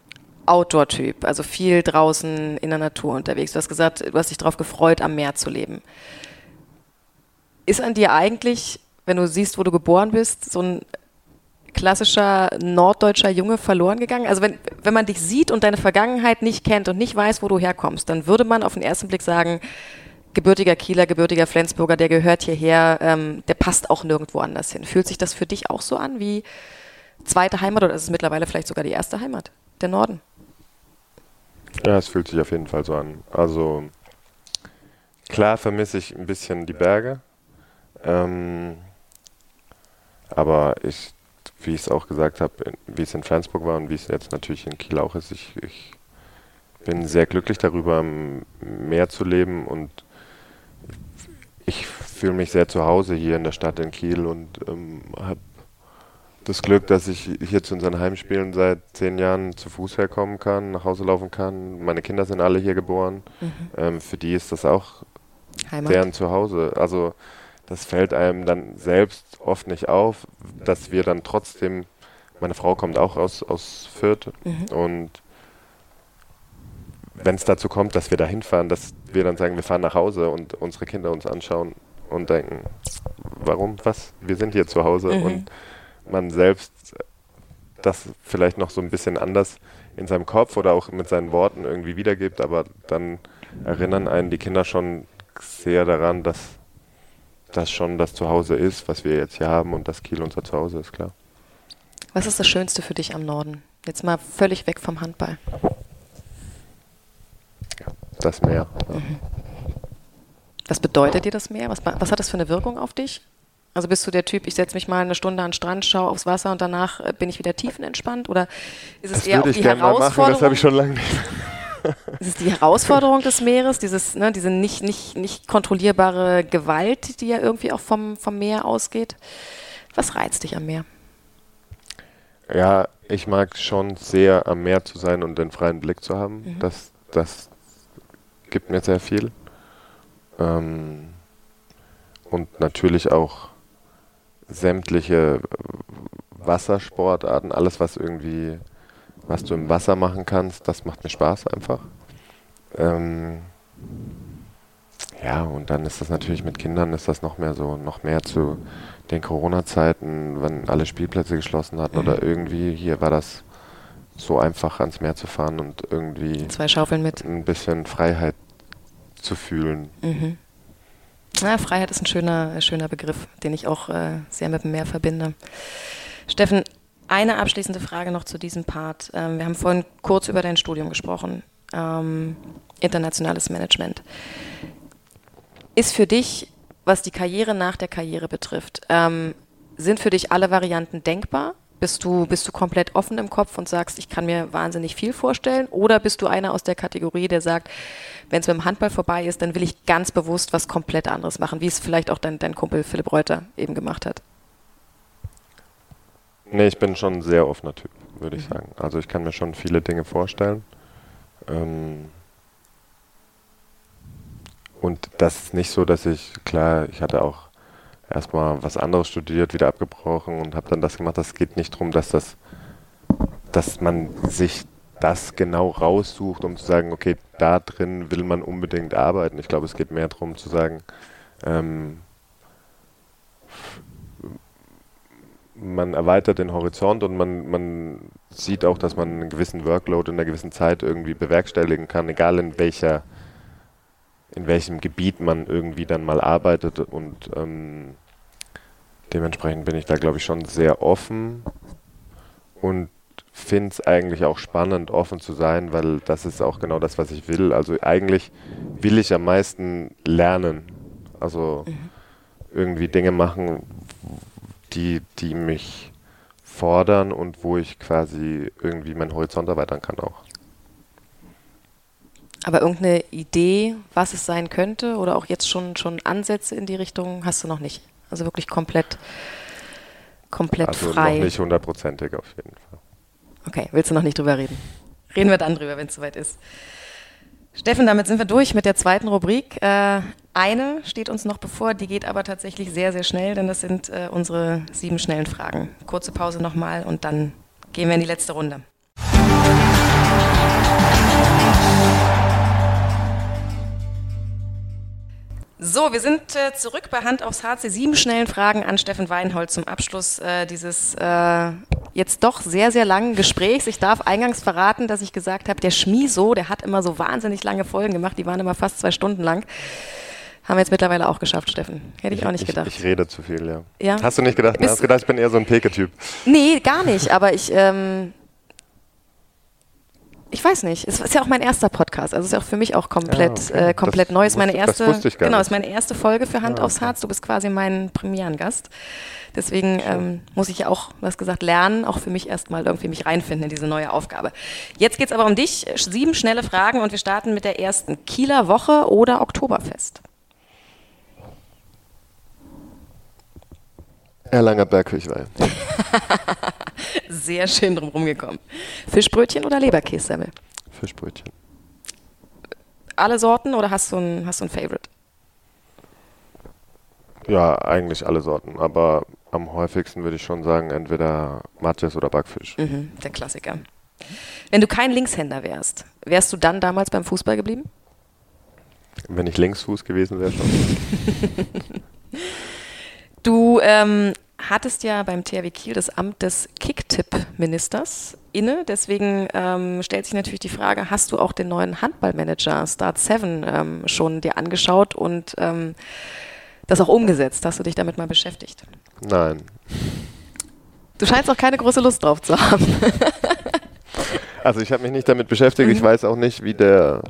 Outdoor-Typ, also viel draußen in der Natur unterwegs. Du hast gesagt, du hast dich darauf gefreut, am Meer zu leben. Ist an dir eigentlich, wenn du siehst, wo du geboren bist, so ein klassischer norddeutscher Junge verloren gegangen? Also wenn, wenn man dich sieht und deine Vergangenheit nicht kennt und nicht weiß, wo du herkommst, dann würde man auf den ersten Blick sagen, gebürtiger Kieler, gebürtiger Flensburger, der gehört hierher, ähm, der passt auch nirgendwo anders hin. Fühlt sich das für dich auch so an wie zweite Heimat oder ist es mittlerweile vielleicht sogar die erste Heimat, der Norden? Ja, es fühlt sich auf jeden Fall so an. Also klar vermisse ich ein bisschen die Berge. Ähm, aber ich, wie ich es auch gesagt habe, wie es in Flensburg war und wie es jetzt natürlich in Kiel auch ist, ich, ich bin sehr glücklich darüber, am Meer zu leben und ich fühle mich sehr zu Hause hier in der Stadt in Kiel und ähm, habe das Glück, dass ich hier zu unseren Heimspielen seit zehn Jahren zu Fuß herkommen kann, nach Hause laufen kann. Meine Kinder sind alle hier geboren. Ähm, für die ist das auch Heimat? deren Zuhause. Also das fällt einem dann selbst oft nicht auf, dass wir dann trotzdem, meine Frau kommt auch aus, aus Fürth Mhm. und wenn es dazu kommt, dass wir da hinfahren, dass wir dann sagen, wir fahren nach Hause und unsere Kinder uns anschauen und denken, warum, was, wir sind hier zu Hause Mhm. und man selbst das vielleicht noch so ein bisschen anders in seinem Kopf oder auch mit seinen Worten irgendwie wiedergibt, aber dann erinnern einen die Kinder schon sehr daran, dass das schon das Zuhause ist, was wir jetzt hier haben und dass Kiel unser Zuhause ist, klar. Was ist das Schönste für dich am Norden? Jetzt mal völlig weg vom Handball. Das Meer. Ja. Was bedeutet dir das Meer? Was, was, hat das für eine Wirkung auf dich? Also bist du der Typ, ich setze mich mal eine Stunde an den Strand, schaue aufs Wasser und danach äh, bin ich wieder tiefenentspannt? Oder ist es das eher auch ich die mal machen, Herausforderung? das habe ich schon lange nicht. ist es die Herausforderung des Meeres, dieses, ne, diese nicht, nicht, nicht kontrollierbare Gewalt, die ja irgendwie auch vom, vom Meer ausgeht? Was reizt dich am Meer? Ja, ich mag schon sehr am Meer zu sein und den freien Blick zu haben. Mhm. Das, das gibt mir sehr viel. Ähm, und natürlich auch sämtliche Wassersportarten, alles was irgendwie, was du im Wasser machen kannst, das macht mir Spaß einfach. Ähm, ja, und dann ist das natürlich mit Kindern ist das noch mehr so, noch mehr zu den Corona-Zeiten, wenn alle Spielplätze geschlossen hatten oder irgendwie hier war das so einfach ans Meer zu fahren und irgendwie Zwei Schaufeln mit. ein bisschen Freiheit zu fühlen. Mhm. Ja, Freiheit ist ein schöner, schöner Begriff, den ich auch äh, sehr mit dem Meer verbinde. Steffen, eine abschließende Frage noch zu diesem Part. Ähm, wir haben vorhin kurz über dein Studium gesprochen. Ähm, internationales Management. Ist für dich, was die Karriere nach der Karriere betrifft, ähm, sind für dich alle Varianten denkbar? Bist du, bist du komplett offen im Kopf und sagst, ich kann mir wahnsinnig viel vorstellen? Oder bist du einer aus der Kategorie, der sagt, wenn es mit dem Handball vorbei ist, dann will ich ganz bewusst was komplett anderes machen, wie es vielleicht auch dein, dein Kumpel Philipp Reuter eben gemacht hat? Nee, ich bin schon ein sehr offener Typ, würde ich sagen. Also ich kann mir schon viele Dinge vorstellen. Ähm und das ist nicht so, dass ich, klar, ich hatte auch erstmal was anderes studiert, wieder abgebrochen und habe dann das gemacht. Das geht nicht darum, dass das, dass man sich das genau raussucht, um zu sagen, okay, da drin will man unbedingt arbeiten. Ich glaube, es geht mehr darum zu sagen, ähm, man erweitert den Horizont und man, man sieht auch, dass man einen gewissen Workload in einer gewissen Zeit irgendwie bewerkstelligen kann, egal in welcher, in welchem Gebiet man irgendwie dann mal arbeitet und ähm, dementsprechend bin ich da glaube ich schon sehr offen und finde es eigentlich auch spannend, offen zu sein, weil das ist auch genau das, was ich will. Also eigentlich will ich am meisten lernen. Also irgendwie Dinge machen, die, die mich fordern und wo ich quasi irgendwie meinen Horizont erweitern kann auch. Aber irgendeine Idee, was es sein könnte oder auch jetzt schon, schon Ansätze in die Richtung hast du noch nicht? Also wirklich komplett, komplett Also frei. noch nicht hundertprozentig auf jeden Fall. Okay, willst du noch nicht drüber reden? Reden wir dann drüber, wenn es soweit ist. Steffen, damit sind wir durch mit der zweiten Rubrik. Äh, eine steht uns noch bevor, die geht aber tatsächlich sehr, sehr schnell, denn das sind äh, unsere sieben schnellen Fragen. Kurze Pause nochmal und dann gehen wir in die letzte Runde. So, wir sind äh, zurück bei Hand aufs Herz. Die sieben schnellen Fragen an Steffen Weinhold zum Abschluss äh, dieses äh, jetzt doch sehr, sehr langen Gesprächs. Ich darf eingangs verraten, dass ich gesagt habe, der Schmiso, der hat immer so wahnsinnig lange Folgen gemacht, die waren immer fast zwei Stunden lang. Haben wir jetzt mittlerweile auch geschafft, Steffen. Hätte ich, auch nicht gedacht. Ich, ich rede zu viel, ja. Ja? Hast du nicht gedacht? Bist- Hast gedacht, ich bin eher so ein Peke-Typ. Nee, gar nicht, aber ich, ähm, ich weiß nicht. Es ist ja auch mein erster Podcast, also es ist ja auch für mich auch komplett, Ja, okay. äh, komplett Das neu. Ist meine das erste, wusste ich gar genau, ist meine erste Folge für Hand Ah, aufs. Herz. Du bist quasi mein Premierengast. Deswegen ähm, muss ich ja auch, hast gesagt, lernen, auch für mich erstmal irgendwie mich reinfinden in diese neue Aufgabe. Jetzt geht's aber um dich. Sieben schnelle Fragen und wir starten mit der ersten. Kieler Woche oder Oktoberfest? Erlanger Bergkirchweih. Sehr schön drum rumgekommen. Fischbrötchen oder Leberkässemmel? Fischbrötchen. Alle Sorten oder hast du ein, hast du ein Favorite? Ja, eigentlich alle Sorten, aber am häufigsten würde ich schon sagen, entweder Matjes oder Backfisch. Mhm, der Klassiker. Wenn du kein Linkshänder wärst, wärst du dann damals beim Fußball geblieben? Wenn ich Linksfuß gewesen wäre, schon. Du ähm, hattest ja beim THW Kiel das Amt des Kicktipp Geheimtipp-Ministers inne. Deswegen ähm, stellt sich natürlich die Frage, hast du auch den neuen Handballmanager Start 7 ähm, schon dir angeschaut und ähm, das auch umgesetzt? Hast du dich damit mal beschäftigt? Nein. Du scheinst auch keine große Lust drauf zu haben. Also ich habe mich nicht damit beschäftigt. Mhm. Ich weiß auch nicht, wie der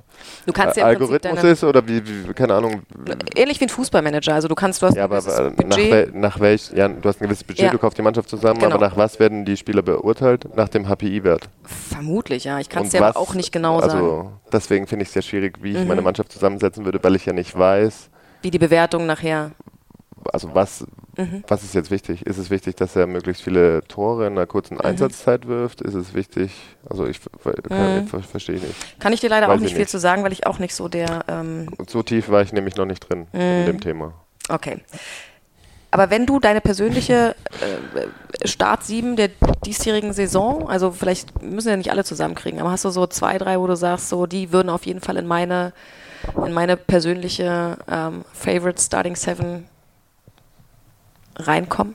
ja Algorithmus ist oder wie, wie, keine Ahnung. Ähnlich wie ein Fußballmanager. Also du kannst, du hast ja, aber nach, wel, nach welch, ja, du hast ein gewisses Budget, ja. du kaufst die Mannschaft zusammen, genau. aber nach was werden die Spieler beurteilt? Nach dem HPI-Wert? Vermutlich, ja. Ich kann es dir aber auch nicht genau also, sagen. Also deswegen finde ich es sehr schwierig, wie ich mhm. meine Mannschaft zusammensetzen würde, weil ich ja nicht weiß. Wie die Bewertung nachher also was, mhm. was ist jetzt wichtig? Ist es wichtig, dass er möglichst viele Tore in einer kurzen mhm. Einsatzzeit wirft? Ist es wichtig? Also ich mhm. verstehe nicht. Kann ich dir leider Weiß auch nicht viel nicht. zu sagen, weil ich auch nicht so der. Ähm so tief war ich nämlich noch nicht drin in dem mhm. Thema. Okay. Aber wenn du deine persönliche äh, Start 7 der diesjährigen Saison, also vielleicht müssen wir ja nicht alle zusammenkriegen, aber hast du so zwei, drei, wo du sagst, so die würden auf jeden Fall in meine, in meine persönliche ähm, Favorite Starting Seven reinkommen?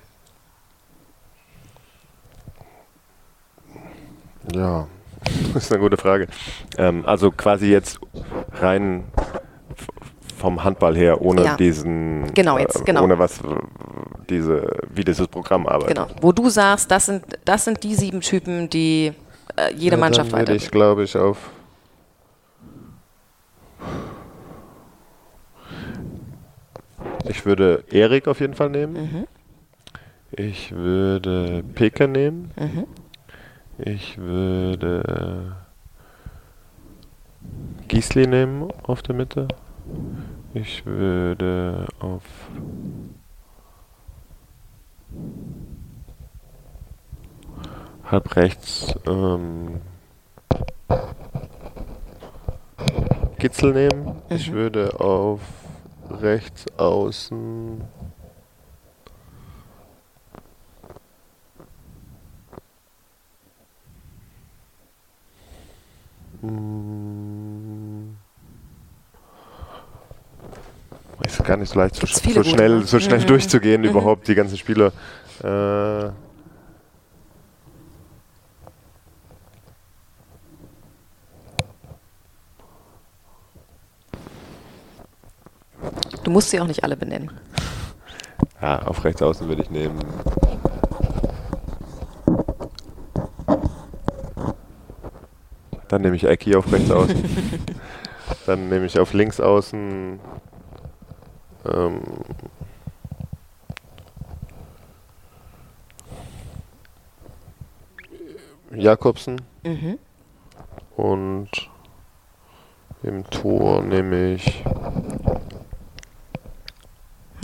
Ja, das ist eine gute Frage. Ähm, also quasi jetzt rein vom Handball her, ohne ja. diesen, genau, jetzt, äh, genau. ohne was, diese, wie dieses Programm arbeitet. Genau, wo du sagst, das sind, das sind die sieben Typen, die äh, jede ja, Mannschaft weiter. ich, glaube ich, auf Ich würde Erik auf jeden Fall nehmen. Mhm. Ich würde Peke nehmen. Mhm. Ich würde Gisli nehmen auf der Mitte. Ich würde auf halb rechts ähm, Gitzel nehmen. Mhm. Ich würde auf rechts außen hm. ist gar nicht so leicht, so, so schnell, so schnell mhm. durchzugehen, mhm. überhaupt die ganzen Spiele. Äh, Du musst sie auch nicht alle benennen. Ja, auf rechts außen würde ich nehmen. Dann nehme ich Ecki auf rechts außen. Dann nehme ich auf links außen ähm, Jakobsen. Mhm. Und im Tor nehme ich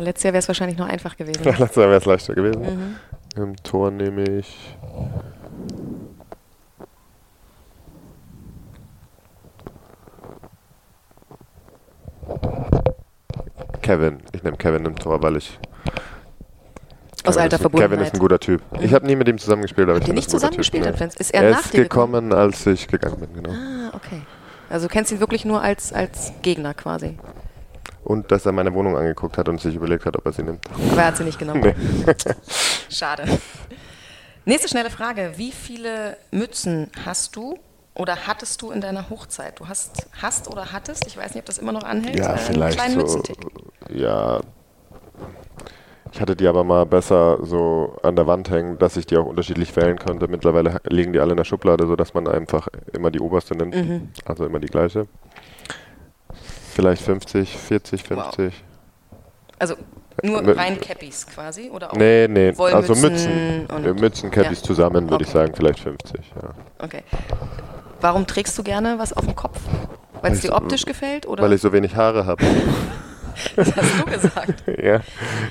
Letztes Jahr wäre es wahrscheinlich noch einfach gewesen. Letztes Jahr wäre es leichter gewesen. Mhm. Im Tor nehme ich. Kevin. Ich nehme Kevin im Tor, weil ich. Aus alter ist, Verbundenheit. Kevin ist ein guter Typ. Mhm. Ich habe nie mit ihm zusammengespielt. Aber Habt ihr nicht zusammengespielt? Ist er, er nach ist gekommen, gekommen, als ich gegangen bin, genau. Ah, okay. Also du kennst ihn wirklich nur als, als Gegner quasi. Und dass er meine Wohnung angeguckt hat und sich überlegt hat, ob er sie nimmt. Aber er hat sie nicht genommen. Nee. Schade. Nächste schnelle Frage. Wie viele Mützen hast du oder hattest du in deiner Hochzeit? Du hast, hast oder hattest, ich weiß nicht, ob das immer noch anhält, ja, äh, vielleicht so, Ja, ich hatte die aber mal besser so an der Wand hängen, dass ich die auch unterschiedlich wählen konnte. Mittlerweile liegen die alle in der Schublade, sodass man einfach immer die oberste nimmt, mhm. also immer die gleiche. Vielleicht 50, 40, 50. Wow. Also nur Mit, rein Cappies quasi? Oder auch nee, nee, also Mützen. Und Mützen, Cappies ja. zusammen würde okay. ich sagen, vielleicht 50. Ja. Okay. Warum trägst du gerne was auf dem Kopf? Weil es dir optisch gefällt? Oder? Weil ich so wenig Haare habe. Das hast du gesagt. ja.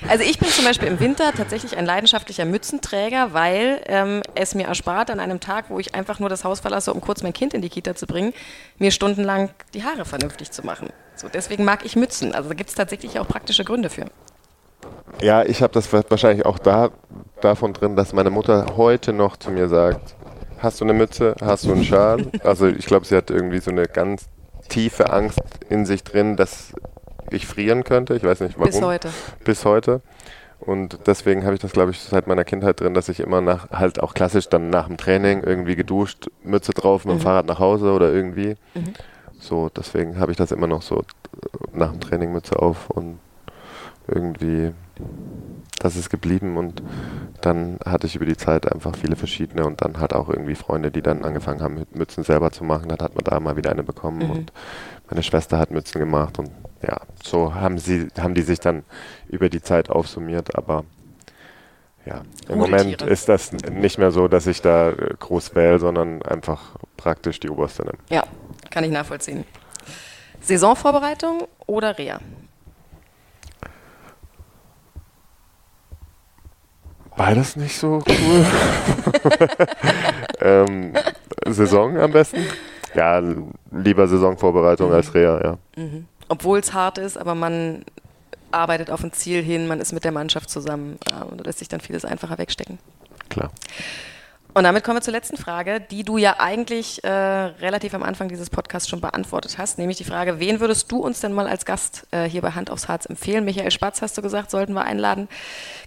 Also ich bin zum Beispiel im Winter tatsächlich ein leidenschaftlicher Mützenträger, weil ähm, es mir erspart, an einem Tag, wo ich einfach nur das Haus verlasse, um kurz mein Kind in die Kita zu bringen, mir stundenlang die Haare vernünftig zu machen. So, deswegen mag ich Mützen. Also da gibt es tatsächlich auch praktische Gründe für. Ja, ich habe das wahrscheinlich auch da, davon drin, dass meine Mutter heute noch zu mir sagt, hast du eine Mütze, hast du einen Schal? Also ich glaube, sie hat irgendwie so eine ganz tiefe Angst in sich drin, dass ich frieren könnte. Ich weiß nicht warum. Bis heute. Bis heute. Und deswegen habe ich das, glaube ich, seit meiner Kindheit drin, dass ich immer nach, halt auch klassisch dann nach dem Training irgendwie geduscht, Mütze drauf, mit dem Mhm. Fahrrad nach Hause oder irgendwie. Mhm. So, deswegen habe ich das immer noch so äh, nach dem Training Mütze auf und irgendwie, das ist geblieben und dann hatte ich über die Zeit einfach viele verschiedene und dann halt auch irgendwie Freunde, die dann angefangen haben, Mützen selber zu machen. Dann hat man da mal wieder eine bekommen Mhm. und meine Schwester hat Mützen gemacht und ja, so haben sie, haben die sich dann über die Zeit aufsummiert, aber ja, im Moment ist das nicht mehr so, dass ich da äh, groß wähle, sondern einfach praktisch die oberste nehme. Ja, kann ich nachvollziehen. Saisonvorbereitung oder Reha? Beides nicht so cool. ähm, Saison am besten? Ja, lieber Saisonvorbereitung als Reha, ja. Mhm. Obwohl es hart ist, aber man arbeitet auf ein Ziel hin, man ist mit der Mannschaft zusammen äh, und lässt sich dann vieles einfacher wegstecken. Klar. Und damit kommen wir zur letzten Frage, die du ja eigentlich äh, relativ am Anfang dieses Podcasts schon beantwortet hast, nämlich die Frage, wen würdest du uns denn mal als Gast äh, hier bei Hand aufs Harz empfehlen? Michael Spatz hast du gesagt, sollten wir einladen.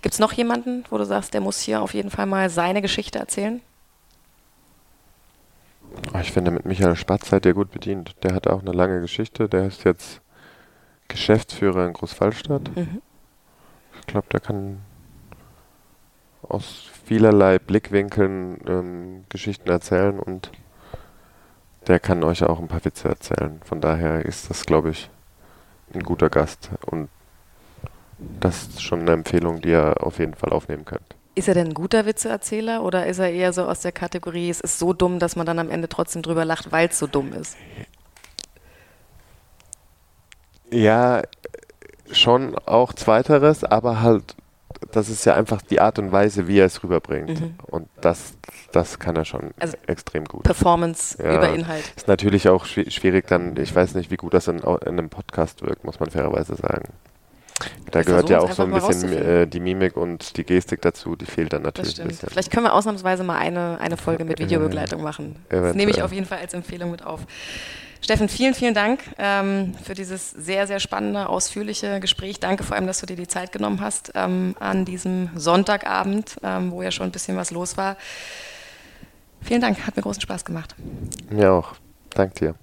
Gibt es noch jemanden, wo du sagst, der muss hier auf jeden Fall mal seine Geschichte erzählen? Oh, Ich finde, mit Michael Spatz seid ihr gut bedient. Der hat auch eine lange Geschichte. Der ist jetzt Geschäftsführer in Großwallstadt. Mhm. Ich glaube, der kann aus vielerlei Blickwinkeln ähm, Geschichten erzählen und der kann euch auch ein paar Witze erzählen. Von daher ist das, glaube ich, ein guter Gast und das ist schon eine Empfehlung, die ihr auf jeden Fall aufnehmen könnt. Ist er denn ein guter Witzeerzähler oder ist er eher so aus der Kategorie, es ist so dumm, dass man dann am Ende trotzdem drüber lacht, weil es so dumm ist? Ja, schon auch zweiteres, aber halt, das ist ja einfach die Art und Weise, wie er es rüberbringt. Mhm. Und das, das kann er schon Also extrem gut. Performance Ja. über Inhalt. Ist natürlich auch schwi- schwierig dann, ich weiß nicht, wie gut das in, in einem Podcast wirkt, muss man fairerweise sagen. Da Wir gehört ja auch so ein bisschen äh, die Mimik und die Gestik dazu, die fehlt dann natürlich ein bisschen. Vielleicht können wir ausnahmsweise mal eine, eine Folge mit Videobegleitung machen. Das nehme ich auf jeden Fall als Empfehlung mit auf. Steffen, vielen, vielen Dank ähm, für dieses sehr, sehr spannende, ausführliche Gespräch. Danke vor allem, dass du dir die Zeit genommen hast ähm, an diesem Sonntagabend, ähm, wo ja schon ein bisschen was los war. Vielen Dank, hat mir großen Spaß gemacht. Mir auch. Dank dir.